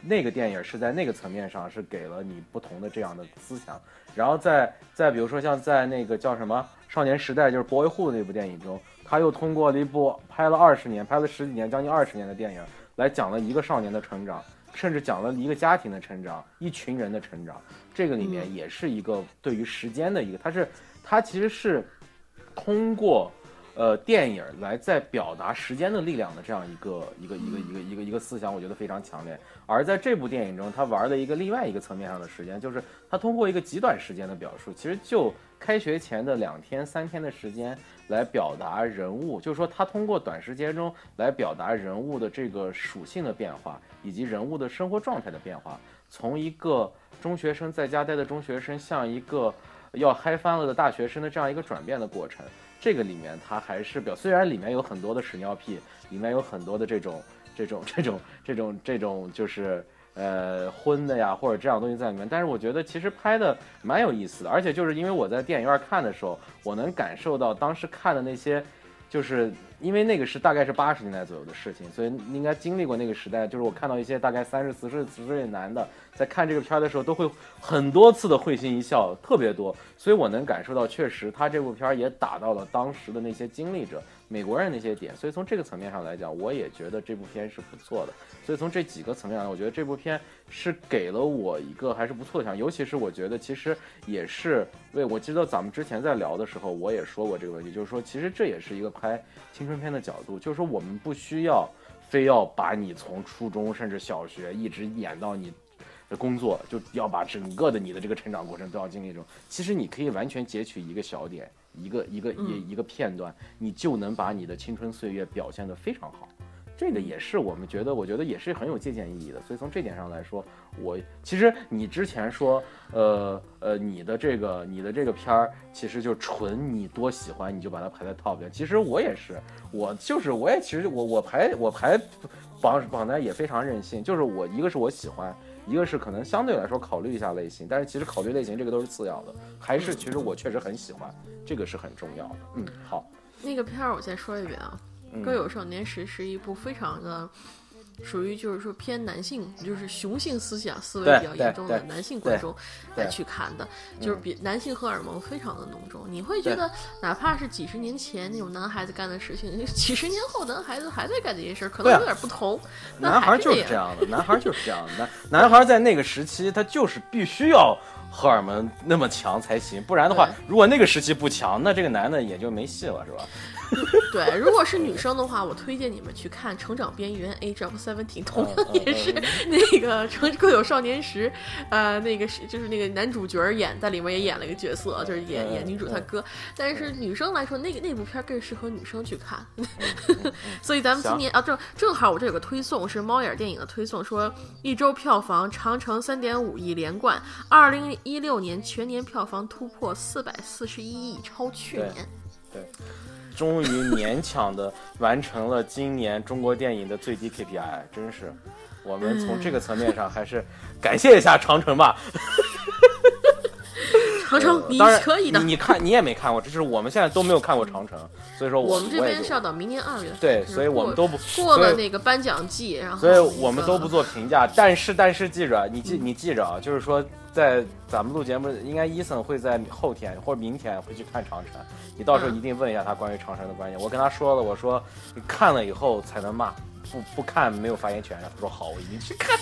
那个电影是在那个层面上是给了你不同的这样的思想。然后再再比如说像在那个叫什么《少年时代》，就是《博维户》那部电影中，他又通过了一部拍了二十年、拍了十几年、将近二十年的电影，来讲了一个少年的成长。甚至讲了一个家庭的成长，一群人的成长，这个里面也是一个对于时间的一个，它是它其实是通过呃电影来在表达时间的力量的这样一个一个一个一个一个一个思想，我觉得非常强烈。而在这部电影中，他玩的一个另外一个层面上的时间，就是他通过一个极短时间的表述，其实就开学前的两天三天的时间。来表达人物，就是说他通过短时间中来表达人物的这个属性的变化，以及人物的生活状态的变化，从一个中学生在家待的中学生，向一个要嗨翻了的大学生的这样一个转变的过程。这个里面它还是表，虽然里面有很多的屎尿屁，里面有很多的这种这种这种这种这种就是。呃，荤的呀，或者这样东西在里面，但是我觉得其实拍的蛮有意思的，而且就是因为我在电影院看的时候，我能感受到当时看的那些，就是因为那个是大概是八十年代左右的事情，所以应该经历过那个时代。就是我看到一些大概三十四岁、四十岁男的在看这个片儿的时候，都会很多次的会心一笑，特别多，所以我能感受到，确实他这部片儿也打到了当时的那些经历者。美国人那些点，所以从这个层面上来讲，我也觉得这部片是不错的。所以从这几个层面上，我觉得这部片是给了我一个还是不错的想，尤其是我觉得其实也是为我记得咱们之前在聊的时候，我也说过这个问题，就是说其实这也是一个拍春片的角度，就是说我们不需要非要把你从初中甚至小学一直演到你的工作，就要把整个的你的这个成长过程都要经历中。其实你可以完全截取一个小点。一个一个一一个片段，你就能把你的青春岁月表现得非常好，这个也是我们觉得，我觉得也是很有借鉴意义的。所以从这点上来说，我其实你之前说，呃呃，你的这个你的这个片儿，其实就纯你多喜欢你就把它排在 top 里。其实我也是，我就是我也其实我我排我排榜榜单也非常任性，就是我一个是我喜欢。一个是可能相对来说考虑一下类型，但是其实考虑类型这个都是次要的，还是其实我确实很喜欢，这个是很重要的。嗯，好，那个片儿我再说一遍啊，《歌友少年时》是一部非常的。属于就是说偏男性，就是雄性思想思维比较严重的男性观众来去看的，就是比男性荷尔蒙非常的浓重。你会觉得，哪怕是几十年前那种男孩子干的事情，几十年后男孩子还在干这些事儿，可能有点不同。男孩就是这样的，男孩就是这样的。男男孩在那个时期，他就是必须要荷尔蒙那么强才行，不然的话，如果那个时期不强，那这个男的也就没戏了，是吧？对，如果是女生的话，我推荐你们去看《成长边缘》，Age of Seventeen，同样也是那个成各 有少年时，呃，那个是就是那个男主角演在里面也演了一个角色，就是演演女主他哥。但是女生来说，那个那部片更适合女生去看。所以咱们今年啊，正正好我这有个推送是猫眼电影的推送，说一周票房长城三点五亿连冠，二零一六年全年票房突破四百四十一亿，超去年。对。终于勉强的完成了今年中国电影的最低 KPI，真是，我们从这个层面上还是感谢一下长城吧。长城，你可以的。你看，你也没看过，这是我们现在都没有看过长城，所以说我们这边是要到明年二月。对，所以我们都不过了那个颁奖季，然后所以我们都不做评价。但是，但是记着，你记你记着啊，就是说。在咱们录节目，应该伊森会在后天或者明天会去看长城，你到时候一定问一下他关于长城的观点。我跟他说了，我说你看了以后才能骂，不不看没有发言权。然后他说好，我一定去看。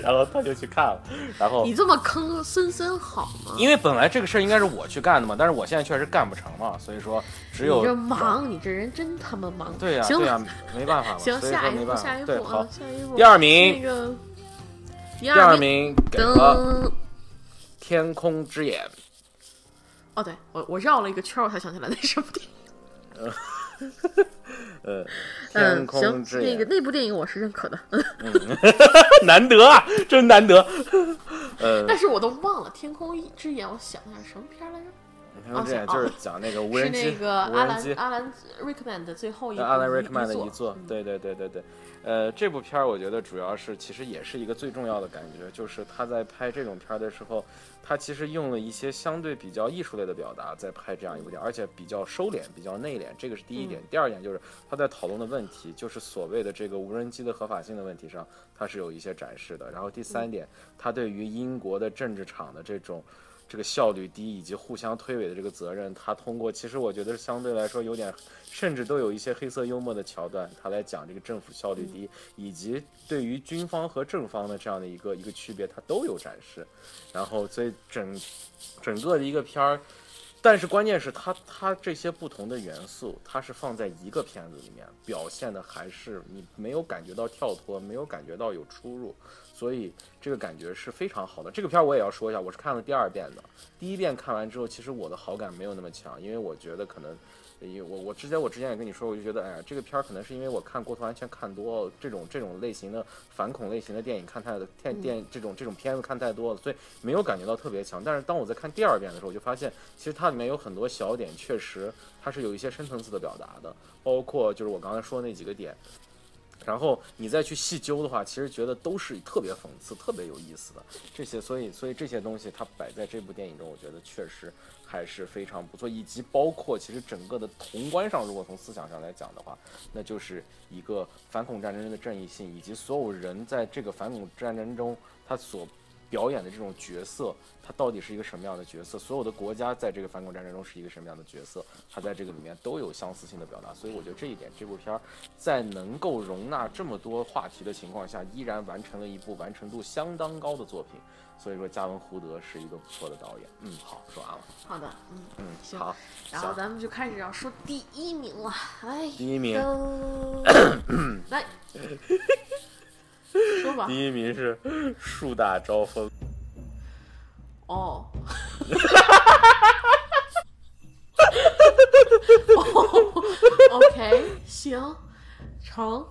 然后他就去看了。然后你这么坑森森好吗？因为本来这个事儿应该是我去干的嘛，但是我现在确实干不成嘛，所以说只有你这忙，你这人真他妈忙。对呀，对呀，没办法。行，下一步，下一步，好，下一步。第二名，那个第二名给了《天空之眼》。哦，对我我绕了一个圈，我才想起来那什么电影。呃，天空之眼。那个那部电影我是认可的。难得啊，真难得。呃，但是我都忘了《天空之眼》，我想一下什么片来着？天空之眼就是讲那个无人机，是那个阿兰阿兰瑞克曼的最后一阿兰瑞克曼的一作。对对对对对。呃，这部片儿我觉得主要是其实也是一个最重要的感觉，就是他在拍这种片儿的时候。他其实用了一些相对比较艺术类的表达，在拍这样一部电影，而且比较收敛，比较内敛，这个是第一点。第二点就是他在讨论的问题，就是所谓的这个无人机的合法性的问题上，他是有一些展示的。然后第三点，他对于英国的政治场的这种。这个效率低以及互相推诿的这个责任，他通过其实我觉得相对来说有点，甚至都有一些黑色幽默的桥段，他来讲这个政府效率低，以及对于军方和正方的这样的一个一个区别，他都有展示。然后所以整整个的一个片儿，但是关键是他他这些不同的元素，它是放在一个片子里面表现的，还是你没有感觉到跳脱，没有感觉到有出入。所以这个感觉是非常好的。这个片儿我也要说一下，我是看了第二遍的。第一遍看完之后，其实我的好感没有那么强，因为我觉得可能，因为我我之前我之前也跟你说，我就觉得，哎呀，这个片儿可能是因为我看国土安全看多，这种这种类型的反恐类型的电影看太的电电这种这种片子看太多了，所以没有感觉到特别强。但是当我在看第二遍的时候，我就发现其实它里面有很多小点，确实它是有一些深层次的表达的，包括就是我刚才说的那几个点。然后你再去细究的话，其实觉得都是特别讽刺、特别有意思的这些，所以所以这些东西它摆在这部电影中，我觉得确实还是非常不错。以及包括其实整个的宏观上，如果从思想上来讲的话，那就是一个反恐战争的正义性，以及所有人在这个反恐战争中他所。表演的这种角色，他到底是一个什么样的角色？所有的国家在这个反恐战争中是一个什么样的角色？他在这个里面都有相似性的表达，所以我觉得这一点，这部片儿在能够容纳这么多话题的情况下，依然完成了一部完成度相当高的作品。所以说，加文·胡德是一个不错的导演。嗯，好，说完了。好的，嗯嗯，行。好，然后咱们就开始要说第一名了。哎，第一名，来。说吧，第一名是树大招风。哦，OK，行，成。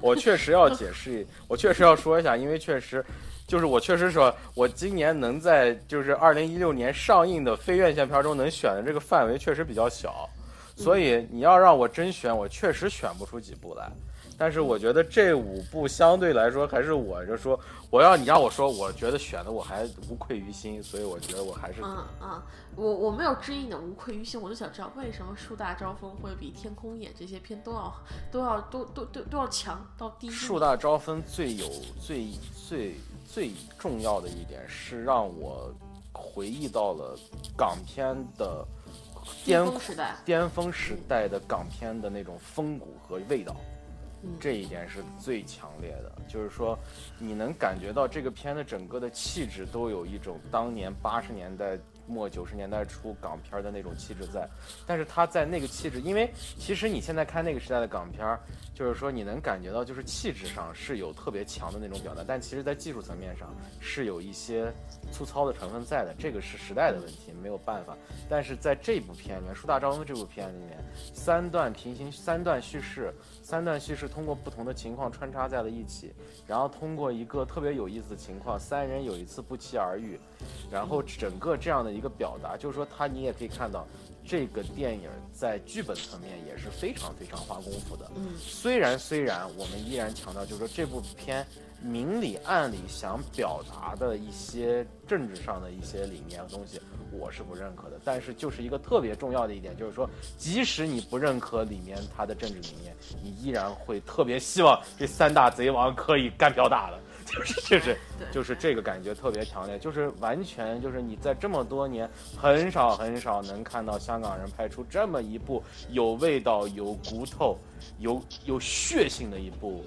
我确实要解释，我确实要说一下，因为确实就是我确实说，我今年能在就是二零一六年上映的非院线片中能选的这个范围确实比较小，所以你要让我真选，我确实选不出几部来。但是我觉得这五部相对来说还是我就说，我要你让我说，我觉得选的我还无愧于心，所以我觉得我还是嗯嗯，我我没有质疑你的无愧于心，我就想知道为什么树大招风会比天空眼这些片都要都要都都都都要强到第一。树大招风最有最最最重要的一点是让我回忆到了港片的巅峰时代，巅峰时代的港片的那种风骨和味道。这一点是最强烈的，就是说，你能感觉到这个片的整个的气质都有一种当年八十年代。末九十年代初港片的那种气质在，但是他在那个气质，因为其实你现在看那个时代的港片，就是说你能感觉到，就是气质上是有特别强的那种表达，但其实在技术层面上是有一些粗糙的成分在的，这个是时代的问题，没有办法。但是在这部片里面，《树大招风》这部片里面，三段平行三段叙事，三段叙事通过不同的情况穿插在了一起，然后通过一个特别有意思的情况，三人有一次不期而遇，然后整个这样的。一个表达，就是说他，你也可以看到，这个电影在剧本层面也是非常非常花功夫的。嗯，虽然虽然我们依然强调，就是说这部片明里暗里想表达的一些政治上的一些理念和东西，我是不认可的。但是就是一个特别重要的一点，就是说，即使你不认可里面他的政治理念，你依然会特别希望这三大贼王可以干票大的。就是就是就是这个感觉特别强烈，就是完全就是你在这么多年很少很少能看到香港人拍出这么一部有味道、有骨头、有有血性的一部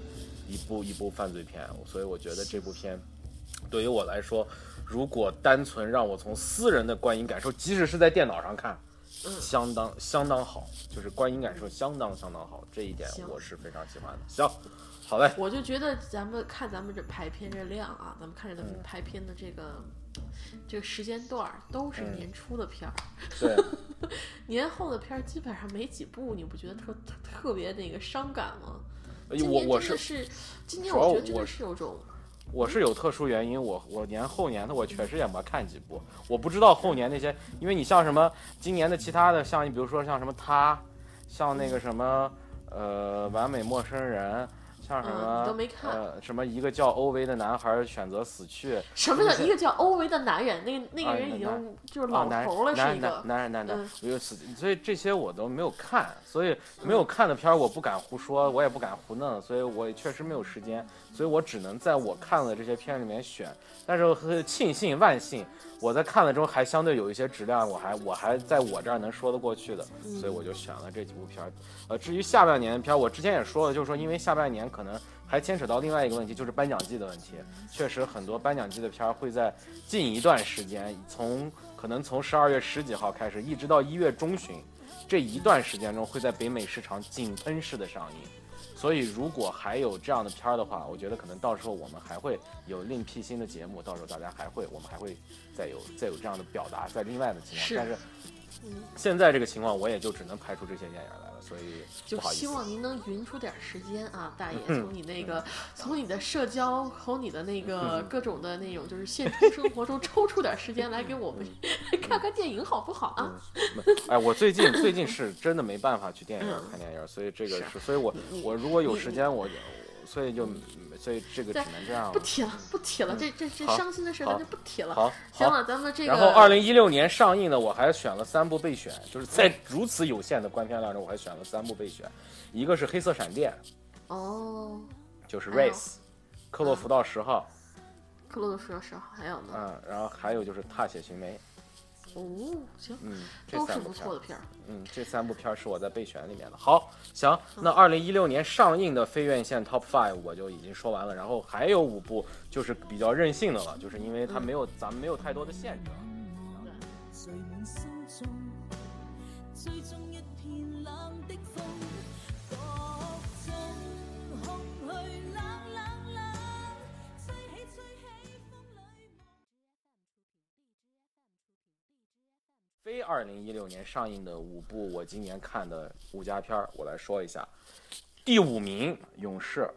一部一部犯罪片，所以我觉得这部片对于我来说，如果单纯让我从私人的观影感受，即使是在电脑上看。相当相当好，就是观影感受相当相当好，这一点我是非常喜欢的。行，好嘞。我就觉得咱们看咱们这排片这量啊，咱们看着咱们排片的这个这个时间段都是年初的片儿，对，年后的片儿基本上没几部，你不觉得特特别那个伤感吗？我我是今天我觉得真的是有种。我是有特殊原因，我我年后年的我确实也没看几部，我不知道后年那些，因为你像什么今年的其他的，像你比如说像什么他，像那个什么呃完美陌生人。像什么都没看，呃，什么一个叫欧维的男孩选择死去？什么叫一个叫欧维的男人？那个那个人已经就是老头了，是一个男人男人，我就死，所以这些我都没有看，所以没有看的片儿我不敢胡说，我也不敢胡弄，所以我也确实没有时间，所以我只能在我看了这些片里面选。但是庆幸万幸，我在看了之后还相对有一些质量，我还我还在我这儿能说得过去的，所以我就选了这几部片儿。呃，至于下半年的片儿，我之前也说了，就是说因为下半年。可能还牵扯到另外一个问题，就是颁奖季的问题。确实，很多颁奖季的片儿会在近一段时间，从可能从十二月十几号开始，一直到一月中旬这一段时间中，会在北美市场井喷式的上映。所以，如果还有这样的片儿的话，我觉得可能到时候我们还会有另辟新的节目，到时候大家还会，我们还会再有再有这样的表达，在另外的情况。但是，现在这个情况，我也就只能排除这些电影来。所以就希望您能匀出点时间啊，大爷，从你那个，从你的社交，从你的那个各种的那种，就是现实生活中抽出点时间来给我们 看看电影，好不好啊？哎，我最近最近是真的没办法去电影院看电影，所以这个是，所以我我如果有时间，我所以就。所以这个只能这样了，不提了，不提了。这这这伤心的事咱就不提了。好，行了，咱们这个。然后，二零一六年上映的，我还选了三部备选，就是在如此有限的观片量中，我还选了三部备选。一个是《黑色闪电》，哦，就是《Race》，克洛弗道十号。克洛弗道十号还有呢？嗯，然后还有就是《踏雪寻梅》。哦，行，嗯，都是不错的片儿。嗯，这三部片儿是我在备选里面的。好，行，那二零一六年上映的非院线 Top Five 我就已经说完了，然后还有五部就是比较任性的了，就是因为它没有咱们没有太多的限制。非二零一六年上映的五部我今年看的武侠片儿，我来说一下。第五名《勇士》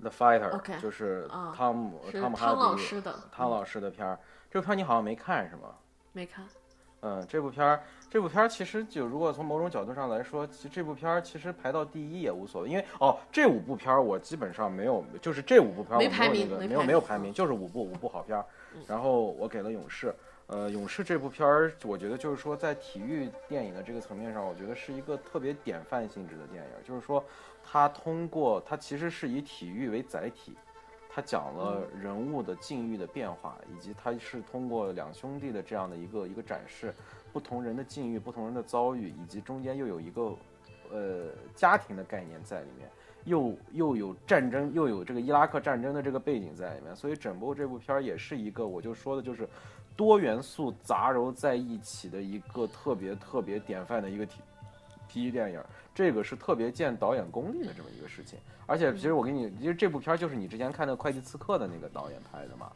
，The Fighter，就是汤姆汤姆哈迪汤老师的片儿。这部片儿你好像没看是吗？没看。嗯，这部片儿这部片儿其实就如果从某种角度上来说，其实这部片儿其实排到第一也无所谓，因为哦这五部片儿我基本上没有，就是这五部片儿没排名，没有没有排名，就是五部五部好片儿。然后我给了《勇士》。呃，勇士这部片儿，我觉得就是说，在体育电影的这个层面上，我觉得是一个特别典范性质的电影。就是说，它通过它其实是以体育为载体，它讲了人物的境遇的变化，以及它是通过两兄弟的这样的一个一个展示，不同人的境遇、不同人的遭遇，以及中间又有一个呃家庭的概念在里面，又又有战争，又有这个伊拉克战争的这个背景在里面，所以整部这部片儿也是一个，我就说的就是。多元素杂糅在一起的一个特别特别典范的一个体体育电影，这个是特别见导演功力的这么一个事情。而且，其实我给你，其实这部片就是你之前看的《会计刺客》的那个导演拍的嘛，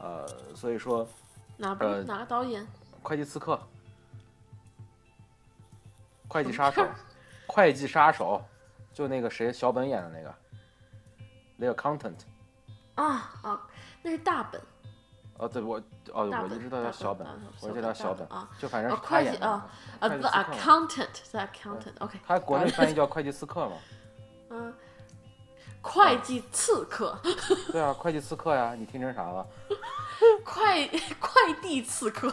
呃，所以说哪部哪个导演？《会计刺客》《会计杀手》《会计杀手》，就那个谁小本演的那个，那个 Content 啊啊，那是大本。哦，对，我哦，我一直都叫小本，我就叫小本啊，就反正会计啊啊，the accountant，the accountant，OK。他国内翻译叫会计刺客嘛？嗯，会计刺客。对啊，会计刺客呀，你听成啥了？快快递刺客。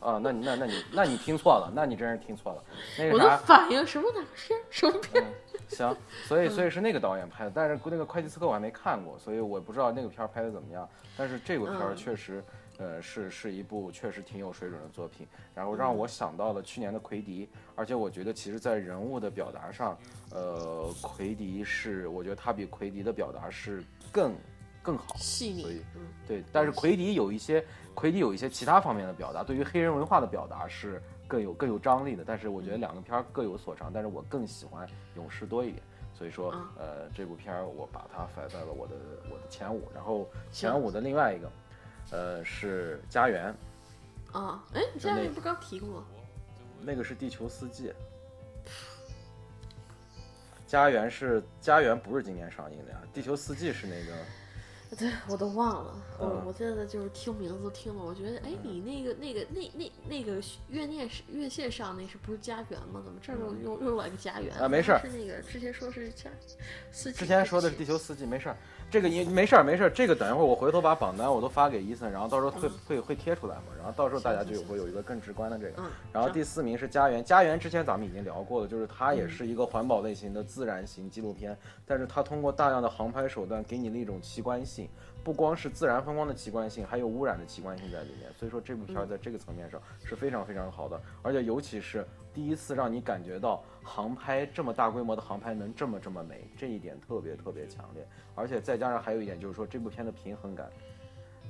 啊，那你那那你那你听错了，那你真是听错了。那个我的反应什么哪个是什么片？行，所以所以是那个导演拍的，但是那个会计刺客我还没看过，所以我不知道那个片儿拍的怎么样。但是这个片儿确实，呃，是是一部确实挺有水准的作品。然后让我想到了去年的奎迪，而且我觉得其实在人物的表达上，呃，奎迪是我觉得他比奎迪的表达是更更好细腻。所以对，但是奎迪有一些奎迪有一些其他方面的表达，对于黑人文化的表达是。更有更有张力的，但是我觉得两个片儿各有所长，但是我更喜欢勇士多一点，所以说呃这部片儿我把它排在了我的我的前五，然后前五的另外一个，呃是家园，啊，哎家园不刚提过吗？那个是地球四季，家园是家园不是今年上映的呀，地球四季是那个。对，我都忘了。我我现在就是听名字都听了，我觉得，哎，你那个那个那那那个院线是院线上那是不是家园吗？怎么这儿又又又来个家园啊？没事儿，是那个之前说是家四季，之前说的是地球四季，没事儿。这个因没事儿没事儿，这个等一会儿我回头把榜单我都发给伊森，然后到时候会会会贴出来嘛，然后到时候大家就会有一个更直观的这个。然后第四名是家园，家园之前咱们已经聊过了，就是它也是一个环保类型的自然型纪录片，但是它通过大量的航拍手段给你了一种奇观性。不光是自然风光的奇观性，还有污染的奇观性在里面，所以说这部片儿在这个层面上是非常非常好的，而且尤其是第一次让你感觉到航拍这么大规模的航拍能这么这么美，这一点特别特别强烈，而且再加上还有一点就是说这部片的平衡感，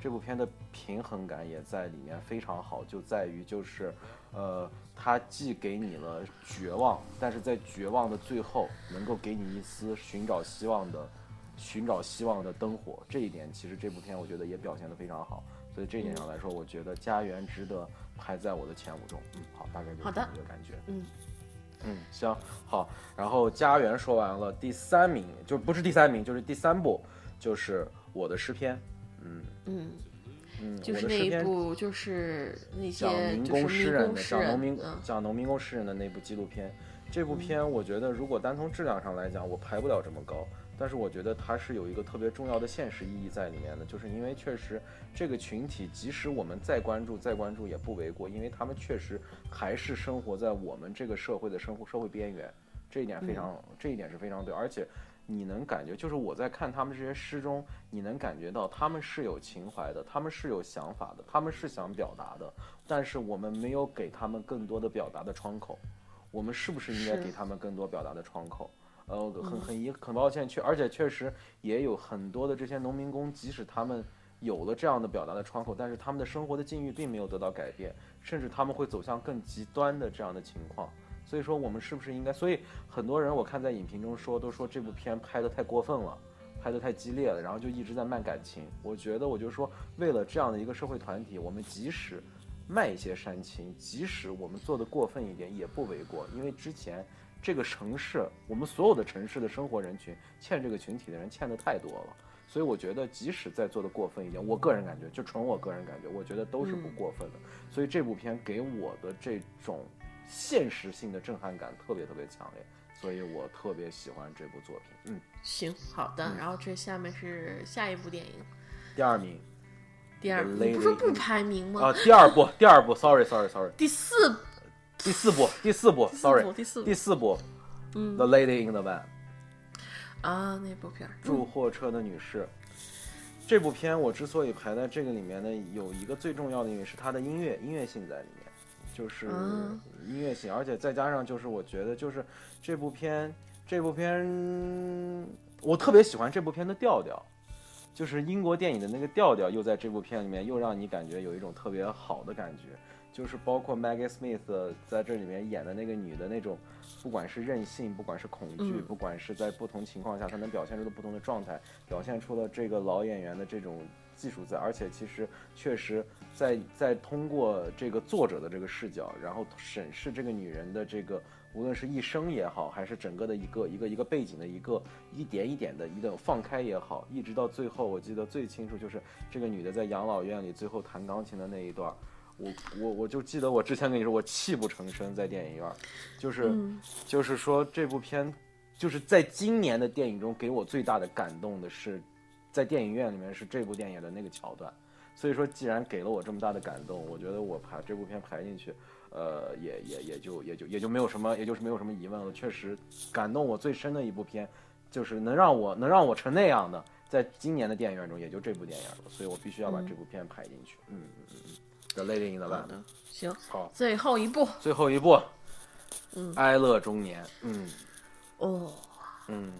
这部片的平衡感也在里面非常好，就在于就是，呃，它既给你了绝望，但是在绝望的最后能够给你一丝寻找希望的。寻找希望的灯火，这一点其实这部片我觉得也表现得非常好，所以这一点上来说，我觉得《家园》值得排在我的前五中。嗯，好，大概就是这个感觉。嗯嗯，行好。然后《家园》说完了，第三名就不是第三名，就是第三部，就是《我的诗篇》。嗯嗯嗯，就是那一部，就是那些讲民工诗人的，讲农民讲农民工诗人的那部纪录片。这部片我觉得，如果单从质量上来讲，我排不了这么高。但是我觉得它是有一个特别重要的现实意义在里面的，就是因为确实这个群体，即使我们再关注、再关注也不为过，因为他们确实还是生活在我们这个社会的生活社会边缘，这一点非常，这一点是非常对。而且你能感觉，就是我在看他们这些诗中，你能感觉到他们是有情怀的，他们是有想法的，他们是想表达的，但是我们没有给他们更多的表达的窗口，我们是不是应该给他们更多表达的窗口？呃，很很遗很抱歉，确而且确实也有很多的这些农民工，即使他们有了这样的表达的窗口，但是他们的生活的境遇并没有得到改变，甚至他们会走向更极端的这样的情况。所以说，我们是不是应该？所以很多人我看在影评中说，都说这部片拍得太过分了，拍得太激烈了，然后就一直在卖感情。我觉得，我就说，为了这样的一个社会团体，我们即使卖一些煽情，即使我们做的过分一点，也不为过，因为之前。这个城市，我们所有的城市的生活人群欠这个群体的人欠的太多了，所以我觉得即使再做的过分一点，我个人感觉就纯我个人感觉，我觉得都是不过分的。所以这部片给我的这种现实性的震撼感特别特别强烈，所以我特别喜欢这部作品。嗯，行，好的。然后这下面是下一部电影，第二名，第二，你不是不排名吗？啊，第二部，第二部，sorry，sorry，sorry，第四。第四部，第四部，sorry，第四第四部，嗯，The Lady in the Van，啊，那部片，住货车的女士，这部片我之所以排在这个里面呢，有一个最重要的因为是它的音乐音乐性在里面，就是音乐性，而且再加上就是我觉得就是这部片这部片我特别喜欢这部片的调调，就是英国电影的那个调调又在这部片里面又让你感觉有一种特别好的感觉。就是包括 Maggie Smith 在这里面演的那个女的那种，不管是任性，不管是恐惧，不管是在不同情况下她能表现出的不同的状态，表现出了这个老演员的这种技术在。而且其实确实在在通过这个作者的这个视角，然后审视这个女人的这个无论是一生也好，还是整个的一个一个一个背景的一个一点一点的一个放开也好，一直到最后，我记得最清楚就是这个女的在养老院里最后弹钢琴的那一段。我我我就记得我之前跟你说我泣不成声在电影院，就是就是说这部片就是在今年的电影中给我最大的感动的是，在电影院里面是这部电影的那个桥段，所以说既然给了我这么大的感动，我觉得我排这部片排进去，呃，也也也就也就也就没有什么，也就是没有什么疑问了。确实感动我最深的一部片，就是能让我能让我成那样的，在今年的电影院中也就这部电影了，所以我必须要把这部片排进去。嗯嗯嗯嗯，The Lady in the Lamp。行，好，最后一步，最后一步，嗯，哀乐中年，嗯，哦，嗯。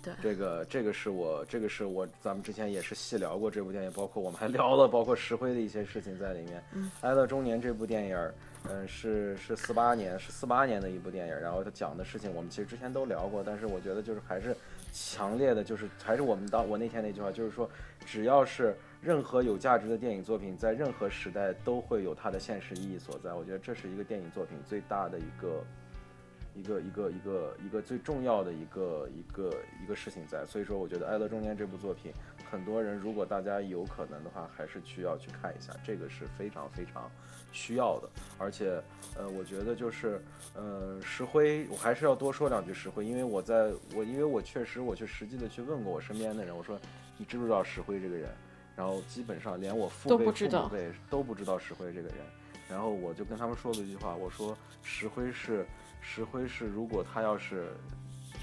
对，这个这个是我这个是我咱们之前也是细聊过这部电影，包括我们还聊了 包括石灰的一些事情在里面。嗯，《哀乐中年》这部电影，嗯，是是四八年是四八年的一部电影，然后它讲的事情我们其实之前都聊过，但是我觉得就是还是强烈的，就是还是我们当我那天那句话，就是说只要是任何有价值的电影作品，在任何时代都会有它的现实意义所在。我觉得这是一个电影作品最大的一个。一个一个一个一个最重要的一个一个一个事情在，所以说我觉得《爱乐中间》这部作品，很多人如果大家有可能的话，还是需要去看一下，这个是非常非常需要的。而且，呃，我觉得就是，呃，石灰，我还是要多说两句石灰，因为我在我因为我确实我去实际的去问过我身边的人，我说你知不知道石灰这个人？然后基本上连我父辈父母辈都不知道石灰这个人。然后我就跟他们说了一句话，我说石灰是。石灰是，如果他要是，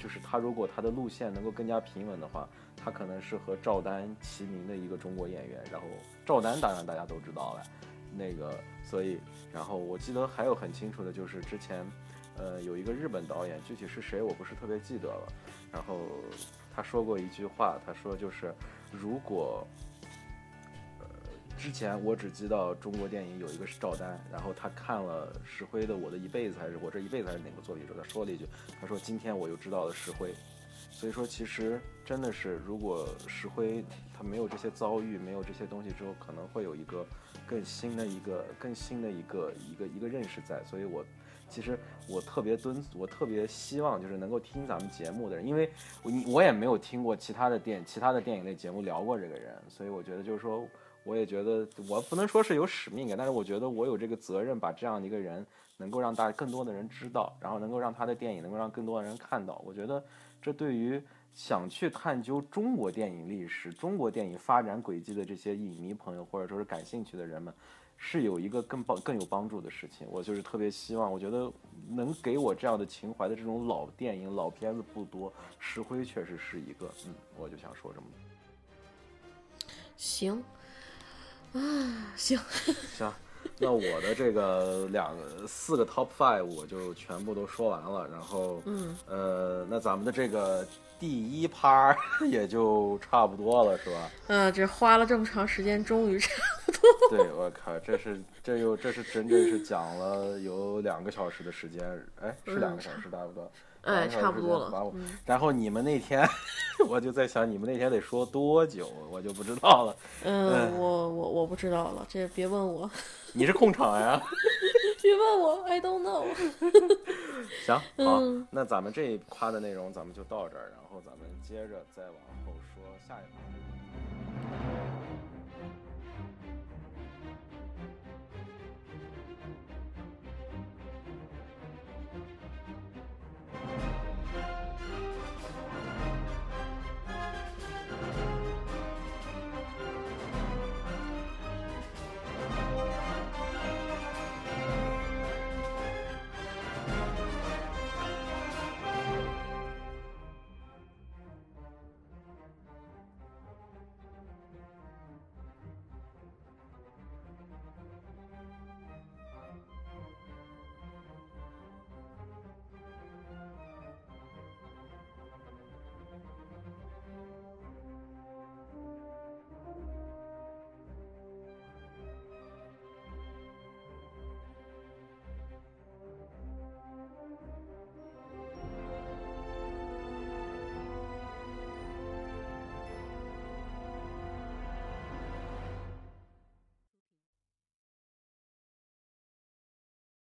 就是他如果他的路线能够更加平稳的话，他可能是和赵丹齐名的一个中国演员。然后赵丹当然大家都知道了，那个所以，然后我记得还有很清楚的就是之前，呃，有一个日本导演，具体是谁我不是特别记得了。然后他说过一句话，他说就是如果。之前我只知道中国电影有一个是赵丹，然后他看了石灰的《我的一辈子》还是《我这一辈子》还是哪个作品时候，他说了一句，他说今天我又知道了石灰，所以说其实真的是，如果石灰他没有这些遭遇，没有这些东西之后，可能会有一个更新的一个更新的一个一个一个认识在，所以我其实我特别敦，我特别希望就是能够听咱们节目的人，因为我我也没有听过其他的电其他的电影类节目聊过这个人，所以我觉得就是说。我也觉得，我不能说是有使命感，但是我觉得我有这个责任，把这样的一个人能够让大更多的人知道，然后能够让他的电影能够让更多的人看到。我觉得这对于想去探究中国电影历史、中国电影发展轨迹的这些影迷朋友，或者说是感兴趣的人们，是有一个更帮更有帮助的事情。我就是特别希望，我觉得能给我这样的情怀的这种老电影、老片子不多，石灰确实是一个。嗯，我就想说这么多。行。啊，行行，那我的这个两四个 top five 我就全部都说完了，然后嗯呃，那咱们的这个第一趴 也就差不多了，是吧？嗯，这花了这么长时间，终于差不多。对，我靠，这是这又这是真正是讲了有两个小时的时间，哎，是两个小时差不多。哎，差不多了。然后你们那天，我就在想，你们那天得说多久，我就不知道了。嗯，我我我不知道了，这别问我。你是控场呀？别问我，I don't know。行，好，那咱们这一趴的内容咱们就到这儿，然后咱们接着再往后说下一趴。